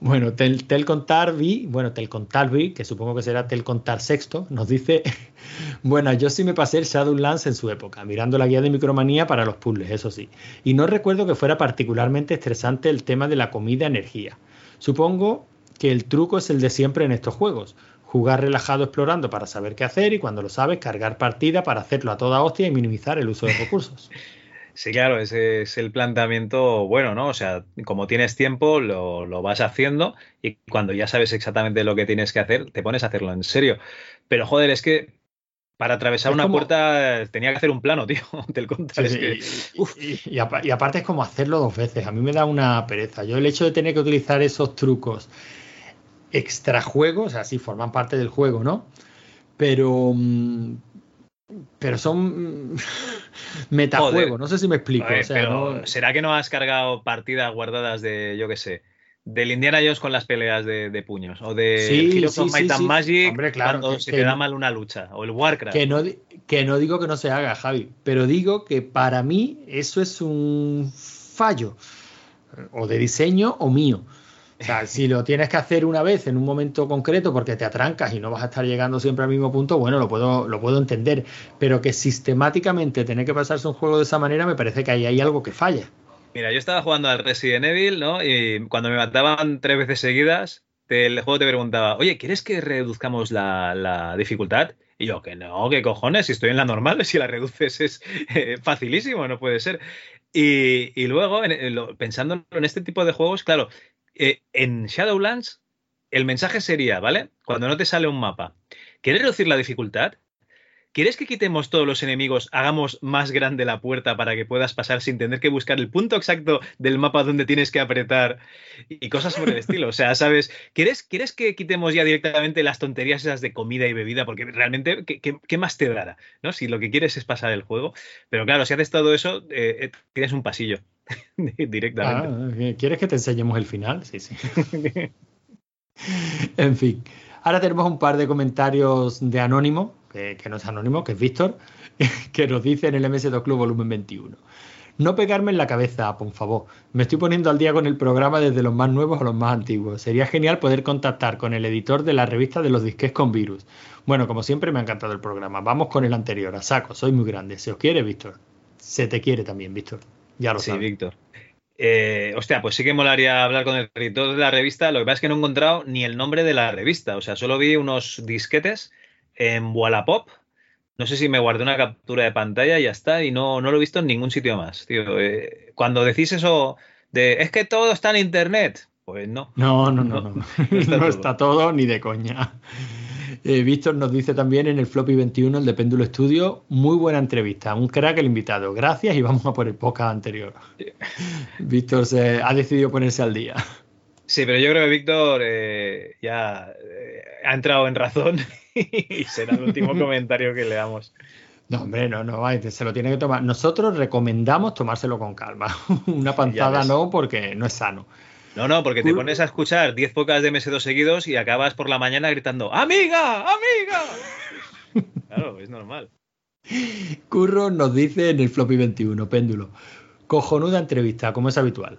Bueno, Tel, Telcontarvi, bueno, Telcontarvi, que supongo que será Telcontar Sexto, nos dice, bueno, yo sí me pasé el Shadowlands en su época, mirando la guía de micromanía para los puzzles, eso sí. Y no recuerdo que fuera particularmente estresante el tema de la comida-energía. Supongo que el truco es el de siempre en estos juegos. Jugar relajado explorando para saber qué hacer y cuando lo sabes, cargar partida para hacerlo a toda hostia y minimizar el uso de recursos. Sí, claro, ese es el planteamiento bueno, ¿no? O sea, como tienes tiempo, lo, lo, vas haciendo y cuando ya sabes exactamente lo que tienes que hacer, te pones a hacerlo en serio. Pero joder, es que para atravesar es una como... puerta tenía que hacer un plano, tío. Del sí, es que... y, y, y, y, aparte es como hacerlo dos veces. A mí me da una pereza. Yo el hecho de tener que utilizar esos trucos extra juegos, así forman parte del juego, ¿no? Pero, mm, pero son metajuegos, no sé si me explico. Ver, o sea, pero no... ¿será que no has cargado partidas guardadas de, yo qué sé, del Indiana Jones con las peleas de, de puños? O de sí, Heroes sí, of Might sí, and sí. Magic Hombre, claro, cuando que- se que te da mal una lucha? O el Warcraft. Que no, que no digo que no se haga, Javi, pero digo que para mí eso es un fallo, o de diseño o mío. Si lo tienes que hacer una vez en un momento concreto porque te atrancas y no vas a estar llegando siempre al mismo punto, bueno, lo puedo, lo puedo entender. Pero que sistemáticamente tener que pasarse un juego de esa manera me parece que ahí hay algo que falla. Mira, yo estaba jugando al Resident Evil, ¿no? Y cuando me mataban tres veces seguidas, el juego te preguntaba, oye, ¿quieres que reduzcamos la, dificultad? Y yo, que no, ¿qué cojones? Si estoy en la normal, si la reduces es eh, facilísimo, no puede ser. Y, luego, en- en en este tipo de juegos, claro, eh, en Shadowlands el mensaje sería, ¿vale? Cuando no te sale un mapa, ¿quieres reducir la dificultad? ¿Quieres que quitemos todos los enemigos, hagamos más grande la puerta para que puedas pasar sin tener que buscar el punto exacto del mapa donde tienes que apretar y cosas por el estilo? O sea, ¿sabes? ¿Quieres, ¿Quieres que quitemos ya directamente las tonterías esas de comida y bebida? Porque realmente, ¿qué, qué, qué más te dará? ¿no? Si lo que quieres es pasar el juego. Pero claro, si haces todo eso, eh, eh, tienes un pasillo directamente. Ah, ¿Quieres que te enseñemos el final? Sí, sí. en fin. Ahora tenemos un par de comentarios de Anónimo, que, que no es Anónimo, que es Víctor, que nos dice en el MS2 Club volumen 21. No pegarme en la cabeza, por favor. Me estoy poniendo al día con el programa desde los más nuevos a los más antiguos. Sería genial poder contactar con el editor de la revista de los disques con virus. Bueno, como siempre me ha encantado el programa. Vamos con el anterior, a saco. Soy muy grande. ¿Se os quiere, Víctor? Se te quiere también, Víctor. Ya lo Sí, sabes. Víctor. Eh, hostia, pues sí que molaría hablar con el editor de la revista. Lo que pasa es que no he encontrado ni el nombre de la revista. O sea, solo vi unos disquetes en Wallapop. No sé si me guardé una captura de pantalla y ya está. Y no, no lo he visto en ningún sitio más. Tío. Eh, cuando decís eso de es que todo está en internet, pues no. No, no, no, no. No, está no todo. está todo ni de coña. Eh, Víctor nos dice también en el Floppy 21, el de Péndulo Estudio, muy buena entrevista, un crack el invitado. Gracias y vamos a por el podcast anterior. Víctor se ha decidido ponerse al día. Sí, pero yo creo que Víctor eh, ya eh, ha entrado en razón y será el último comentario que le damos. No, hombre, no, no, se lo tiene que tomar. Nosotros recomendamos tomárselo con calma. Una panzada no, porque no es sano. No, no, porque te pones a escuchar 10 pocas de MS2 seguidos y acabas por la mañana gritando ¡Amiga! ¡Amiga! Claro, es normal. Curro nos dice en el Floppy 21, péndulo. Cojonuda entrevista, como es habitual.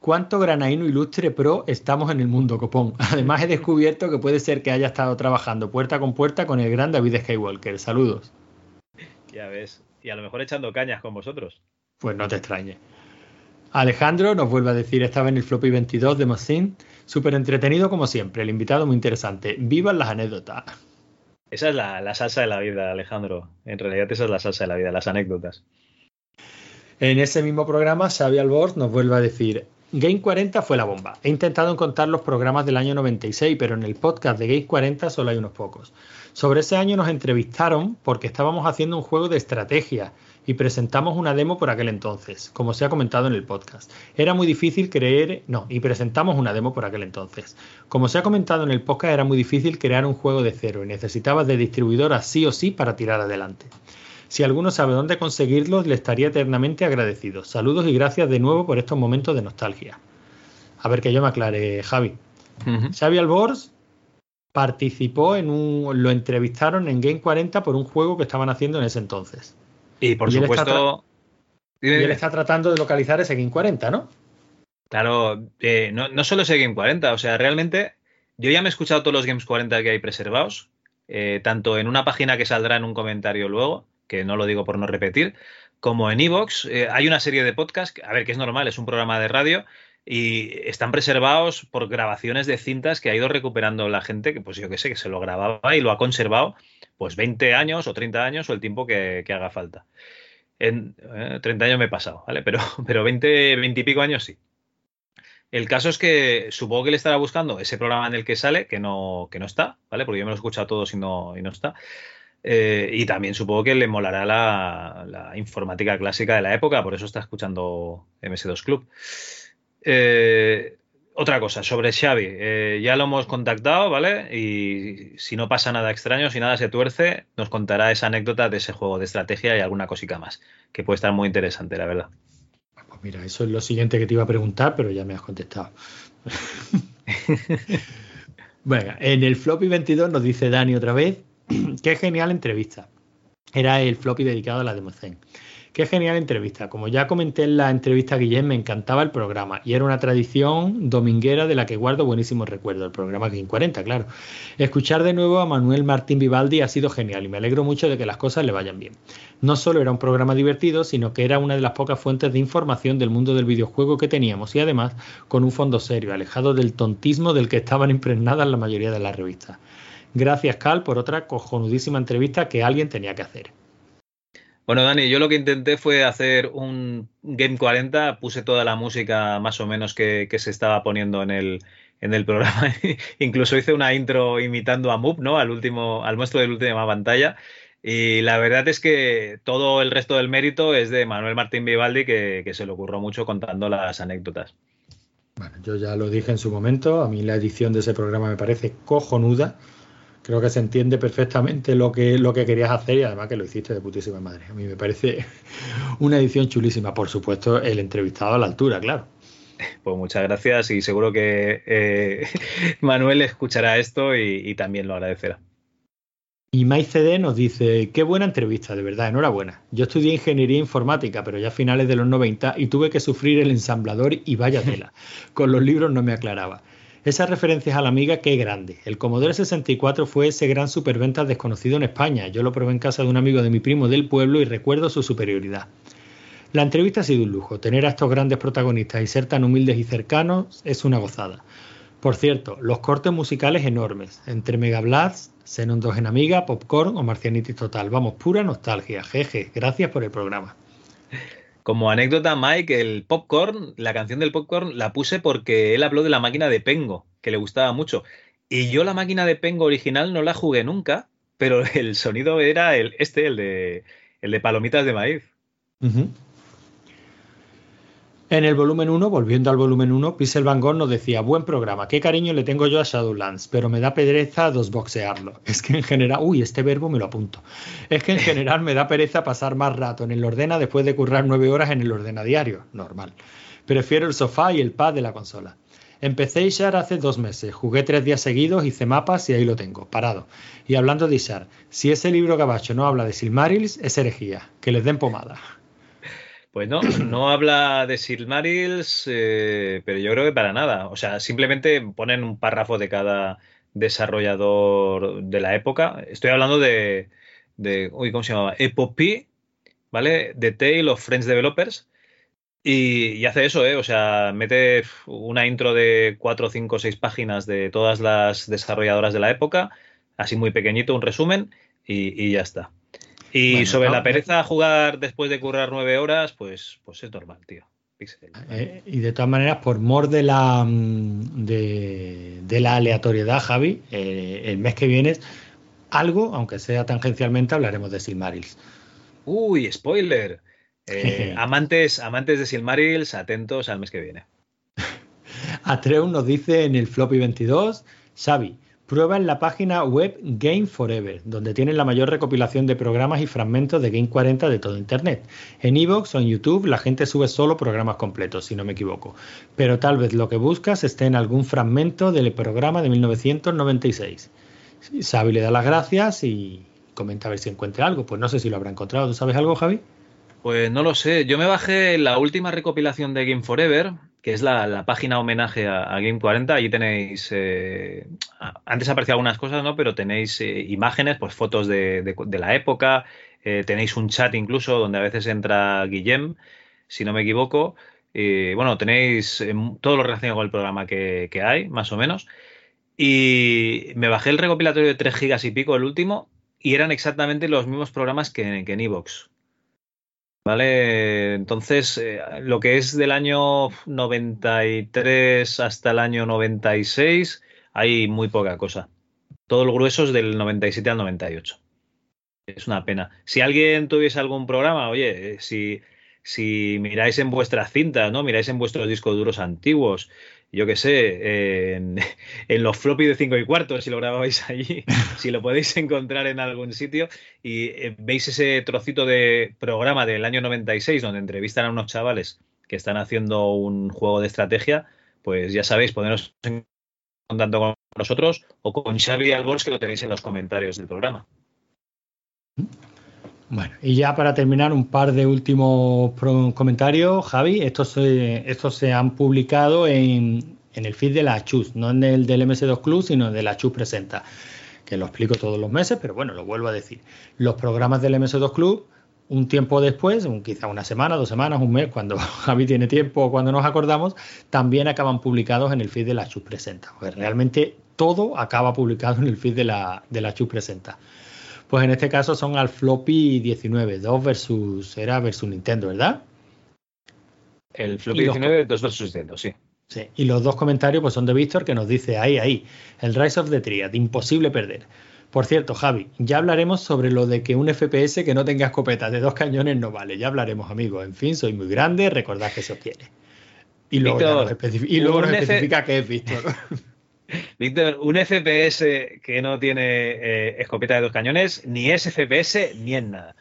¿Cuánto granaíno ilustre pro estamos en el mundo, copón? Además he descubierto que puede ser que haya estado trabajando puerta con puerta con el gran David Skywalker. Saludos. Ya ves. Y a lo mejor echando cañas con vosotros. Pues no te extrañe. Alejandro nos vuelve a decir, estaba en el Floppy 22 de Mossin. Súper entretenido como siempre, el invitado muy interesante. Vivan las anécdotas. Esa es la, la salsa de la vida, Alejandro. En realidad esa es la salsa de la vida, las anécdotas. En ese mismo programa, Xavi Albors nos vuelve a decir, Game 40 fue la bomba. He intentado encontrar los programas del año 96, pero en el podcast de Game 40 solo hay unos pocos. Sobre ese año nos entrevistaron porque estábamos haciendo un juego de estrategia y presentamos una demo por aquel entonces, como se ha comentado en el podcast. Era muy difícil creer, no, y presentamos una demo por aquel entonces. Como se ha comentado en el podcast, era muy difícil crear un juego de cero y necesitabas de distribuidoras sí o sí para tirar adelante. Si alguno sabe dónde conseguirlos, le estaría eternamente agradecido. Saludos y gracias de nuevo por estos momentos de nostalgia. A ver que yo me aclare, Javi. Xavi Albors participó en un. Lo entrevistaron en Game 40 por un juego que estaban haciendo en ese entonces. Y por Y él supuesto. Y él está tratando de localizar ese Game 40, ¿no? Claro, eh, no, no solo ese Game 40, o sea, realmente yo ya me he escuchado todos los Games 40 que hay preservados, eh, tanto en una página que saldrá en un comentario luego, que no lo digo por no repetir, como en Evox. hay una serie de podcasts, a ver, que es normal, es un programa de radio y están preservados por grabaciones de cintas que ha ido recuperando la gente, que pues yo que sé, que se lo grababa y lo ha conservado pues 20 años o 30 años o el tiempo que, que haga falta. En eh, 30 años me he pasado, ¿vale? Pero, pero 20, 20 y pico años sí. El caso es que supongo que él estará buscando ese programa en el que sale, que no, que no está, ¿vale? Porque yo me lo he escuchado todos y no, y no está. Eh, y también supongo que le molará la, la informática clásica de la época, por eso está escuchando MS2 Club. Eh, otra cosa, sobre Xavi, eh, ya lo hemos contactado, ¿vale? Y si no pasa nada extraño, si nada se tuerce, nos contará esa anécdota de ese juego de estrategia y alguna cosica más, que puede estar muy interesante, la verdad. Pues mira, eso es lo siguiente que te iba a preguntar, pero ya me has contestado. Venga, en el floppy 22 nos dice Dani otra vez, qué genial entrevista. Era el floppy dedicado a la Democen. Qué genial entrevista. Como ya comenté en la entrevista a Guillem, me encantaba el programa y era una tradición dominguera de la que guardo buenísimos recuerdos. El programa Game 40, claro. Escuchar de nuevo a Manuel Martín Vivaldi ha sido genial y me alegro mucho de que las cosas le vayan bien. No solo era un programa divertido, sino que era una de las pocas fuentes de información del mundo del videojuego que teníamos y además con un fondo serio, alejado del tontismo del que estaban impregnadas la mayoría de las revistas. Gracias, Cal, por otra cojonudísima entrevista que alguien tenía que hacer. Bueno, Dani, yo lo que intenté fue hacer un Game 40, puse toda la música más o menos que, se estaba poniendo en el, en el programa. Incluso hice una intro imitando a Moop, ¿no? Al último, al monstruo de la última pantalla. Y la verdad es que todo el resto del mérito es de Manuel Martín Vivaldi, que, que se le ocurrió mucho contando las anécdotas. Bueno, yo ya lo dije en su momento, a mí la edición de ese programa me parece cojonuda. Creo que se entiende perfectamente lo que, lo que querías hacer y además que lo hiciste de putísima madre. A mí me parece una edición chulísima. Por supuesto, el entrevistado a la altura, claro. Pues muchas gracias y seguro que eh, Manuel escuchará esto y, y, también lo agradecerá. Y MyCD nos dice, qué buena entrevista, de verdad, enhorabuena. Yo estudié ingeniería informática, pero ya a finales de los 90 y tuve que sufrir el ensamblador y vaya tela. Con los libros no me aclaraba. Esas referencias a la amiga, qué grande. El Commodore 64 fue ese gran superventas desconocido en España. Yo lo probé en casa de un amigo de mi primo del pueblo y recuerdo su superioridad. La entrevista ha sido un lujo. Tener a estos grandes protagonistas y ser tan humildes y cercanos es una gozada. Por cierto, los cortes musicales enormes. Entre Mega Blast, Xenon 2 en Amiga, Popcorn o Marcianitis Total. Vamos, pura nostalgia. Jeje, gracias por el programa. Como anécdota, Mike, el popcorn, la canción del popcorn la puse porque él habló de la máquina de Pengo, que le gustaba mucho. Y yo la máquina de Pengo original no la jugué nunca, pero el sonido era el este, el de, el de palomitas de maíz. En el volumen 1, volviendo al volumen 1, Pixel Van Gogh nos decía, buen programa, qué cariño le tengo yo a Shadowlands, pero me da pereza dosboxearlo. Es que en general, uy, este verbo me lo apunto. Es que en general me da pereza pasar más rato en el ordena después de currar nueve horas en el ordena diario, normal. Prefiero el sofá y el pad de la consola. Empecé Ishar hace dos meses, jugué tres días seguidos, hice mapas y ahí lo tengo, parado. Y hablando de Ishar, si ese libro gabacho no habla de Silmarils, es herejía, que les den pomada. Pues no, no habla de Silmarils, eh, pero yo creo que para nada. O sea, simplemente ponen un párrafo de cada desarrollador de la época. Estoy hablando de, uy, ¿cómo se llamaba? Epopee, ¿vale? The Tale of French Developers. Y, hace eso, ¿eh? O sea, mete una intro de cuatro, cinco, seis páginas de todas las desarrolladoras de la época, así muy pequeñito, un resumen, y ya está. Y bueno, sobre no, la pereza a jugar después de currar nueve horas, pues, pues es normal, tío. Eh, y de todas maneras, por mor de la de, de la aleatoriedad, Javi, eh, el mes que viene, algo, aunque sea tangencialmente, hablaremos de Silmarils. Uy, spoiler. Eh, amantes, amantes de Silmarils, atentos al mes que viene. Atreus nos dice en el floppy 22, Xavi, Prueba en la página web Game Forever, donde tienen la mayor recopilación de programas y fragmentos de Game 40 de todo Internet. En Evox o en YouTube la gente sube solo programas completos, si no me equivoco. Pero tal vez lo que buscas esté en algún fragmento del programa de 1996. Xavi le da las gracias y comenta a ver si encuentra algo. Pues no sé si lo habrá encontrado. ¿Tú sabes algo, Javi? Pues no lo sé. Yo me bajé la última recopilación de Game Forever, que es la, la página homenaje a, Game 40. Allí tenéis, eh, antes aparecían algunas cosas, ¿no? Pero tenéis eh, imágenes, pues fotos de, de, la época, eh, tenéis un chat incluso donde a veces entra Guillem, si no me equivoco. bueno, tenéis todo lo relacionado con el programa que, que, hay, más o menos. Y me bajé el recopilatorio de 3 gigas y pico, el último, y eran exactamente los mismos programas que, que en Evox. ¿Vale? Entonces, eh, lo que es del año 93 hasta el año 96, hay muy poca cosa. Todo el grueso es del 97 al 98. Es una pena. Si alguien tuviese algún programa, oye, si, si miráis en vuestras cintas, ¿no? Miráis en vuestros discos duros antiguos, yo qué sé, en, los floppy de 5 y cuarto, si lo grababais allí, si lo podéis encontrar en algún sitio y eh, veis ese trocito de programa del año 96 donde entrevistan a unos chavales que están haciendo un juego de estrategia, pues ya sabéis, poneros en contacto con nosotros o con Xavi Albors que lo tenéis en los comentarios del programa. Bueno, y ya para terminar, un par de últimos comentarios, Javi. Estos se, estos se han publicado en, el feed de la Chus, no en el del MS2 Club, sino de la Chus Presenta, que lo explico todos los meses, pero bueno, lo vuelvo a decir. Los programas del MS2 Club, un tiempo después, un, quizá una semana, dos semanas, un mes, cuando Javi tiene tiempo o cuando nos acordamos, también acaban publicados en el feed de la Chus Presenta. Pues realmente todo acaba publicado en el feed de la Chus Presenta. Pues en este caso son al floppy 19, 2 versus era versus Nintendo, ¿verdad? El floppy 19, 2 versus Nintendo, sí. Sí, y los dos comentarios pues son de Víctor que nos dice ahí, ahí, el Rise of the Triad, imposible perder. Por cierto, Javi, ya hablaremos sobre lo de que un FPS que no tenga escopeta de dos cañones no vale. Ya hablaremos, amigos. En fin, soy muy grande, recordad que se os quiere. Y luego, Víctor, nos, especifica, y luego nos especifica qué es Víctor. Víctor, un FPS que no tiene eh, escopeta de dos cañones, ni es FPS ni es nada.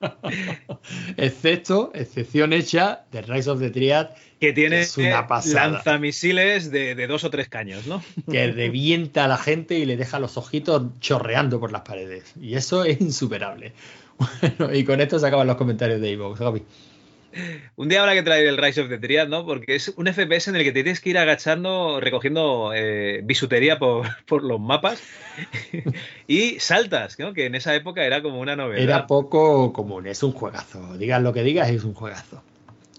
Excepto, excepción hecha de Rise of the Triad, que tiene es una lanzamisiles de, de, dos o tres caños, ¿no? Que revienta a la gente y le deja los ojitos chorreando por las paredes. Y eso es insuperable. Bueno, y con esto se acaban los comentarios de Evox, Gaby. Un día habrá que traer el Rise of the Triad, ¿no? Porque es un FPS en el que te tienes que ir agachando, recogiendo eh, bisutería por, por, los mapas y saltas, ¿no? Que en esa época era como una novedad. Era poco común, es un juegazo. Digas lo que digas, es un juegazo.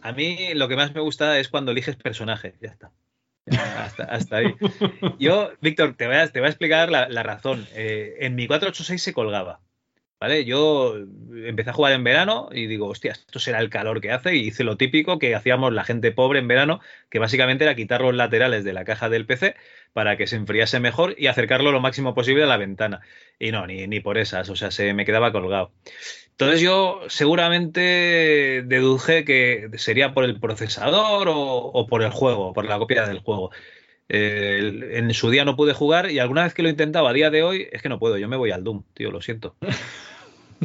A mí lo que más me gusta es cuando eliges personaje, ya está. Ya, hasta, hasta, ahí. Yo, Víctor, te voy a, te voy a explicar la, la razón. Eh, en mi 486 se colgaba. ¿Vale? Yo empecé a jugar en verano y digo, hostia, esto será el calor que hace. Y hice lo típico que hacíamos la gente pobre en verano, que básicamente era quitar los laterales de la caja del PC para que se enfriase mejor y acercarlo lo máximo posible a la ventana. Y no, ni, ni por esas, o sea, se me quedaba colgado. Entonces yo seguramente deduje que sería por el procesador o, por el juego, por la copia del juego. En su día no pude jugar y alguna vez que lo intentaba a día de hoy es que no puedo, yo me voy al Doom, tío, lo siento.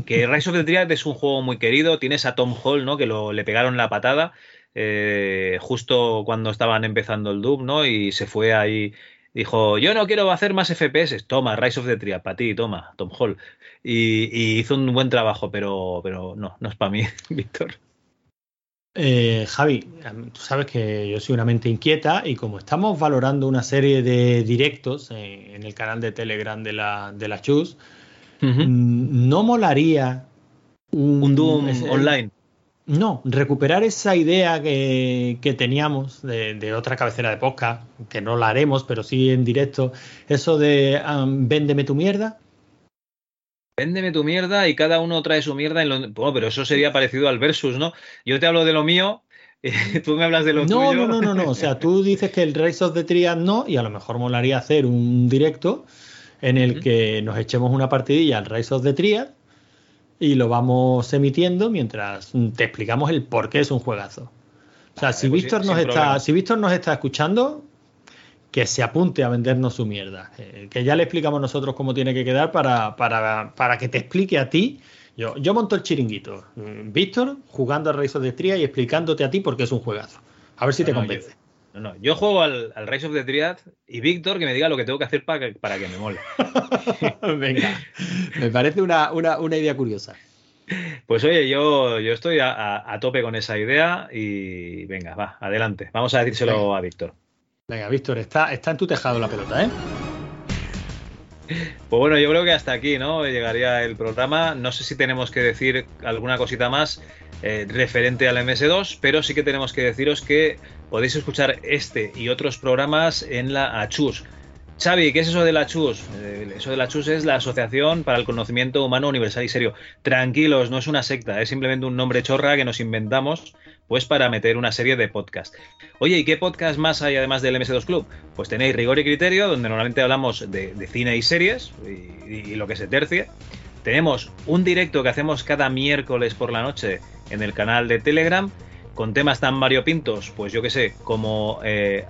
que Rise of the Triad es un juego muy querido, tienes a Tom Hall, ¿no? Que lo, le pegaron la patada eh, justo cuando estaban empezando el Doom, ¿no? Y se fue ahí, dijo, yo no quiero hacer más FPS, toma, Rise of the Triad, para ti, toma, Tom Hall. Y, hizo un buen trabajo, pero, pero no, no es para mí, Víctor. Eh, Javi, tú sabes que yo soy una mente inquieta y como estamos valorando una serie de directos en, en el canal de Telegram de la, de la Chus, uh -huh. no molaría un, un Doom ese, online. No, recuperar esa idea que, que teníamos de, de, otra cabecera de podcast, que no la haremos, pero sí en directo, eso de um, véndeme tu mierda. Véndeme tu mierda y cada uno trae su mierda. En lo... bueno, pero eso sería parecido al versus, ¿no? Yo te hablo de lo mío, eh, tú me hablas de lo no, tuyo. No, no, no, no. O sea, tú dices que el Race of the Triad no, y a lo mejor molaría hacer un directo en el uh -huh. que nos echemos una partidilla al Race of the Triad y lo vamos emitiendo mientras te explicamos el por qué es un juegazo. O sea, vale, si, pues Víctor nos está, si Víctor nos está escuchando, que se apunte a vendernos su mierda. Eh, que ya le explicamos nosotros cómo tiene que quedar para, para, para que te explique a ti. Yo, yo monto el chiringuito. Mm, Víctor jugando al Rise of the Triad y explicándote a ti porque es un juegazo. A ver si te No, convence. No, no, yo juego al, al Rise of the Triad y Víctor que me diga lo que tengo que hacer para que, para que me mole. Venga, me parece una, una, una idea curiosa. Pues oye, yo, yo estoy a, a- a tope con esa idea y venga, va, adelante. Vamos a decírselo a Víctor. Venga, Víctor, está, está en tu tejado la pelota, ¿eh? Pues bueno, yo creo que hasta aquí, ¿no? Llegaría el programa. No sé si tenemos que decir alguna cosita más eh, referente al MS2, pero sí que tenemos que deciros que podéis escuchar este y otros programas en la ACHUS. Xavi, ¿qué es eso de la ACHUS? Eh, eso de la ACHUS es la Asociación para el Conocimiento Humano Universal y Serio. Tranquilos, no es una secta, es simplemente un nombre chorra que nos inventamos pues para meter una serie de podcast. Oye, ¿y qué podcast más hay además del MS2 Club? Pues tenéis Rigor y Criterio, donde normalmente hablamos de, cine y series y, lo que se tercie. Tenemos un directo que hacemos cada miércoles por la noche en el canal de Telegram con temas tan variopintos, pues yo que sé, como eh,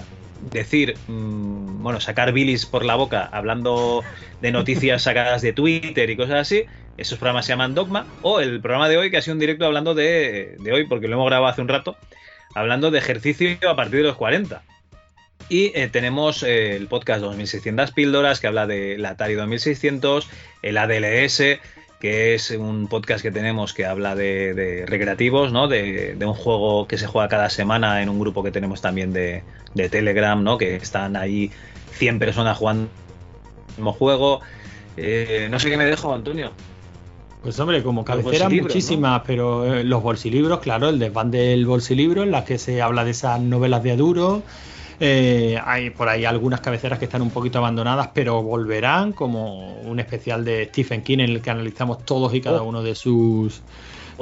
decir, mm, bueno, sacar bilis por la boca hablando de noticias sacadas de Twitter y cosas así. Esos programas se llaman Dogma. O el programa de hoy, que ha sido un directo hablando de, de hoy, porque lo hemos grabado hace un rato, hablando de ejercicio a partir de los 40. Y eh, tenemos eh, el podcast 2600 píldoras que habla de la Atari 2600, el ADLS, que es un podcast que tenemos que habla de, de recreativos, ¿no? De, de un juego que se juega cada semana en un grupo que tenemos también de, de Telegram, ¿no? Que están ahí 100 personas jugando el mismo juego. Eh, no sé qué me dejo, Antonio. Pues hombre, como bolsilibros, muchísimas, pero eh, los bolsilibros, claro, el desván del bolsilibro, en las que se habla de esas novelas de Aduro. Eh, hay por ahí algunas cabeceras que están un poquito abandonadas, pero volverán, como un especial de Stephen King en el que analizamos todos y cada Oh. uno de sus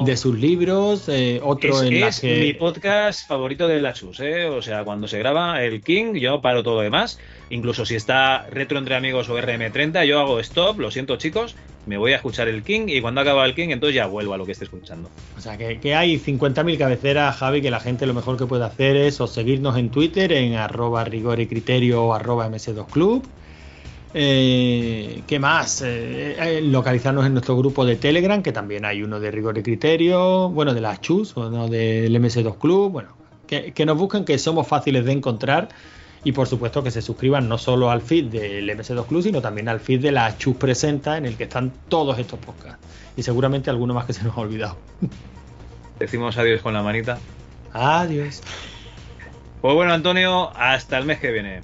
de sus libros, eh, otro es en la es que mi podcast favorito de la ¿eh? O sea, cuando se graba el King, yo paro todo lo demás. Incluso si está Retro entre Amigos o RM30, yo hago stop, lo siento chicos, me voy a escuchar el King y cuando acaba el King, entonces ya vuelvo a lo que esté escuchando. O sea, que, que hay 50.000 cabeceras, Javi, que la gente lo mejor que puede hacer es o seguirnos en Twitter en arroba rigor y criterio o arroba ms2club. Eh, ¿Qué más? Eh, eh, localizarnos en nuestro grupo de Telegram, que también hay uno de rigor y criterio, bueno, de las chus, uno del MS2 Club, bueno, que, que nos busquen, que somos fáciles de encontrar. Y por supuesto que se suscriban no solo al feed del MS2 Club, sino también al feed de la Chus Presenta, en el que están todos estos podcasts. Y seguramente alguno más que se nos ha olvidado. Decimos adiós con la manita. Adiós. Pues bueno, Antonio, hasta el mes que viene.